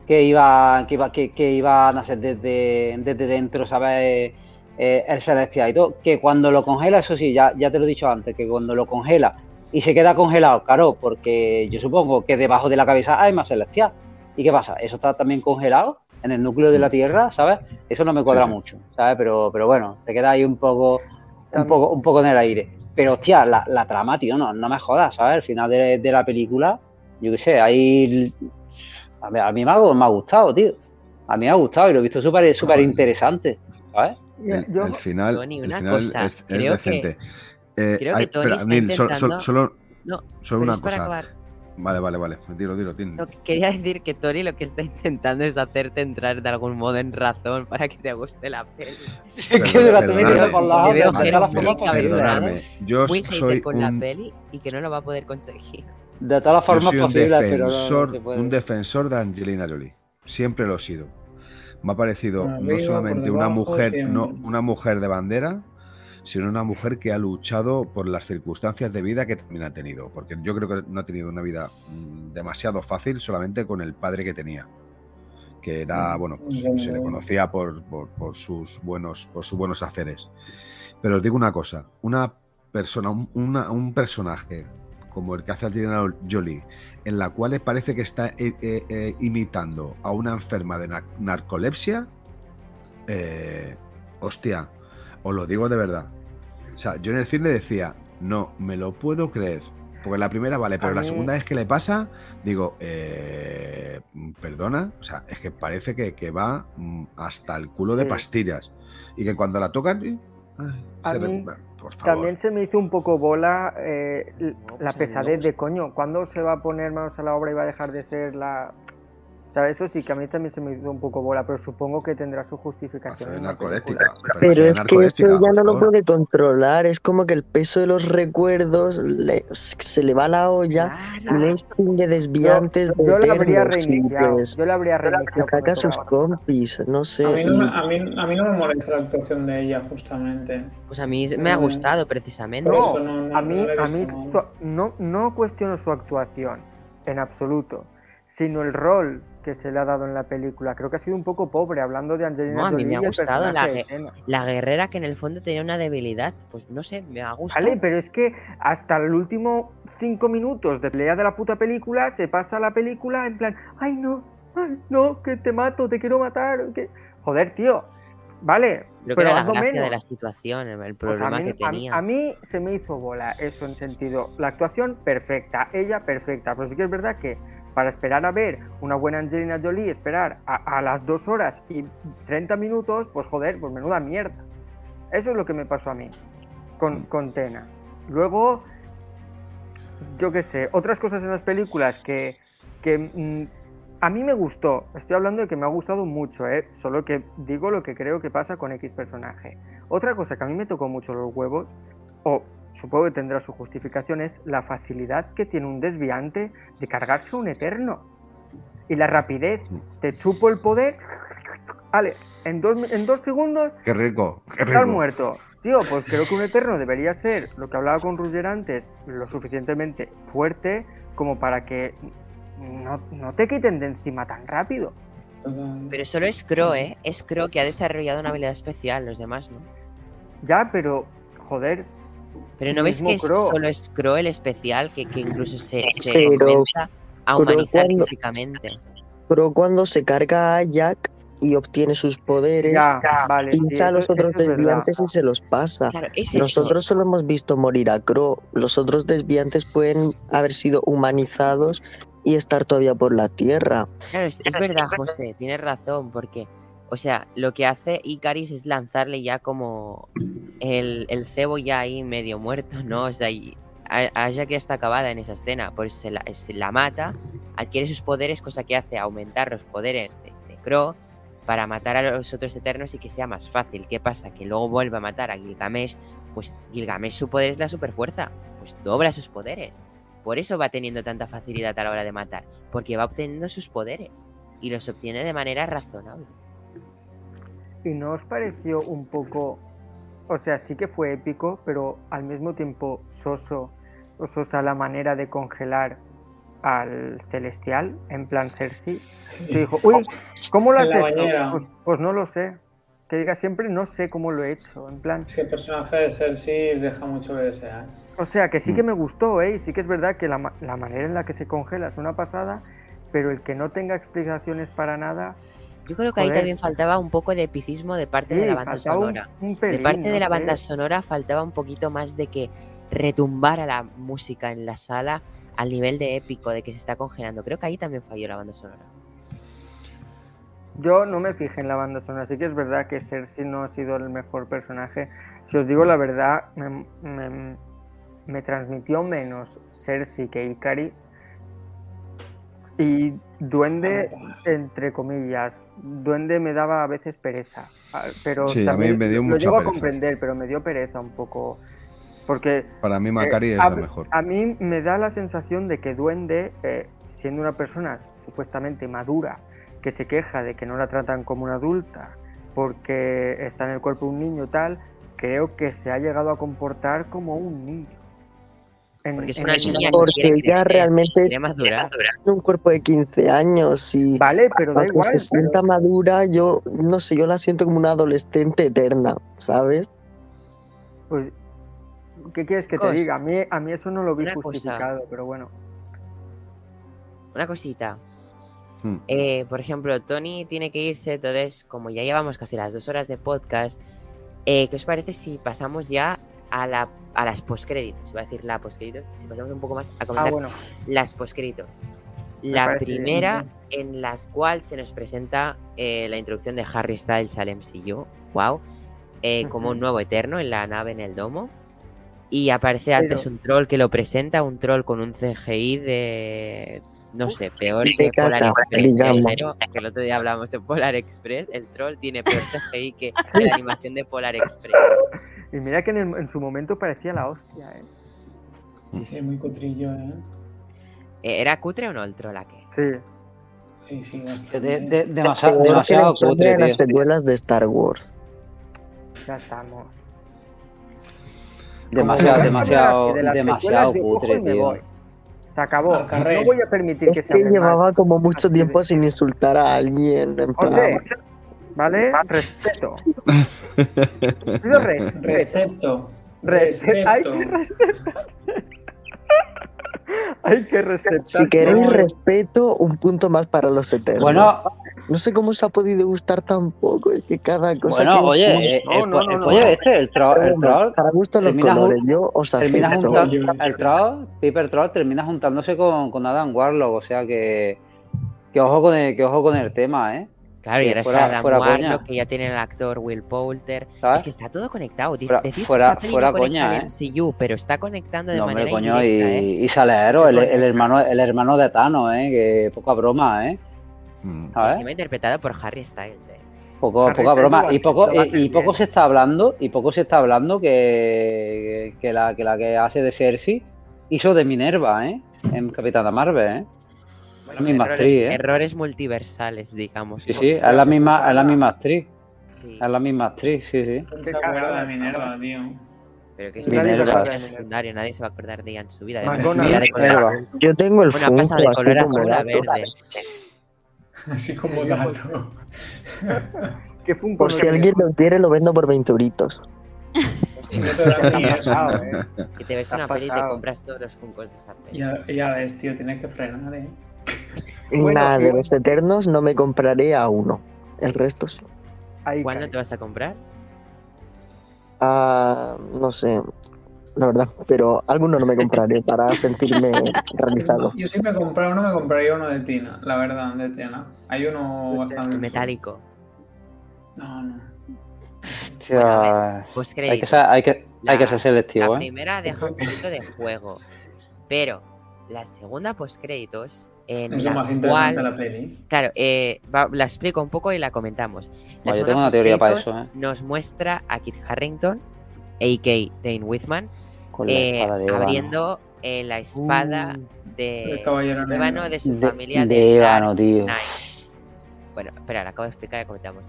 que iba, que iba, que, que iba a nacer desde, desde dentro, ¿sabes? Eh, el celestial y todo, que cuando lo congela, eso sí, ya, ya te lo he dicho antes, que cuando lo congela y se queda congelado, claro, porque yo supongo que debajo de la cabeza hay más celestial. ¿Y qué pasa? Eso está también congelado en el núcleo de la Tierra, ¿sabes? Eso no me cuadra mucho, ¿sabes? Pero, pero bueno, se queda ahí un poco, un poco, un poco en el aire. Pero hostia, la, la trama, tío, no, no me jodas, ¿sabes? Al final de, de la película, yo qué sé, hay a mí, me, ha, gustado, tío. A mí me ha gustado y lo he visto súper súper interesante, ¿sabes? El, final, el final es, creo decente. Que, eh, creo que Tony está intentando... solo, no, solo una cosa. Vale, vale, vale. Dilo, dilo, dilo. quería decir que Tony lo que está intentando es hacerte entrar de algún modo en razón para que te guste la peli. Perdonadme. Yo soy con la peli y que no lo va a poder conseguir. De todas formas soy un defensor, un defensor de Angelina Jolie. Siempre lo he sido. Me ha parecido no solamente una mujer, no, una mujer de bandera, sino una mujer que ha luchado por las circunstancias de vida que también ha tenido. Porque yo creo que no ha tenido una vida mm, demasiado fácil solamente con el padre que tenía. Que era, mm, bueno, pues, se le conocía por, por, sus buenos, por sus buenos haceres. Pero os digo una cosa, una persona, un personaje como el que hace Angelina Jolie, en la cual parece que está eh, eh, eh, imitando a una enferma de narcolepsia, hostia, os lo digo de verdad. O sea, yo en el cine decía, no, me lo puedo creer. Porque la primera vale, pero la segunda vez que le pasa, digo, perdona, o sea, es que parece que, va mm, hasta el culo de pastillas. Y que cuando la tocan, también se me hizo un poco bola eh, la pesadez de coño. ¿Cuándo se va a poner manos a la obra y va a dejar de ser la, eso sí que a mí también se me hizo un poco bola, pero supongo que tendrá su justificación. Pero, es que eso ya no lo puede controlar, es como que el peso de los recuerdos se le va a la olla y no distingue desviantes yo, yo, de habría reiniciado, yo le habría reiniciado. Ataca a sus compis, no sé. A mí no, a, mí, a mí no me molesta la actuación de ella, justamente. Pues a mí me ha gustado, precisamente. No, a mí, a mí no, no cuestiono su actuación, en absoluto, sino el rol que se le ha dado en la película. Creo que ha sido un poco pobre, hablando de Angelina No, a mí me ha gustado la, la, guerrera que en el fondo tenía una debilidad. Pues no sé, me ha gustado. Vale, pero es que hasta el último cinco minutos de pelea de la puta película se pasa la película en plan, ay no, ay no, que te mato, te quiero matar. Que... Joder, tío, vale. Creo pero que era la gracia de la situación, el pues problema que tenía. A, a, mí se me hizo bola eso en sentido, la actuación perfecta, ella perfecta, pero sí que es verdad que para esperar a ver una buena Angelina Jolie, esperar a, las dos horas y 30 minutos, pues joder, pues menuda mierda. Eso es lo que me pasó a mí con, mm. con Tena. Luego, yo qué sé, otras cosas en las películas que, que mm, a mí me gustó. Estoy hablando de que me ha gustado mucho, ¿eh? solo que digo lo que creo que pasa con X personaje. Otra cosa que a mí me tocó mucho los huevos, o supongo que tendrá su justificación, es la facilidad que tiene un desviante de cargarse un eterno. Y la rapidez, te chupo el poder, vale, en dos, en dos segundos... Qué rico, qué rico. Estás muerto. Tío, pues creo que un eterno debería ser, lo que hablaba con Ruger antes, lo suficientemente fuerte como para que no, no te quiten de encima tan rápido. Pero solo es Crow, ¿eh? Es Crow que ha desarrollado una habilidad especial, los demás no. Ya, pero, joder, pero ¿no ves que solo es Crow el especial que, que incluso se, se comienza a humanizar físicamente? Pero cuando se carga a Jack y obtiene sus poderes, pincha a los otros desviantes y se los pasa. Nosotros solo hemos visto morir a Crow. Los otros desviantes pueden haber sido humanizados y estar todavía por la Tierra. Claro, es, es verdad, José, tienes razón, porque o sea, lo que hace Icaris es lanzarle ya como el, cebo ya ahí medio muerto, ¿no? O sea, Aya que está acabada en esa escena, pues se la, mata, adquiere sus poderes, cosa que hace aumentar los poderes de, de Crow para matar a los otros eternos y que sea más fácil. ¿Qué pasa? Que luego vuelve a matar a Gilgamesh, pues Gilgamesh su poder es la superfuerza, pues dobla sus poderes. Por eso va teniendo tanta facilidad a la hora de matar, porque va obteniendo sus poderes y los obtiene de manera razonable. ¿Y no os pareció un poco, o sea, sí que fue épico, pero al mismo tiempo soso, o sosa la manera de congelar al celestial, en plan Cersei? Que dijo, uy, ¿cómo lo has hecho? Pues, pues, no lo sé. Que diga siempre, no sé cómo lo he hecho, en plan... Sí, el personaje de Cersei deja mucho que desear. O sea, que sí que mm. me gustó, ¿eh? Y sí que es verdad que la, la manera en la que se congela es una pasada, pero el que no tenga explicaciones para nada yo creo que ahí también faltaba un poco de epicismo de parte de la banda sonora. de parte de la banda sonora faltaba un poquito más de que retumbara la música en la sala al nivel de épico, de que se está congelando. Creo que ahí también falló la banda sonora. Yo no me fijé en la banda sonora, sí que es verdad que Cersei no ha sido el mejor personaje. Si os digo la verdad, me, me transmitió menos Cersei que Icaris. Y Duende, entre comillas, Duende me daba a veces pereza, ah, pero sí, a mí me dio lo llego a comprender, pero me dio pereza un poco. Porque para mí Macari es la mejor. A mí me da la sensación de que Duende, eh, siendo una persona supuestamente madura, que se queja de que no la tratan como una adulta porque está en el cuerpo de un niño tal, creo que se ha llegado a comportar como un niño. Porque es una niña porque ella realmente tiene un cuerpo de 15 años y vale, pero da igual, se sienta madura, yo no sé, yo la siento como una adolescente eterna, ¿sabes? Pues ¿qué quieres que te diga? A mí, a mí eso no lo vi justificado, pero bueno. Una cosita. Hmm. Eh, por ejemplo, Tony tiene que irse, entonces, como ya llevamos casi las dos horas de podcast, eh, ¿qué os parece si pasamos ya a, la, a las postcréditos. Iba a decir la postcréditos. Si pasamos un poco más a comentar ah, las postcréditos. La primera en la cual se nos presenta eh, la introducción de Harry Styles al MCU. Wow. Eh, como un nuevo eterno en la nave en el domo. Y aparece antes un troll que lo presenta, un troll con un CGI de no sé, peor que Polar Express. que el otro día hablamos de Polar Express, el troll tiene peor CGI que, la animación de Polar Express. Y mira que en, su momento parecía la hostia, ¿eh? Sí, sí. muy cutrillo, ¿eh? ¿E-, ¿Era cutre o no el troll aquí? Sí. Sí, sí, demasiado, demasiado cutre. las secuelas de Star Wars. Ya estamos. Demasiado, demasiado, demasiado cutre, tío. Se acabó. No voy a permitir que, que llevaba como mucho tiempo sin insultar a alguien. En plan... ¿vale? Respeto. respeto. Respeto. Hay que respetar. Si queréis respeto, un punto más para los eternos. Bueno, no sé cómo se ha podido gustar tampoco, es que cada cosa. Bueno, que oye, eh, no, oye, este, el, troll. El troll para gusto los colores, yo os termina juntando, El troll, Piper Troll, termina juntándose con, con Adam Warlock, o sea que. Que ojo con el, que ojo con el tema, ¿eh? Claro, y ahora está Adam Warlock, que ya tiene el actor Will Poulter. Es que está todo conectado. Fuera, Decís fuera, que está coña, ¿eh? MCU, pero está conectando de manera coño, y, ¿eh? y Salero, el, el, hermano, el hermano de Thanos, ¿eh? Que poca broma, ¿eh? Mm. ¿Sabes? interpretado por Harry Styles, ¿eh? Poco, poca broma. Y poco, y, poco se está hablando, y poco se está hablando que, que, la, que la que hace de Cersei hizo de Minerva, ¿eh? En Capitana Marvel, ¿eh? La misma errores, actriz, ¿eh? errores multiversales, digamos. Sí, sí, es la misma, es la misma actriz. Sí. Es la misma actriz, sí, sí. acuerda de Minerva, tío. Pero que es Minerva. secundario, nadie se va a acordar de ella en su vida. Color Yo tengo el bueno, pasa de color azul a verde. Así como dato. ¿Qué Por si alguien lo quiere, lo vendo por 20 euritos. Que te ves una peli y te compras todos los funcos de esa peli. Ya, ya ves, tío, tienes que frenar, eh. Nada, de los eternos no me compraré a uno. El resto sí. ¿Cuándo te vas a comprar? Ah, no sé, la verdad, pero alguno no me compraré para sentirme realizado. Yo sí me uno, me compraría uno de Tina, la verdad, de Tina. Hay uno bastante. Metálico. No, no. hay, que, hay, que, hay que ser selectivo. La ¿eh? primera deja un poquito de juego, pero la segunda postcréditos en es la lo más cual, la peli. Claro, eh, la explico un poco y la comentamos. La yo tengo una teoría para eso. ¿eh? Nos muestra a Kit Harrington, a.k. Dane Whitman, eh, abriendo eh, la espada uh, de Ébano de su familia de, de Ébano, tío. Bueno, espera, la acabo de explicar y comentamos.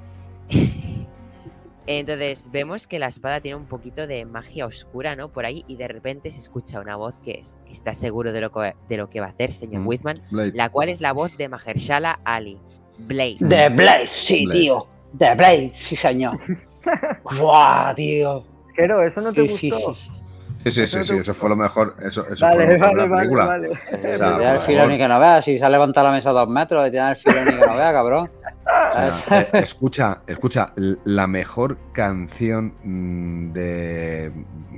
Entonces vemos que la espada tiene un poquito de magia oscura, ¿no? Por ahí y de repente se escucha una voz que es, está seguro de lo que, de lo que va a hacer, señor mm, Whitman, la cual es la voz de Mahershala Ali, Blade. De Blade, sí, tío. De Blade, sí, señor. ¡Buah, tío! Pero eso no te gustó. Sí, sí, sí, sí, eso fue lo mejor. Eso, eso vale, fue lo mejor vale, la película. Vale, vale. O sea, el filón y que no vea. Si se ha levantado la mesa dos metros, y tiene el filón y que no vea, cabrón. Eh, escucha, escucha, la mejor canción mm, de,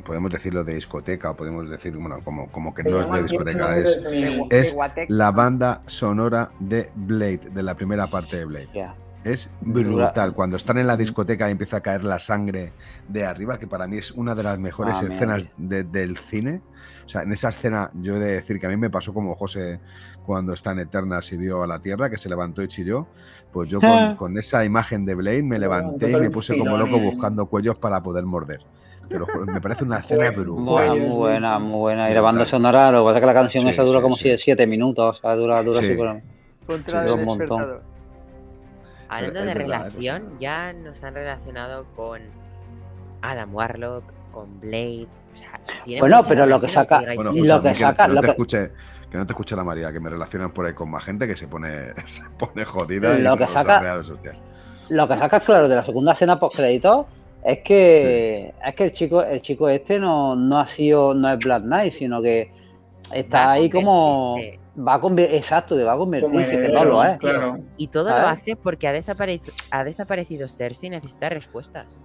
podemos decirlo de discoteca, o podemos decir, bueno, como, como que no es de discoteca, es, es la banda sonora de Blade, de la primera parte de Blade. Es brutal. Cuando están en la discoteca y empieza a caer la sangre de arriba, que para mí es una de las mejores ah, escenas del cine. O sea, en esa escena yo he de decir que a mí me pasó como José cuando está en Eternas y vio a la Tierra, que se levantó y chilló. Pues yo con, esa imagen de Blade me levanté y me puse como loco buscando cuellos para poder morder. Pero me parece una escena brutal. Muy buena, muy buena. Y la banda sonora, lo que pasa es que la canción esa dura como 7 minutos. O sea, dura, dura así Contra un montón. Hablando de relación, ya nos han relacionado con Adam Warlock, con Blade. Bueno, pero lo que saca. lo que, saca. Que no, te escuche, que no te escuche la María, que me relacionan por ahí con más gente que se pone, se pone jodida. Lo y que saca. Lo que saca, claro, de la segunda escena post crédito es que es que el chico, el chico este no, no ha sido, no es Black Knight, sino que está ahí como va a convertir, exacto, va a convertirse, que no. Y todo lo hace porque ha desaparecido, ha desaparecido Cersei y necesita respuestas.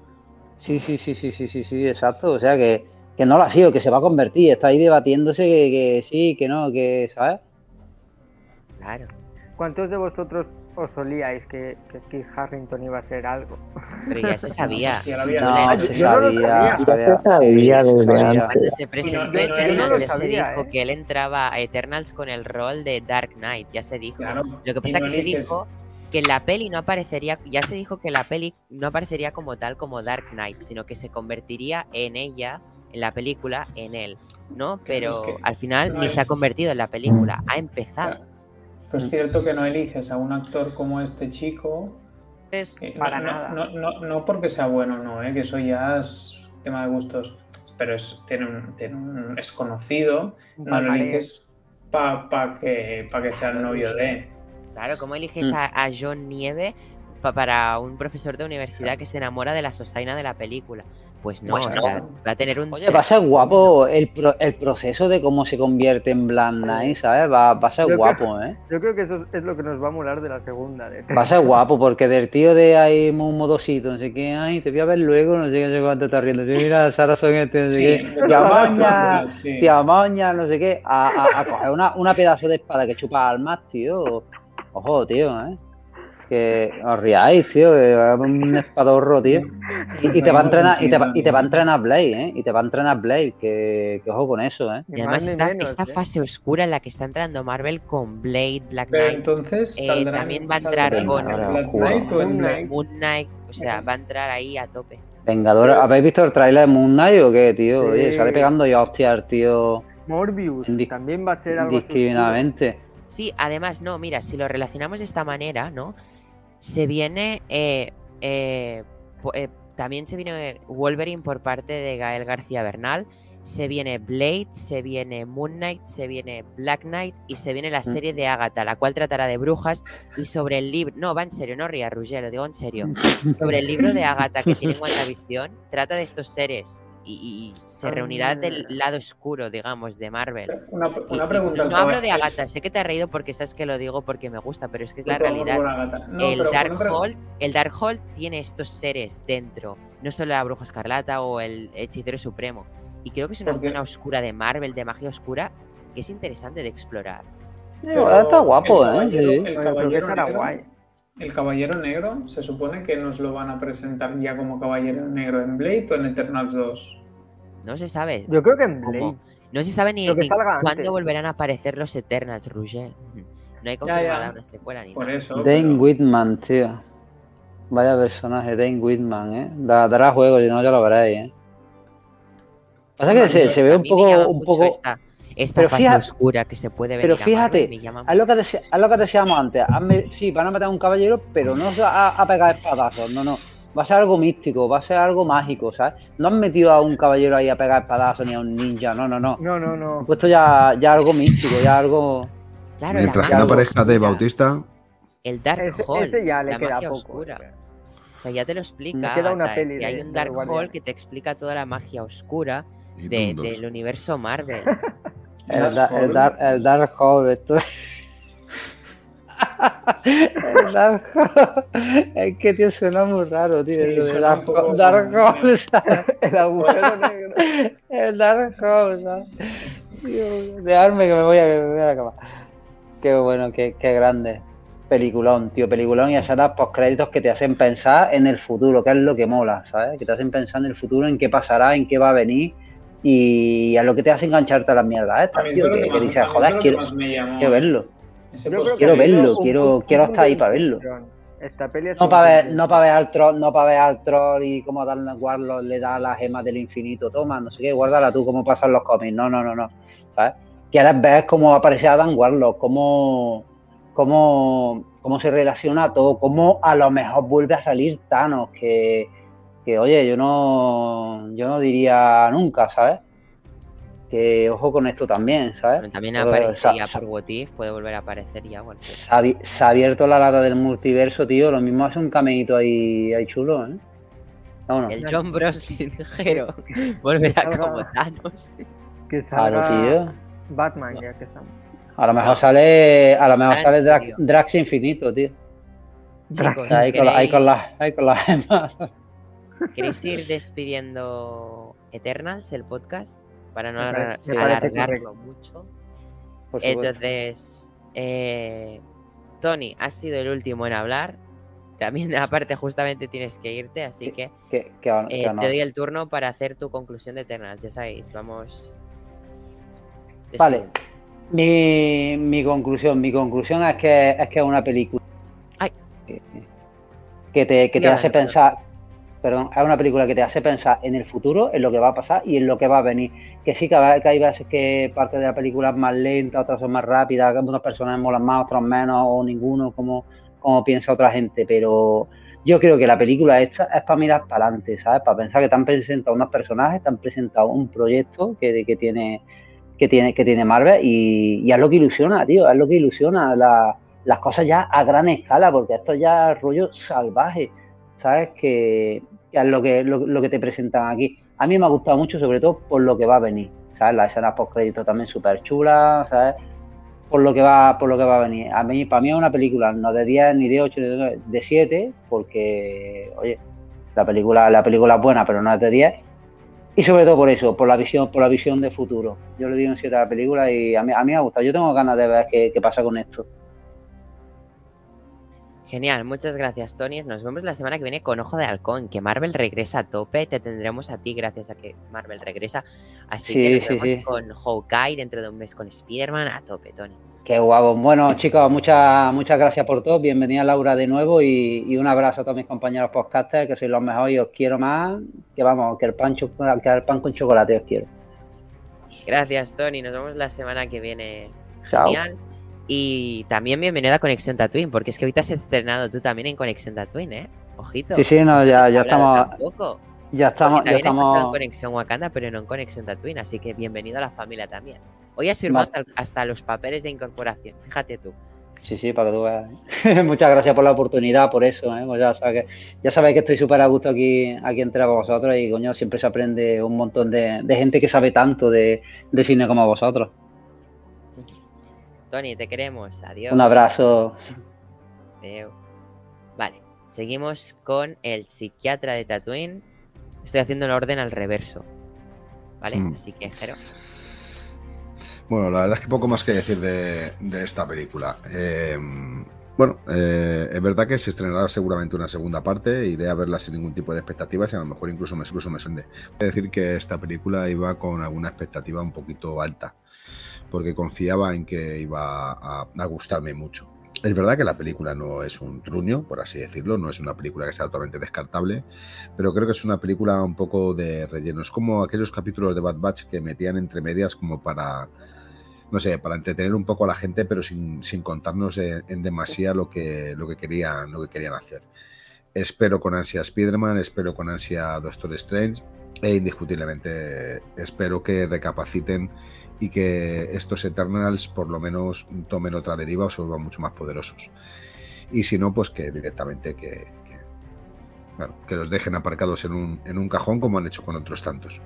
Sí, sí, sí, sí, sí, sí, sí, exacto. O sea que, que no lo ha sido, que se va a convertir. Está ahí debatiéndose que, sí, que no, que, ¿sabes? Claro. ¿Cuántos de vosotros os solíais que, que Keith Harrington iba a ser algo? Pero ya se sabía. No, se yo no lo sabía, Ya se sabía desde sabía. antes. Cuando se presentó no, yo no Eternals se dijo ¿eh? que él entraba a Eternals con el rol de Dark Knight, ya se dijo. Claro, Lo que pasa no que se dijo que en la peli no aparecería, ya se dijo que la peli no aparecería como tal como Dark Knight, sino que se convertiría en ella, en la película, en él, ¿no? Pero es que al final no ni se ha convertido en la película, ha empezado. Pero es cierto que no eliges a un actor como este chico. Es, eh, Para no, nada. No, no, no porque sea bueno, no, eh, que eso ya es tema de gustos. Pero es, tiene un, tiene un- es conocido, no lo eliges para que, pa que sea el novio de. Claro, ¿cómo eliges Mm. a, a John Nieve pa- para un profesor de universidad que se enamora de la Sosaina de la película? Pues no, Pues o no. sea, va a tener un... Oye, va a ser guapo el, pro- el proceso de cómo se convierte en Black Knight, ¿sabes? Va, va a ser Yo creo- guapo, ¿eh? Yo creo que eso es- lo que nos va a molar de la segunda. De Va a ser guapo, porque del tío de ahí un modosito, no sé qué, ay, te voy a ver luego, no sé qué, no sé cuánto estás riendo. Sí, mira, Sara son este, no sé Sí, qué, tía moña, son- sí. tía moña, no sé qué, a, a- a coger una, una pedazo de espada que chupa almas, tío. Ojo, tío, ¿eh? Que os riáis, tío, que va un espadorro, tío. Y, y te va a entrenar, y te va, y te va a entrenar Blade, ¿eh? Y te va a entrenar Blade, que, que ojo con eso, ¿eh? Y más además esta, menos, esta ¿eh? fase oscura en la que está entrando Marvel con Blade, Black Pero Knight, entonces Eh, saldrán, también va a entrar con- Black. Knight Moon Blade. Moon Knight, o sea, va a entrar ahí a tope. Vengador, ¿habéis visto el trailer de Moon Knight o qué, tío? Sí. Oye, sale pegando ya hostia al tío Morbius también va a ser algo así indiscriminadamente. Sí, además, no, mira, si lo relacionamos de esta manera, ¿no? Se viene. eh, eh, eh, también se viene Wolverine por parte de Gael García Bernal. Se viene Blade, se viene Moon Knight, se viene Black Knight y se viene la serie de Agatha, la cual tratará de brujas y sobre el libro. No, va en serio, no rías, Roger, lo digo en serio. Sobre el libro de Agatha que tiene en WandaVision, trata de estos seres y, y se reunirá del lado oscuro, digamos, de Marvel. Una, una y pregunta. no hablo de caballero. Agatha, sé que te has reído porque sabes que lo digo porque me gusta, pero es que es la realidad. No, el Darkhold, el Darkhold tiene estos seres dentro, no solo la Bruja Escarlata o el Hechicero Supremo. Y creo que es una Porque- zona oscura de Marvel, de magia oscura, que es interesante de explorar. pero está guapo, el ¿eh? caballero- Sí. El Yo creo que caballero, estará negro, guay. El caballero negro se supone que nos lo van a presentar ya como caballero negro en Blade o en Eternals 2. No se sabe. Yo creo que en cómo. Blade. No se sabe ni, ni cuándo antes. volverán a aparecer los Eternals, Roger. No hay confirmada ya. una secuela ni Por nada. eso. Dane pero- Whitman, tío. Vaya personaje, Dane Whitman, ¿eh? Da- dará juego, si no ya lo veréis, ¿eh? Pasa que se, se ve un poco, un poco... esta, esta Pero fase fíjate- oscura que se puede ver. pero fíjate, Es lo, que dese- es lo que decíamos antes. hazme- sí, van a meter a un caballero, pero no a, a pegar espadazos. No, no. Va a ser algo místico, va a ser algo mágico, ¿sabes? No han metido a un caballero ahí a pegar espadazos ni a un ninja, no, no, no. No, no, Han no. puesto ya, ya algo místico, ya algo. Claro, Mientras que no magia aparezca de Bautista, El Dark Ese, Hall. ese ya le la queda magia poco. oscura. O sea, ya te lo explica. Me queda una Agatha, peli que hay un Dark Hall que te explica toda la magia oscura de- del universo Marvel. El, da- el. Dark, el Dark el Dark Hall. Es que, tío, suena muy raro, tío. Sí, suena Dark, ¿sabes? El agujero negro. El Dark Hall, ¿sabes? Tío, Dejadme que me voy a, que me voy a la cama. Qué bueno, qué, qué grande. Peliculón, tío, peliculón y esas postcréditos que te hacen pensar en el futuro, que es lo que mola, ¿sabes? Que te hacen pensar en el futuro, en qué pasará, en qué va a venir y a lo que te hace engancharte a las mierdas A estas, mí tío, que, que que dices, joder, es lo que quiero, quiero verlo. Quiero verlo, quiero- quiero estar ahí para verlo. Esta peli es No para ver, no para ver al troll, no para ver al troll y cómo Dan Warlock le da la gema del infinito, toma, no sé qué, guárdala tú, cómo pasan los cómics, no, no, no, no, ¿sabes? Quieres ver cómo aparece Adam Warlock, cómo, cómo, cómo se relaciona todo, cómo a lo mejor vuelve a salir Thanos, que, que oye, yo no, yo no diría nunca, ¿sabes? Que ojo con esto también, ¿sabes? Bueno, también Eh, aparecería por What If, puede volver a aparecer ya cualquiera. Se ha, se ha abierto la lata del multiverso, tío. Lo mismo hace un cameíto ahí, ahí chulo, ¿eh? Vámonos. El John Brosnan ligero volverá como Thanos. Que Claro, salga tío. Batman, ya que estamos. A lo mejor No. sale, a lo mejor sale Drax. Drax Infinito, tío. Sea, ahí, con la- ahí con ¿queréis- las, ahí con las gemas. ¿Queréis ir despidiendo Eternals, el podcast? Para no alar- alargarlo mucho. Entonces, eh, Tony, has sido el último en hablar. También, aparte, justamente tienes que irte, así que eh, te doy el turno para hacer tu conclusión de Eternals. Ya sabéis, vamos. Vale. Mi, mi, conclusión, mi conclusión es que es que es una película que te, que te hace pensar, perdón, es una película que te hace pensar en el futuro, en lo que va a pasar y en lo que va a venir. Que sí, que, hay veces que parte de la película es más lenta, otras son más rápidas, que personas molan más, otras menos, o ninguno, como, como piensa otra gente, pero yo creo que la película esta es para mirar para adelante, ¿sabes? Para pensar que te han presentado unos personajes, te han presentado un proyecto que, que tiene que tiene que tiene Marvel y, es lo que ilusiona, tío, es lo que ilusiona las cosas ya a gran escala, porque esto ya es rollo salvaje, ¿sabes? Que, es lo que, lo, que te presentan aquí. A mí me ha gustado mucho, sobre todo por lo que va a venir, ¿sabes? Las escenas post crédito también súper chulas, ¿sabes? Por lo que va, por lo que va a venir. A mí, para mí es una película no de 10 ni de 8 ni de de 7, porque, oye, la película, la película es buena, pero no es de 10. Y sobre todo por eso, por la visión, por la visión de futuro. Yo le di un 7 a la película y a mí, a mí me ha gustado. Yo tengo ganas de ver qué pasa con esto. Genial, muchas gracias Tony. Nos vemos la semana que viene con Ojo de Halcón, que Marvel regresa a tope. Te tendremos a ti gracias a que Marvel regresa. Así que nos vemos con Hawkeye dentro de un mes con Spider-Man a tope, Tony. Qué guapo. Bueno, chicos, muchas muchas gracias por todo. Bienvenida Laura de nuevo y, un abrazo a todos mis compañeros podcasters, que sois los mejores y os quiero más. Que vamos, que el pan, que el pan con chocolate os quiero. Gracias, Tony. Nos vemos la semana que viene. Genial. Y también bienvenido a Conexión Tatooine, porque es que ahorita has estrenado tú también en Conexión Tatooine, ¿eh? Ojito. Sí, sí, no, ya, ya estamos. Ya estamos. ya estamos... en Conexión Wakanda, pero no en Conexión Tatooine, así que bienvenido a la familia también. Hoy has firmado hasta, los papeles de incorporación, fíjate tú. Sí, sí, para que tú veas. Muchas gracias por la oportunidad, por eso. ¿eh? Pues ya, sabes que, ya sabéis que estoy súper a gusto aquí, aquí entre vosotros y, coño, siempre se aprende un montón de, gente que sabe tanto de, de cine como vosotros. Tony, te queremos. Adiós. Un abrazo. Vale, seguimos con el psiquiatra de Tatooine. Estoy haciendo el orden al reverso. ¿Vale? Hmm. Así que, Jero. Bueno, la verdad es que poco más que decir de, esta película. Eh, bueno, eh, es verdad que se estrenará seguramente una segunda parte, iré a verla sin ningún tipo de expectativas y a lo mejor incluso me, incluso me sorprende. Voy a decir que esta película iba con alguna expectativa un poquito alta porque confiaba en que iba a, gustarme mucho. Es verdad que la película no es un truño, por así decirlo, no es una película que sea totalmente descartable, pero creo que es una película un poco de relleno. Es como aquellos capítulos de Bad Batch que metían entre medias como para, no sé, para entretener un poco a la gente, pero sin, contarnos en demasía lo que, lo, que querían, lo que querían hacer. Espero con ansia Spider-Man, espero con ansia Doctor Strange e indiscutiblemente espero que recapaciten y que estos Eternals por lo menos tomen otra deriva o se vuelvan mucho más poderosos. Y si no, pues que directamente que, que, los dejen aparcados en un, en un, cajón como han hecho con otros tantos.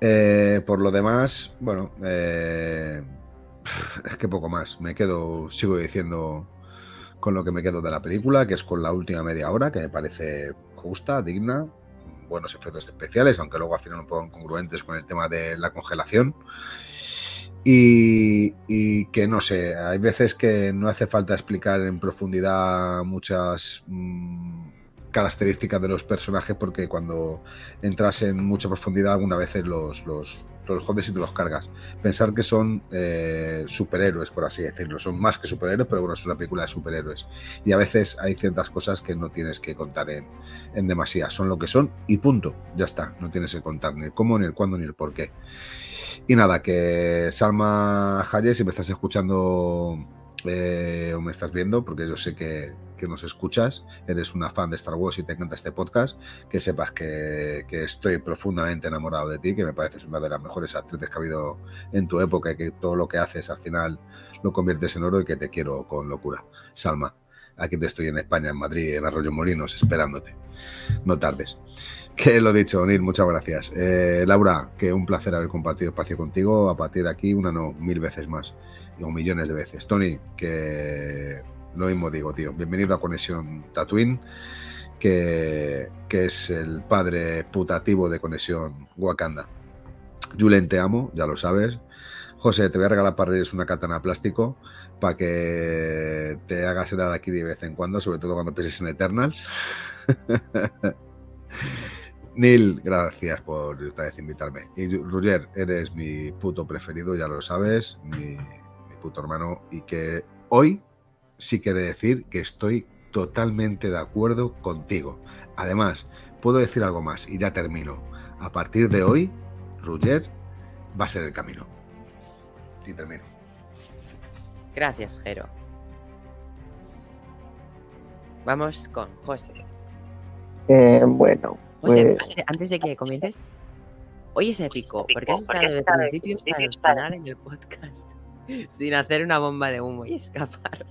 Eh, por lo demás, bueno, eh, es que poco más. Me quedo, sigo diciendo con lo que me quedo de la película, que es con la última media hora, que me parece justa, digna, buenos efectos especiales, aunque luego al final un poco incongruentes con el tema de la congelación. Y, que no sé, hay veces que no hace falta explicar en profundidad muchas mm, características de los personajes porque cuando entras en mucha profundidad algunas veces los, los, los jodes y te los cargas. Pensar que son eh, superhéroes, por así decirlo. Son más que superhéroes, pero bueno, es una película de superhéroes. Y a veces hay ciertas cosas que no tienes que contar en, en demasía. Son lo que son y punto. Ya está. No tienes que contar ni el cómo, ni el cuándo, ni el por qué. Y nada, que Salma Hayes, si me estás escuchando eh, o me estás viendo, porque yo sé que, nos escuchas, eres una fan de Star Wars y te encanta este podcast, que sepas que, estoy profundamente enamorado de ti, que me pareces una de las mejores actrices que ha habido en tu época y que todo lo que haces al final lo conviertes en oro y que te quiero con locura. Salma, aquí te estoy en España, en Madrid, en Arroyo Molinos, esperándote. No tardes. Que lo dicho, Onir, muchas gracias. Eh, Laura, que un placer haber compartido espacio contigo. A partir de aquí, una no, mil veces más o millones de veces. Tony, que lo mismo digo, tío. Bienvenido a Conexión Tatooine, que, que es el padre putativo de Conexión Wakanda. Julen, te amo, ya lo sabes. José, te voy a regalar para ellos una katana plástico para que te hagas el aquí de vez en cuando, sobre todo cuando pienses en Eternals. Neil, gracias por esta vez invitarme. Y Roger, eres mi puto preferido, ya lo sabes, mi puto hermano, y que hoy sí quiere decir que estoy totalmente de acuerdo contigo. Además, puedo decir algo más y ya termino. A partir de hoy, Roger va a ser el camino. Y termino. Gracias, Jero. Vamos con José. Eh, bueno. José, pues- antes de que comiences, hoy es épico, porque has estado desde el principio hasta el final en el podcast, sin hacer una bomba de humo y escapar.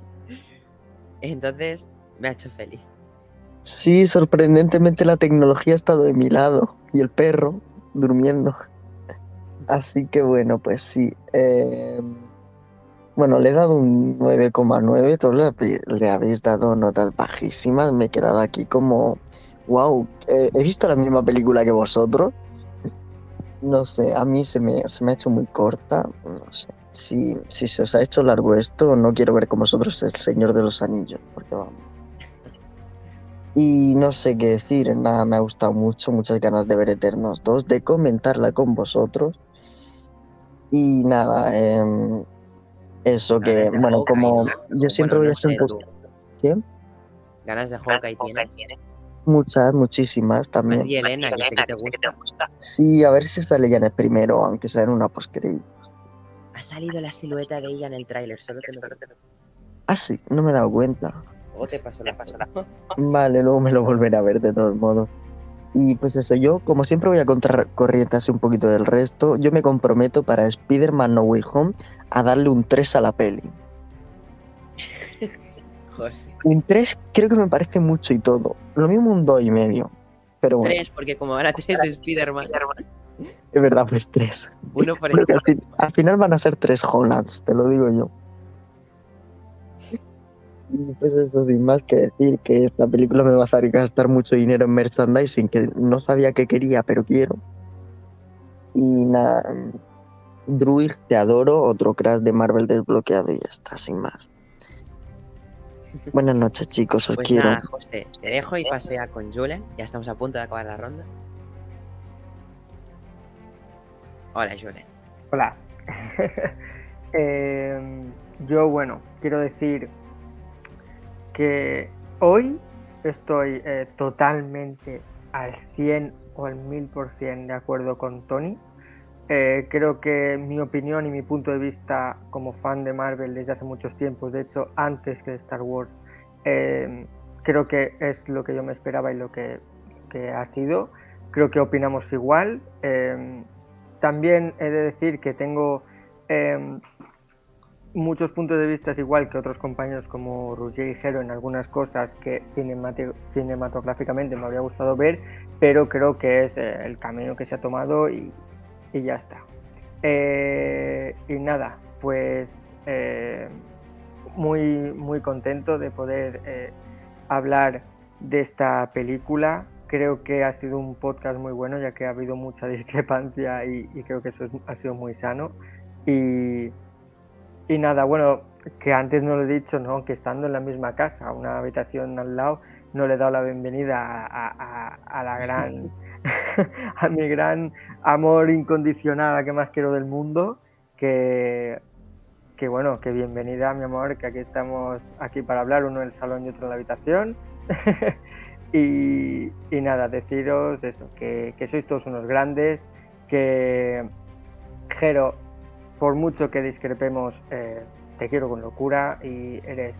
Entonces, me ha hecho feliz. Sí, sorprendentemente la tecnología ha estado de mi lado y el perro durmiendo. Así que bueno, pues sí. eh, bueno, le he dado un 9,9. Todos le, habéis dado notas bajísimas. Me he quedado aquí como, wow, he visto la misma película que vosotros. No sé, a mí se me, se me ha hecho muy corta. No sé. Si, si se os ha hecho largo esto, no quiero ver con vosotros El Señor de los Anillos, porque vamos. Y no sé qué decir, nada, me ha gustado mucho, muchas ganas de ver Eternos 2, de comentarla con vosotros. Y nada, em, eso que, bueno, Hawkeye, como ¿no? yo siempre Bueno, voy no a ser un sé. ¿Qué? Ganas de Hawkeye tienes. Muchas, muchísimas también. y Elena, que sé que te gusta. Sí, a ver si sale ya en el primero, aunque sea en una postcrédito. Ha salido la silueta de ella en el tráiler, solo te lo Ah, sí, no me he dado cuenta. O te pasó la foto. Vale, luego me lo volveré a ver de todos modos. Y pues eso, yo como siempre voy a contracorriente así un poquito del resto, yo me comprometo para Spider-Man No Way Home a darle un 3 a la peli. José. Un 3 creo que me parece mucho y todo. Lo mismo un 2 y medio. Pero bueno, Tres, porque como ahora tres es Spider-Man. es verdad, pues 3. Uno por Porque el al, fin- al final van a ser 3 Hollands, te lo digo yo. Y pues eso, sin más que decir que esta película me va a hacer gastar mucho dinero en merchandising que no sabía que quería, pero quiero. Y nada, Druid, te adoro, otro crash de Marvel desbloqueado y ya está, sin más. Buenas noches, chicos, os Pues quiero. nada, José, te dejo y pasea con Julen. Ya estamos a punto de acabar la ronda. Hola, Julen. Hola. Eh, yo, bueno, quiero decir que hoy estoy eh, totalmente al 100 o al 1000% de acuerdo con Tony. Eh, creo que mi opinión y mi punto de vista como fan de Marvel desde hace muchos tiempos, de hecho antes que de Star Wars, eh, creo que es lo que yo me esperaba y lo que, ha sido. Creo que opinamos igual. Eh, también he de decir que tengo eh, muchos puntos de vista igual que otros compañeros como Roger y Jero en algunas cosas que cinematográficamente me habría gustado ver, pero creo que es eh, el camino que se ha tomado y, ya está. Eh, y nada, pues muy, muy contento de poder hablar de esta película. Creo que ha sido un podcast muy bueno, ya que ha habido mucha discrepancia y, y creo que eso es- ha sido muy sano. Y, y nada, bueno, que antes no lo he dicho, ¿no? Que estando en la misma casa, una habitación al lado, no le he dado la bienvenida a, a- a- la gran, a mi gran amor incondicional, que más quiero del mundo, que, que bueno, que bienvenida, mi amor, que aquí estamos aquí para hablar, uno en el salón y otro en la habitación. y, y nada, deciros eso, que, que sois todos unos grandes, que Jero, por mucho que discrepemos, eh, te quiero con locura y eres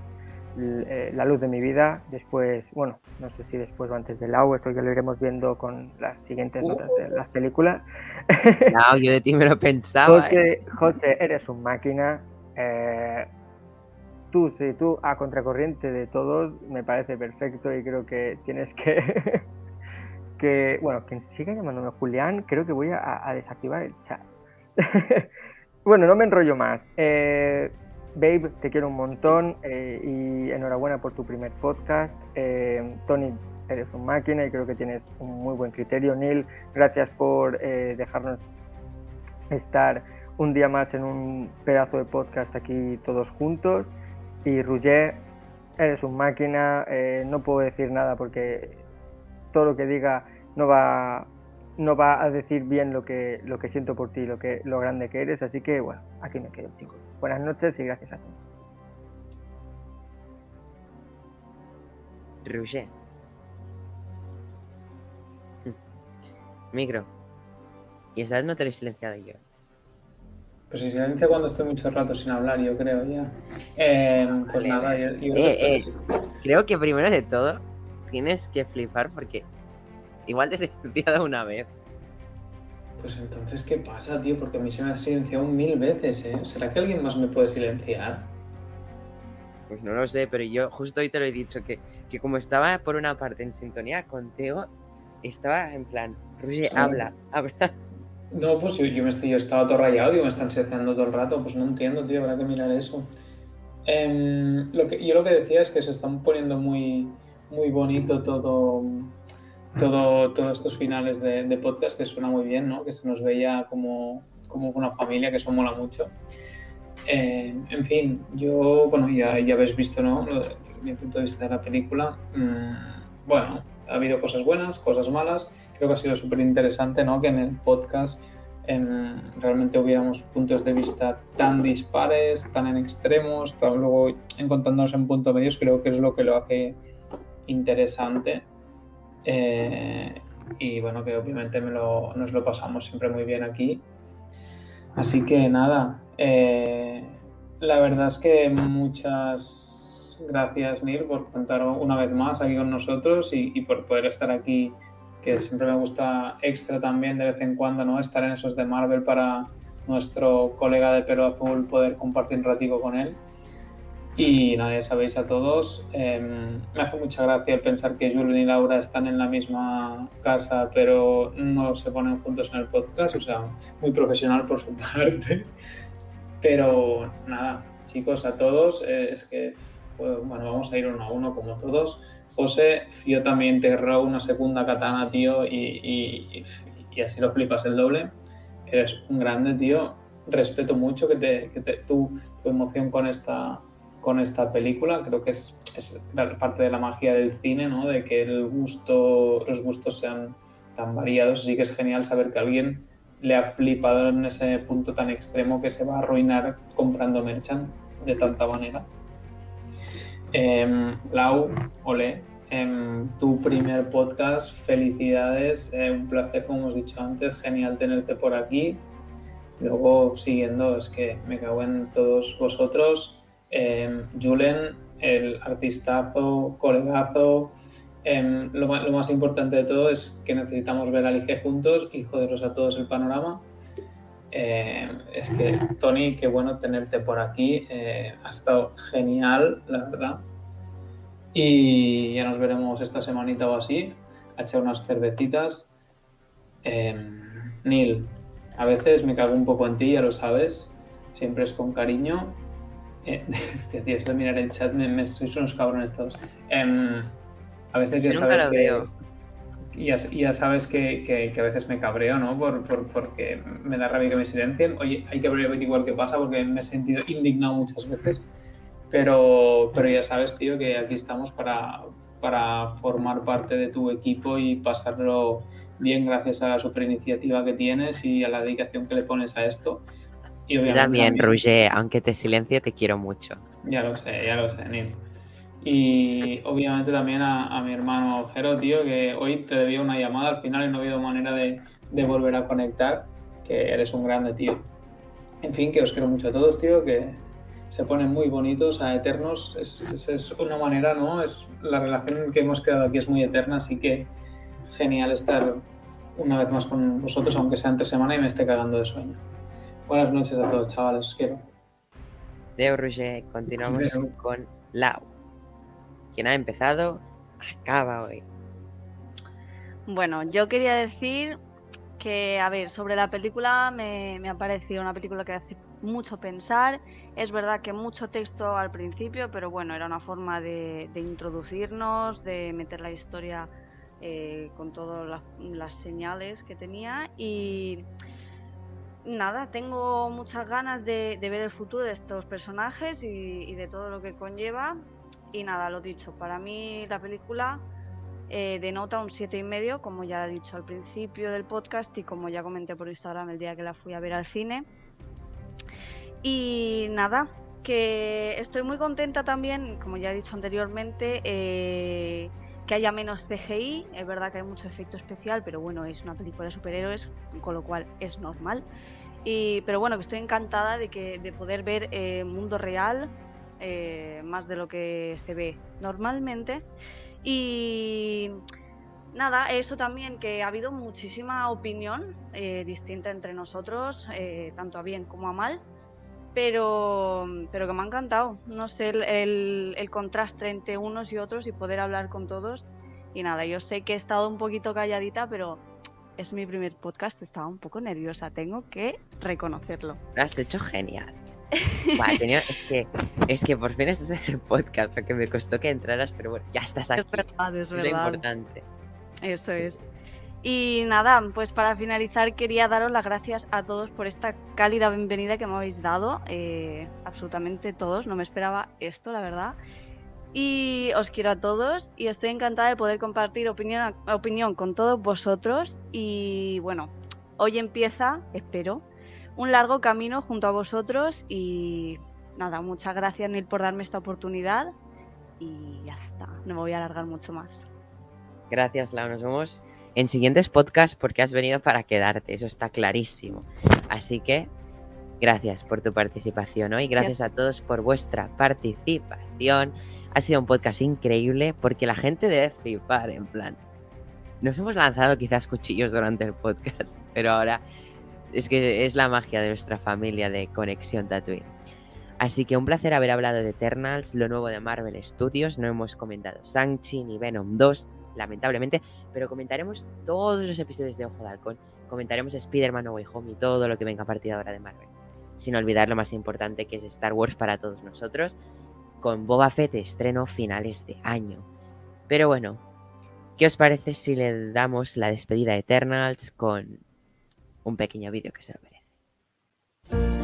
eh, la luz de mi vida. Después, bueno, no sé si después o antes del agua, eso ya lo iremos viendo con las siguientes notas de las películas. No, yo de ti me lo pensaba. ¿eh? José, José, eres un máquina. eh, tú, sí, tú a contracorriente de todos, me parece perfecto y creo que tienes que. que bueno, quien siga llamándome Julián, creo que voy a, desactivar el chat. bueno, no me enrollo más. Eh, Babe, te quiero un montón eh, y enhorabuena por tu primer podcast. Eh, Tony, eres un máquina y creo que tienes un muy buen criterio. Neil, gracias por dejarnos estar un día más en un pedazo de podcast aquí todos juntos. Y Roger, eres un máquina, eh, no puedo decir nada porque todo lo que diga no va, no va a decir bien lo que, lo que siento por ti, lo, que, lo grande que eres. Así que bueno, aquí me quedo chicos. Buenas noches y gracias a todos. Roger. Micro. Y esta vez no te lo he silenciado yo. Pues se silencia cuando estoy mucho rato sin hablar, yo creo, ya. Eh, pues nada, yo, eh, eh, creo que primero de todo tienes que flipar porque igual te he silenciado una vez. Pues entonces, ¿qué pasa, tío? Porque a mí se me ha silenciado mil veces, ¿eh? ¿Será que alguien más me puede silenciar? Pues no lo sé, pero yo justo hoy te lo he dicho, que, que como estaba por una parte en sintonía contigo, estaba en plan, Roger, habla, habla. No, pues yo, me estoy, yo estaba todo rayado, me están silenciando todo el rato, pues no entiendo, tío, habrá que mirar eso. Em, lo que, yo lo que decía es que se están poniendo muy, muy bonito todo, todo, todos estos finales de, podcast, que suena muy bien, ¿no? Que se nos veía como, como una familia, que eso mola mucho. Em, en fin, yo, bueno, ya, ya habéis visto, ¿no? Mi punto de vista de la película. Mm, bueno, ha habido cosas buenas, cosas malas creo que ha sido súper interesante ¿no? que en el podcast realmente hubiéramos puntos de vista tan dispares, tan en extremos, luego encontrándonos en puntos medios, creo que es lo que lo hace interesante. Eh, y bueno, que obviamente nos lo pasamos siempre muy bien aquí. Así que nada, eh, la verdad es que muchas gracias Neil por contar una vez más aquí con nosotros y, y por poder estar aquí que siempre me gusta extra también de vez en cuando, ¿no? Estar en esos de Marvel para nuestro colega de pelo azul poder compartir un ratico con él. Y nada, ya sabéis a todos, em, me hace mucha gracia el pensar que Julian y Laura están en la misma casa, pero no se ponen juntos en el podcast, o sea, muy profesional por su parte. Pero nada, chicos, a todos, eh, es que, pues, bueno, vamos a ir uno a uno como todos. José, yo también te enterró una segunda katana, tío, y, así lo flipas el doble. Eres un grande, tío. Respeto mucho que, te, tu, emoción con esta, con esta película. Creo que es, parte de la magia del cine, ¿no? De que el gusto, los gustos sean tan variados. Así que es genial saber que alguien le ha flipado en ese punto tan extremo que se va a arruinar comprando merchant de tanta manera. Eh, Lau, ole, en tu primer podcast, felicidades, eh, un placer como hemos dicho antes, genial tenerte por aquí. Luego siguiendo, es que me cago en todos vosotros. Eh, Julen, el artistazo, colegazo. Em, lo, más importante de todo es que necesitamos ver a Lige juntos y joderos a todos el panorama. Eh, es que, Tony, qué bueno tenerte por aquí. Eh, ha estado genial, la verdad. Y ya nos veremos esta semanita o así, a echar unas cervecitas. Em, Neil, a veces me cago un poco en ti, ya lo sabes. Siempre es con cariño. Eh, este tío, esto de mirar el chat, me, sois unos cabrones todos. Em, a veces ya sabes que ya, ya sabes que, que, a veces me cabreo, ¿no? Por, por, porque me da rabia que me silencien. Oye, hay que ver igual qué pasa porque me he sentido indignado muchas veces. Pero, pero ya sabes, tío, que aquí estamos para, para formar parte de tu equipo y pasarlo bien gracias a la super iniciativa que tienes y a la dedicación que le pones a esto. Y obviamente, también, también, aunque te silencie, te quiero mucho. Ya lo sé, ya lo sé, Neil. Y obviamente también a, mi hermano Jero, tío, que hoy te debía una llamada al final y no ha habido manera de, volver a conectar, que eres un grande, tío. En fin, que os quiero mucho a todos, tío, que se ponen muy bonitos, a eternos. Es, es, una manera, ¿no? Es la relación que hemos creado aquí es muy eterna, así que genial estar una vez más con vosotros, aunque sea entre semana y me esté cagando de sueño. Buenas noches a todos, chavales, os quiero. Leo Roger, continuamos con Lau. Quien ha empezado, acaba hoy. Bueno, yo quería decir que, a ver, sobre la película me, ha parecido una película que hace mucho pensar. Es verdad que mucho texto al principio, pero bueno, era una forma de, introducirnos, de meter la historia eh, con todas las, señales que tenía y nada, tengo muchas ganas de, ver el futuro de estos personajes y, de todo lo que conlleva. Y nada, lo dicho, para mí la película eh, denota un siete y medio, como ya he dicho al principio del podcast y como ya comenté por Instagram el día que la fui a ver al cine. Y nada, que estoy muy contenta también, como ya he dicho anteriormente, eh, que haya menos CGI. Es verdad que hay mucho efecto especial, pero bueno, es una película de superhéroes, con lo cual es normal. Y, pero bueno, que estoy encantada de, que, de poder ver eh, mundo real, eh, más de lo que se ve normalmente. Y nada, eso también, que ha habido muchísima opinión eh, distinta entre nosotros, tanto a bien como a mal pero, pero que me ha encantado. No sé, el, el, contraste entre unos y otros y poder hablar con todos. Y nada, yo sé que he estado un poquito calladita, pero es mi primer podcast, estaba un poco nerviosa, tengo que reconocerlo. Lo has hecho genial. Es, que, es que por fin estás en el podcast, porque me costó que entraras, pero bueno, ya estás aquí. Es verdad, es verdad. Es importante. Eso es. Y nada, pues para finalizar quería daros las gracias a todos por esta cálida bienvenida que me habéis dado, eh, absolutamente todos, no me esperaba esto, la verdad. Y os quiero a todos y estoy encantada de poder compartir opinión, opinión con todos vosotros. Y bueno, hoy empieza, espero, un largo camino junto a vosotros y nada, muchas gracias Neil por darme esta oportunidad y ya está, no me voy a alargar mucho más. Gracias Lau, nos vemos en siguientes podcasts porque has venido para quedarte, eso está clarísimo. Así que gracias por tu participación hoy, gracias a todos por vuestra participación. Ha sido un podcast increíble porque la gente debe flipar, en plan. Nos hemos lanzado quizás cuchillos durante el podcast, pero ahora es que es la magia de nuestra familia de Conexión Tatooine. Así que un placer haber hablado de Eternals, lo nuevo de Marvel Studios. No hemos comentado Shang-Chi ni Venom 2, lamentablemente, pero comentaremos todos los episodios de Ojo de Halcón, comentaremos Spider-Man No Way Home y todo lo que venga a partir de ahora de Marvel. Sin olvidar lo más importante que es Star Wars para todos nosotros, con Boba Fett estreno finales de año. Pero bueno, ¿qué os parece si le damos la despedida a Eternals con un pequeño vídeo que se lo merece.